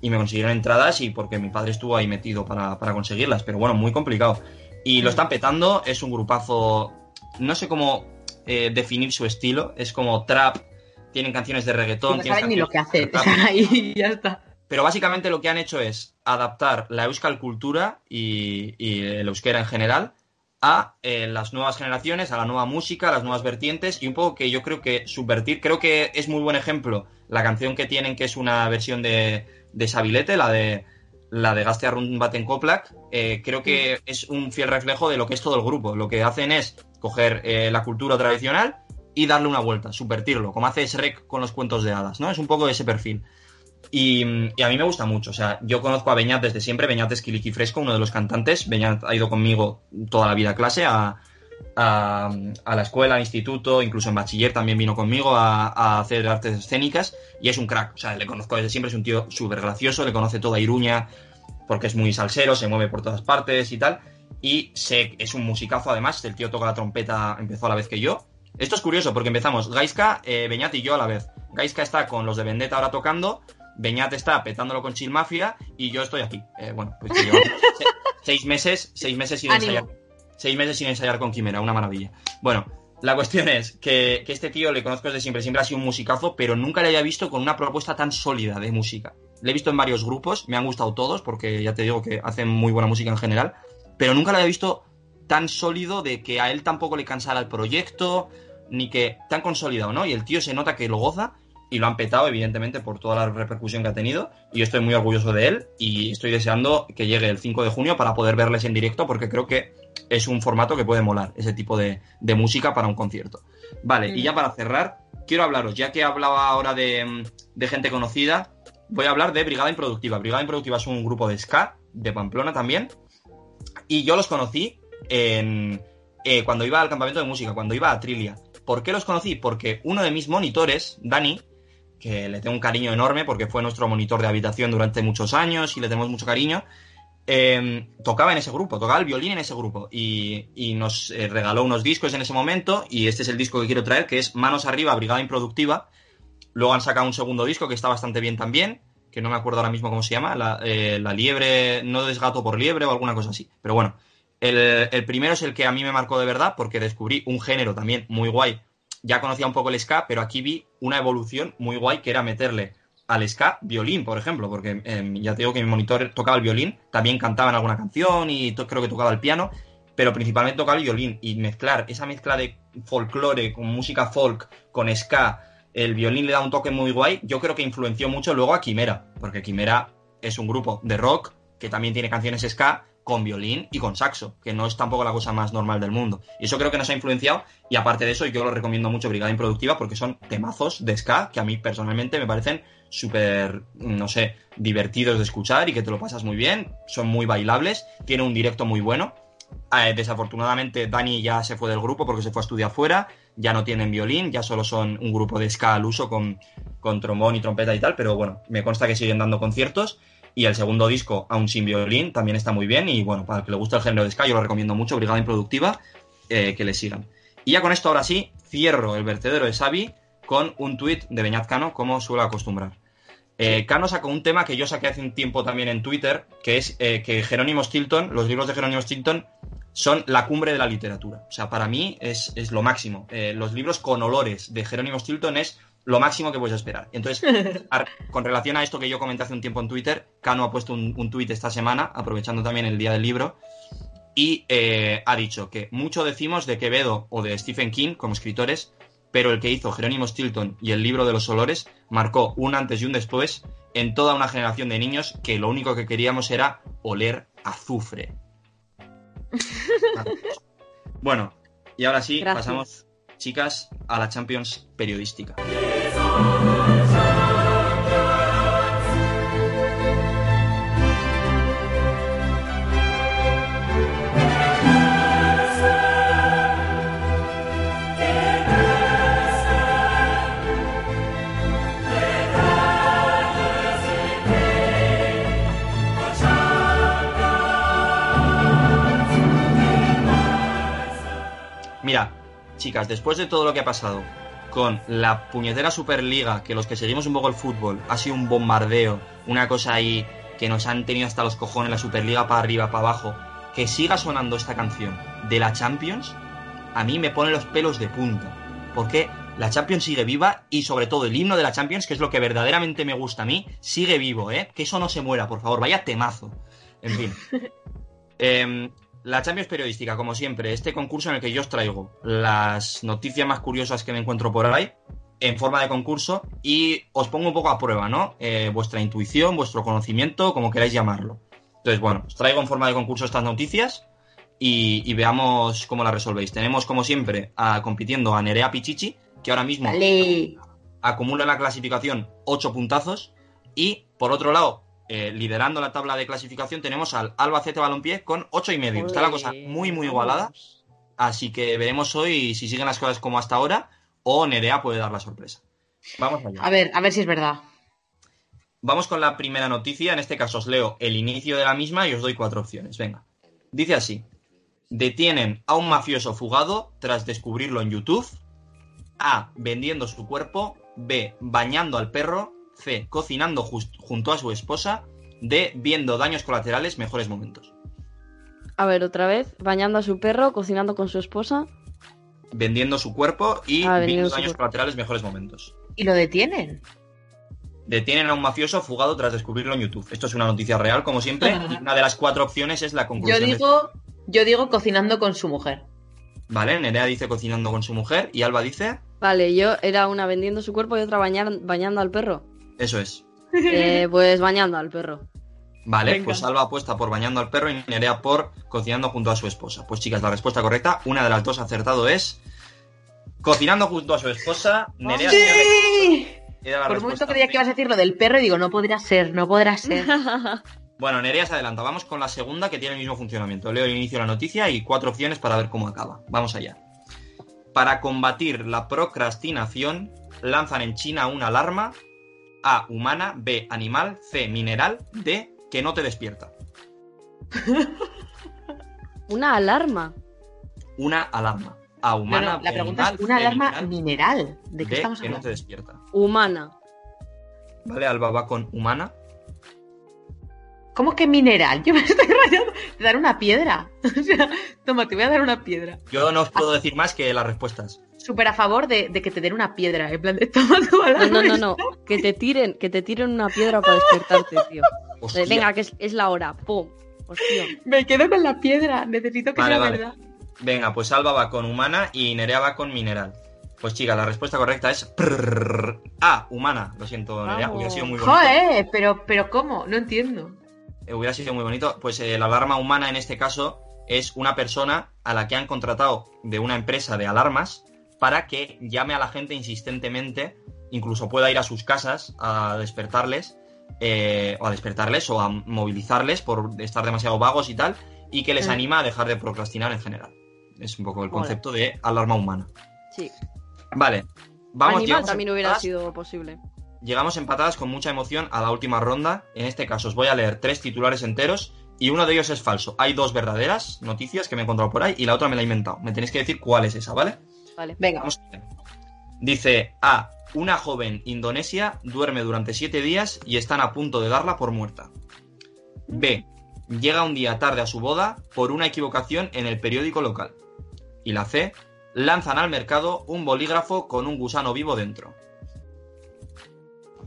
y me consiguieron entradas y porque mi padre estuvo ahí metido para, para conseguirlas, pero bueno, muy complicado. Y lo están petando, es un grupazo, no sé cómo eh, definir su estilo, es como trap, tienen canciones de reggaetón, no saben ni lo que hacen. ahí ya está. Pero básicamente lo que han hecho es adaptar la euskal cultura y, y el euskera en general a eh, las nuevas generaciones, a la nueva música, a las nuevas vertientes y un poco que yo creo que subvertir, creo que es muy buen ejemplo la canción que tienen que es una versión de, de Sabilete, la de la de Gastea Baten Koplak, eh, creo que es un fiel reflejo de lo que es todo el grupo. Lo que hacen es coger eh, la cultura tradicional y darle una vuelta, subvertirlo, como hace Shrek con los cuentos de hadas, ¿no? Es un poco ese perfil. Y, a mí me gusta mucho. O sea, yo conozco a Beñat desde siempre. Beñat es Kiliki Fresco, uno de los cantantes. Beñat ha ido conmigo toda la vida clase, a, a, a la escuela, al instituto, incluso en bachiller también vino conmigo a, hacer artes escénicas y es un crack. O sea, le conozco desde siempre, es un tío súper gracioso, le conoce toda Iruña porque es muy salsero, se mueve por todas partes y tal. Y es un musicazo además, el tío toca la trompeta, empezó a la vez que yo. Esto es curioso porque empezamos Gaiska, eh, Beñat y yo a la vez. Gaiska está con los de Vendetta ahora tocando, Beñat está petándolo con Chill Mafia y yo estoy aquí. Eh, bueno, pues seis meses, seis meses sin Ánimo. ensayar. Seis meses sin ensayar con Quimera, una maravilla. Bueno, la cuestión es que, que este tío le conozco desde siempre, siempre ha sido un musicazo, pero nunca le había visto con una propuesta tan sólida de música. Le he visto en varios grupos, me han gustado todos, porque ya te digo que hacen muy buena música en general, pero nunca le había visto tan sólido de que a él tampoco le cansara el proyecto, ni que tan consolidado, ¿no? Y el tío se nota que lo goza y lo han petado, evidentemente, por toda la repercusión que ha tenido. Y yo estoy muy orgulloso de él y estoy deseando que llegue el 5 de junio para poder verles en directo, porque creo que es un formato que puede molar, ese tipo de, de música para un concierto. Vale, y ya para cerrar, quiero hablaros, ya que hablaba ahora de, mm, de gente conocida, voy a hablar de Brigada Improductiva. Brigada Improductiva es un grupo de ska, de Pamplona también, y yo los conocí en, eh, cuando iba al campamento de música, cuando iba a Trilia. ¿Por qué los conocí? Porque uno de mis monitores, Dani, que le tengo un cariño enorme porque fue nuestro monitor de habitación durante muchos años y le tenemos mucho cariño, eh, tocaba en ese grupo, tocaba el violín en ese grupo y, y nos eh, regaló unos discos en ese momento y este es el disco que quiero traer, que es Manos Arriba, Brigada Improductiva. Luego han sacado un segundo disco que está bastante bien también, que no me acuerdo ahora mismo cómo se llama, la, eh, liebre, no es gato por liebre o alguna cosa así. Pero bueno, el, el primero es el que a mí me marcó de verdad porque descubrí un género también muy guay. Ya conocía un poco el ska, pero aquí vi una evolución muy guay que era meterle al ska violín, por ejemplo, porque eh, ya te digo que mi monitor tocaba el violín, también cantaba en alguna canción y creo que tocaba el piano, pero principalmente tocaba el violín y mezclar esa mezcla de folclore con música folk, con ska, el violín le da un toque muy guay, yo creo que influenció mucho luego a Quimera, porque Quimera es un grupo de rock que también tiene canciones ska con violín y con saxo, que no es tampoco la cosa más normal del mundo. Y eso creo que nos ha influenciado y aparte de eso yo lo recomiendo mucho Brigada Improductiva porque son temazos de ska que a mí personalmente me parecen súper, no sé, divertidos de escuchar y que te lo pasas muy bien, son muy bailables, tiene un directo muy bueno. Eh, desafortunadamente Dani ya se fue del grupo porque se fue a estudiar fuera, ya no tienen violín, ya solo son un grupo de ska al uso con, con trombón y trompeta y tal, pero bueno, me consta que siguen dando conciertos. Y el segundo disco, aún sin violín, también está muy bien. Y bueno, para el que le gusta el género de ska, yo lo recomiendo mucho, Brigada Improductiva, eh, que le sigan. Y ya con esto, ahora sí, cierro el vertedero de Xavi con un tuit de Beñat Cano, como suelo acostumbrar. Eh, Cano sacó un tema que yo saqué hace un tiempo también en Twitter, que es eh, que Jerónimo Stilton, los libros de Jerónimo Stilton, son la cumbre de la literatura. O sea, para mí es, es lo máximo. Eh, los libros con olores de Jerónimo Stilton es lo máximo que puedes esperar. Entonces, con relación a esto que yo comenté hace un tiempo en Twitter, Cano ha puesto un, un tuit esta semana, aprovechando también el día del libro, y eh, ha dicho que mucho decimos de Quevedo o de Stephen King como escritores, pero el que hizo Jerónimo Stilton y el libro de los olores marcó un antes y un después en toda una generación de niños que lo único que queríamos era oler azufre. Bueno, y ahora sí, Gracias. pasamos, chicas, a la Champions periodística. Mira, chicas, después de todo lo que ha pasado con la puñetera Superliga, que los que seguimos un poco el fútbol, ha sido un bombardeo, una cosa ahí que nos han tenido hasta los cojones, la Superliga para arriba, para abajo, que siga sonando esta canción de la Champions, a mí me pone los pelos de punta. Porque la Champions sigue viva y sobre todo el himno de la Champions, que es lo que verdaderamente me gusta a mí, sigue vivo, ¿eh? Que eso no se muera, por favor, vaya temazo. En fin. Em, la Champions Periodística, como siempre, este concurso en el que yo os traigo las noticias más curiosas que me encuentro por ahí en forma de concurso y os pongo un poco a prueba, ¿no? Eh, vuestra intuición, vuestro conocimiento, como queráis llamarlo. Entonces, bueno, os traigo en forma de concurso estas noticias y, y veamos cómo las resolvéis. Tenemos, como siempre, a, compitiendo a Nerea Pichichi, que ahora mismo acumula en la clasificación 8 puntazos. Y por otro lado, eh, liderando la tabla de clasificación, tenemos al Albacete Balompié con 8 y medio. Está la cosa muy, muy igualada. Así que veremos hoy si siguen las cosas como hasta ahora o Nerea puede dar la sorpresa. Vamos allá. A ver, a ver si es verdad. Vamos con la primera noticia. En este caso os leo el inicio de la misma y os doy cuatro opciones. Venga. Dice así. Detienen a un mafioso fugado tras descubrirlo en YouTube. A. Vendiendo su cuerpo. B. Bañando al perro. C. Cocinando junto a su esposa. D. Viendo daños colaterales, mejores momentos. A ver, otra vez, bañando a su perro, cocinando con su esposa. Vendiendo su cuerpo y Ah, viendo daños cuerpo. colaterales, mejores momentos. Y lo detienen. Detienen a un mafioso fugado tras descubrirlo en YouTube. Esto es una noticia real, como siempre. y una de las cuatro opciones es la Yo conclusión. de- digo, yo digo cocinando con su mujer. Vale, Nerea dice cocinando con su mujer y Alba dice, Vale, yo era una vendiendo su cuerpo y otra bañar- bañando al perro. Eso es. Eh, pues bañando al perro. Vale, Venga. pues Alba apuesta por bañando al perro y Nerea por cocinando junto a su esposa. Pues chicas, la respuesta correcta, una de las dos acertado es cocinando junto a su esposa. Nerea ¡Sí! era la Por un momento respuesta creía que ibas a decir lo del perro y digo, no podrá ser, no podrá ser. Bueno, Nerea se adelanta. Vamos con la segunda que tiene el mismo funcionamiento. Leo el inicio de la noticia y cuatro opciones para ver cómo acaba. Vamos allá. Para combatir la procrastinación, lanzan en China una alarma A. Humana. B. Animal. C. Mineral. D. Que no te despierta. Una alarma. Una alarma. A. Humana. no, la B, pregunta animal, es una C, alarma mineral, mineral. ¿De qué D. estamos Que no hablando? te despierta. Humana. Vale, Alba va con humana. ¿Cómo que mineral? Yo me estoy rayando. Te dar una piedra. O sea, toma, te voy a dar una piedra. Yo no os puedo decir más que las respuestas. Súper a favor de, de que te den una piedra. En plan de toma tu No, no, no, no. Que te tiren, que te tiren una piedra para despertarte, tío. Hostia. Venga, que es, es la hora. Pum. Hostia. Me quedo con la piedra. Necesito que Vale, sea vale. verdad. Venga, pues Alba va con humana y Nerea va con mineral. Pues chicas, la respuesta correcta es prrrr. A, humana. Lo siento, Nerea, Vamos. hubiera sido muy bonito. Joder, pero, pero ¿cómo? No entiendo. Eh, Hubiera sido muy bonito. Pues eh, la alarma humana en este caso es una persona a la que han contratado de una empresa de alarmas para que llame a la gente insistentemente, incluso pueda ir a sus casas a despertarles, eh, o a despertarles o a movilizarles por estar demasiado vagos y tal, y que les Mm. anima a dejar de procrastinar en general. Es un poco el concepto de alarma humana. Sí. Vale. Vamos, Animal también hubiera sido posible. Llegamos empatadas con mucha emoción a la última ronda. En este caso os voy a leer tres titulares enteros y uno de ellos es falso. Hay dos verdaderas noticias que me he encontrado por ahí y la otra me la he inventado. Me tenéis que decir cuál es esa, ¿vale? Vale. Venga. Vamos. Dice A. Una joven indonesia duerme durante siete días y están a punto de darla por muerta. B. Llega un día tarde a su boda por una equivocación en el periódico local. Y la C. Lanzan al mercado un bolígrafo con un gusano vivo dentro.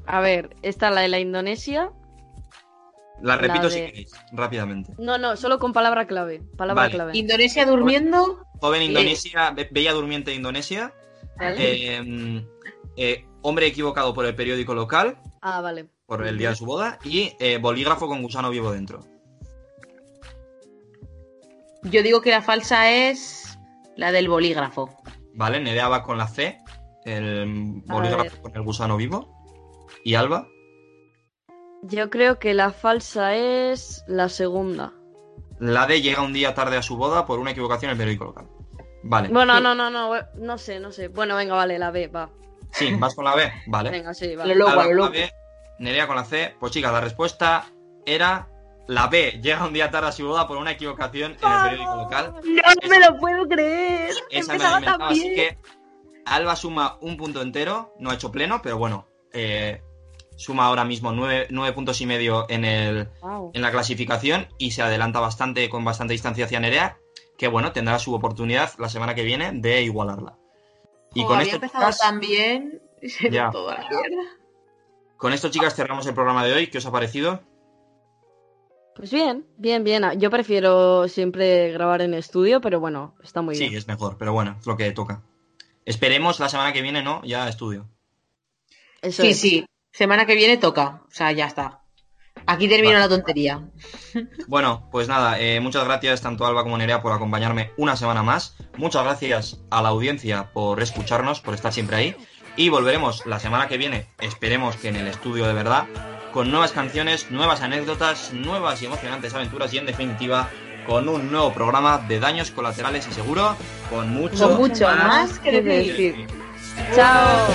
A ver, esta la de la Indonesia. La repito La si queréis, rápidamente. No, no, solo con palabra clave. Palabra Vale. clave. Indonesia durmiendo. Joven Sí. Indonesia, be- bella durmiente de Indonesia. ¿Vale? eh, eh, hombre equivocado por el periódico local, Ah, vale. por el día de su boda. Y eh, bolígrafo con gusano vivo dentro. Yo digo que la falsa es la del bolígrafo. Vale, Nerea va con la C, el bolígrafo con el gusano vivo. ¿Y Alba? Yo creo que la falsa es la segunda. La D llega un día tarde a su boda por una equivocación en el periódico local. Vale. Bueno, no, no, no, no sé, no sé. Bueno, venga, vale, la B, va. Sí, vas con la B. Vale. Venga, sí, vale. lo loco, lo Nerea con la C. Pues chicas, la respuesta era la B. Llega un día tarde a su boda por una equivocación en el periódico local. No me lo puedo creer. Esa me la he inventado, así que Alba suma un punto entero, no ha hecho pleno, pero bueno, eh, suma ahora mismo nueve, nueve puntos y medio en, el, en la clasificación y se adelanta bastante con bastante distancia hacia Nerea, que bueno, tendrá su oportunidad la semana que viene de igualarla. Y Como con había esto, empezado chicas. Se Ya. toda la mierda. con esto, chicas, cerramos el programa de hoy. ¿Qué os ha parecido? Pues bien, bien, bien. Yo prefiero siempre grabar en estudio, pero bueno, está muy Sí, bien. es mejor, pero bueno, es lo que toca. Esperemos la semana que viene, ¿no? Ya estudio. Eso Sí, es. sí. Semana que viene toca. O sea, ya está. Aquí termino Vale. la tontería. Bueno, pues nada, eh, muchas gracias tanto Alba como Nerea por acompañarme una semana más. Muchas gracias a la audiencia por escucharnos, por estar siempre ahí. Y volveremos la semana que viene, esperemos que en el estudio de verdad, con nuevas canciones, nuevas anécdotas, nuevas y emocionantes aventuras y en definitiva, con un nuevo programa de daños colaterales y seguro con mucho, Con mucho más que decir. Chao.